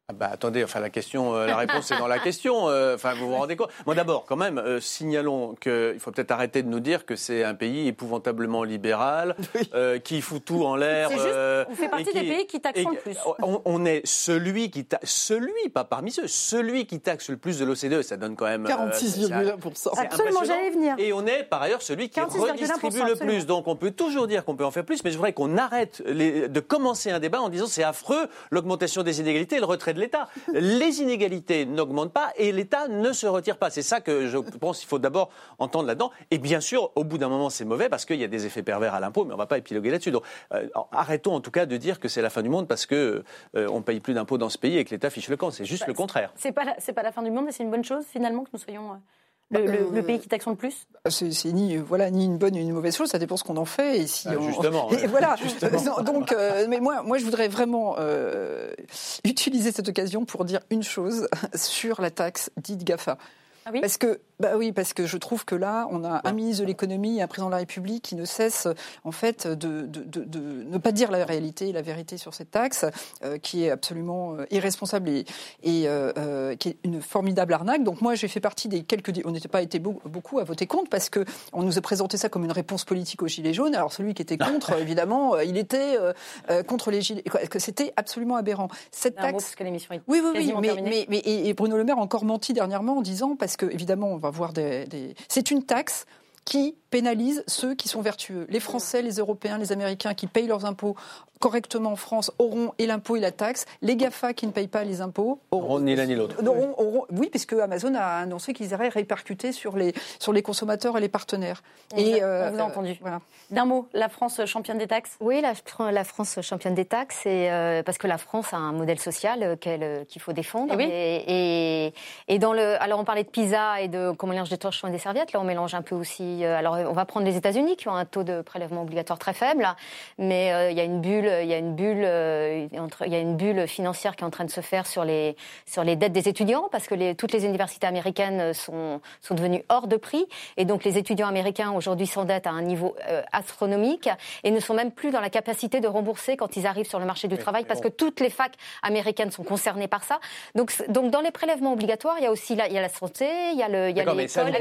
Ah bah, attendez, enfin la question, euh, la réponse est dans la question. euh, Enfin, vous vous rendez compte Moi, d'abord, quand même, euh, signalons qu'il faut peut-être arrêter de nous dire que c'est un pays épouvantablement libéral, euh, qui fout tout en l'air. Euh, on fait partie qui- des pays qui taxent et- le plus. On, on est celui qui taxe, celui, pas parmi ceux, celui qui taxe le plus de l'OCDE. Ça donne quand même euh, 46,1%. c'est Absolument, j'allais venir. Et on est par ailleurs celui qui 46,1%, redistribue le plus. Donc on peut toujours dire qu'on peut en faire plus, mais je voudrais qu'on arrête les- de commencer un débat en disant c'est affreux l'augmentation des inégalités et le retrait de l'État. Les inégalités n'augmentent pas et l'État ne se retire pas. C'est ça que je pense qu'il faut d'abord entendre là-dedans. Et bien sûr, au bout d'un moment, c'est mauvais parce qu'il y a des effets pervers à l'impôt, mais on ne va pas épiloguer là-dessus. Donc euh, arrêtons en tout cas de dire que c'est la fin du monde parce que euh, on paye plus d'impôts dans ce pays et que l'État fiche le camp. C'est juste le contraire. C'est pas, la- pas la fin du monde et c'est une bonne chose finalement que nous soyons euh, le, le- le pays qui taxe le plus? C'est ni, euh, voilà, ni une bonne ni une mauvaise chose, ça dépend ce qu'on en fait. Et si Ah, on- justement, Et voilà. Justement. Donc, euh, mais moi, moi, je voudrais vraiment euh, utiliser cette occasion pour dire une chose sur la taxe dite GAFA. Ah oui Parce que, bah oui, parce que je trouve que là, on a un ministre de l'économie et un président de la République qui ne cesse, en fait, de, de, de, de ne pas dire la réalité et la vérité sur cette taxe, euh, qui est absolument euh, irresponsable et, et euh, qui est une formidable arnaque. Donc moi, j'ai fait partie des quelques, on n'était pas été beau- beaucoup à voter contre parce que on nous a présenté ça comme une réponse politique aux gilets jaunes. Alors celui qui était contre, évidemment, il était euh, contre les gilets, c'était absolument aberrant. Cette Un mot, taxe, parce que l'émission est oui, oui, oui, mais, et Bruno Le Maire a encore menti dernièrement en disant, parce que évidemment, on va voir des. des- C'est une taxe qui pénalise ceux qui sont vertueux. Les Français, les Européens, les Américains qui payent leurs impôts correctement en France auront et l'impôt et la taxe. Les GAFA qui ne payent pas les impôts Auront ni l'un ni l'autre. auront- auront- oui, puisque Amazon a annoncé qu'ils iraient répercuter sur les, sur les consommateurs et les partenaires. On vous a- euh, on vous a euh, entendu. voilà. D'un mot, la France championne des taxes? Oui, la, la France championne des taxes, et, euh, parce que la France a un modèle social euh, euh, qu'il faut défendre. Eh oui. Et, et, et dans le, alors on parlait de pizza et de qu'on mélange des torchons et des serviettes. Là, on mélange un peu aussi. euh, alors on va prendre les États-Unis qui ont un taux de prélèvement obligatoire très faible, mais il y a une bulle, il y a une bulle, il y a une bulle financière qui est en train de se faire sur les sur les dettes des étudiants parce que les, toutes les universités américaines sont sont devenues hors de prix et donc les étudiants américains aujourd'hui s'endettent à un niveau astronomique et ne sont même plus dans la capacité de rembourser quand ils arrivent sur le marché du travail parce que toutes les facs américaines sont concernées par ça. Donc donc dans les prélèvements obligatoires, il y a aussi la, il y a la santé, il y a le, il y a l'école,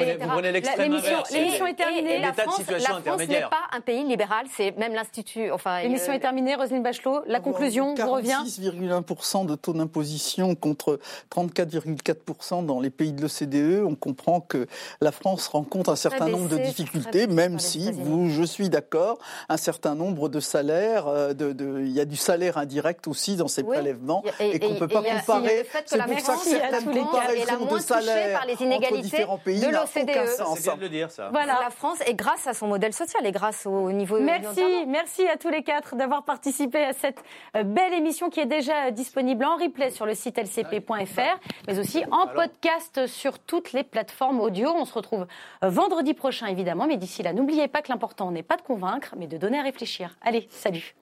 L'émission est terminée. La France, la France n'est pas un pays libéral, c'est même l'institut. Enfin, l'émission est terminée. Roselyne Bachelot, la conclusion vous revient. 6,1% de taux d'imposition contre 34,4% dans les pays de l'OCDE. On comprend que la France rencontre un certain nombre de difficultés, même si vous, je suis d'accord, un certain nombre de salaires, de, de, il y a du salaire indirect aussi dans ces prélèvements et, qu'on ne peut pas comparer. C'est pour ça que certaines comparaisons de salaire par les inégalités de l'OCDE. de dire ça. Voilà. La France est grâce à son modèle social et grâce au niveau. Merci, merci à tous les quatre d'avoir participé à cette euh, belle émission qui est déjà disponible en replay sur le site lcp.fr, mais aussi en podcast sur toutes les plateformes audio. On se retrouve euh, vendredi prochain évidemment, mais d'ici là, n'oubliez pas que l'important n'est pas de convaincre, mais de donner à réfléchir. Allez, salut.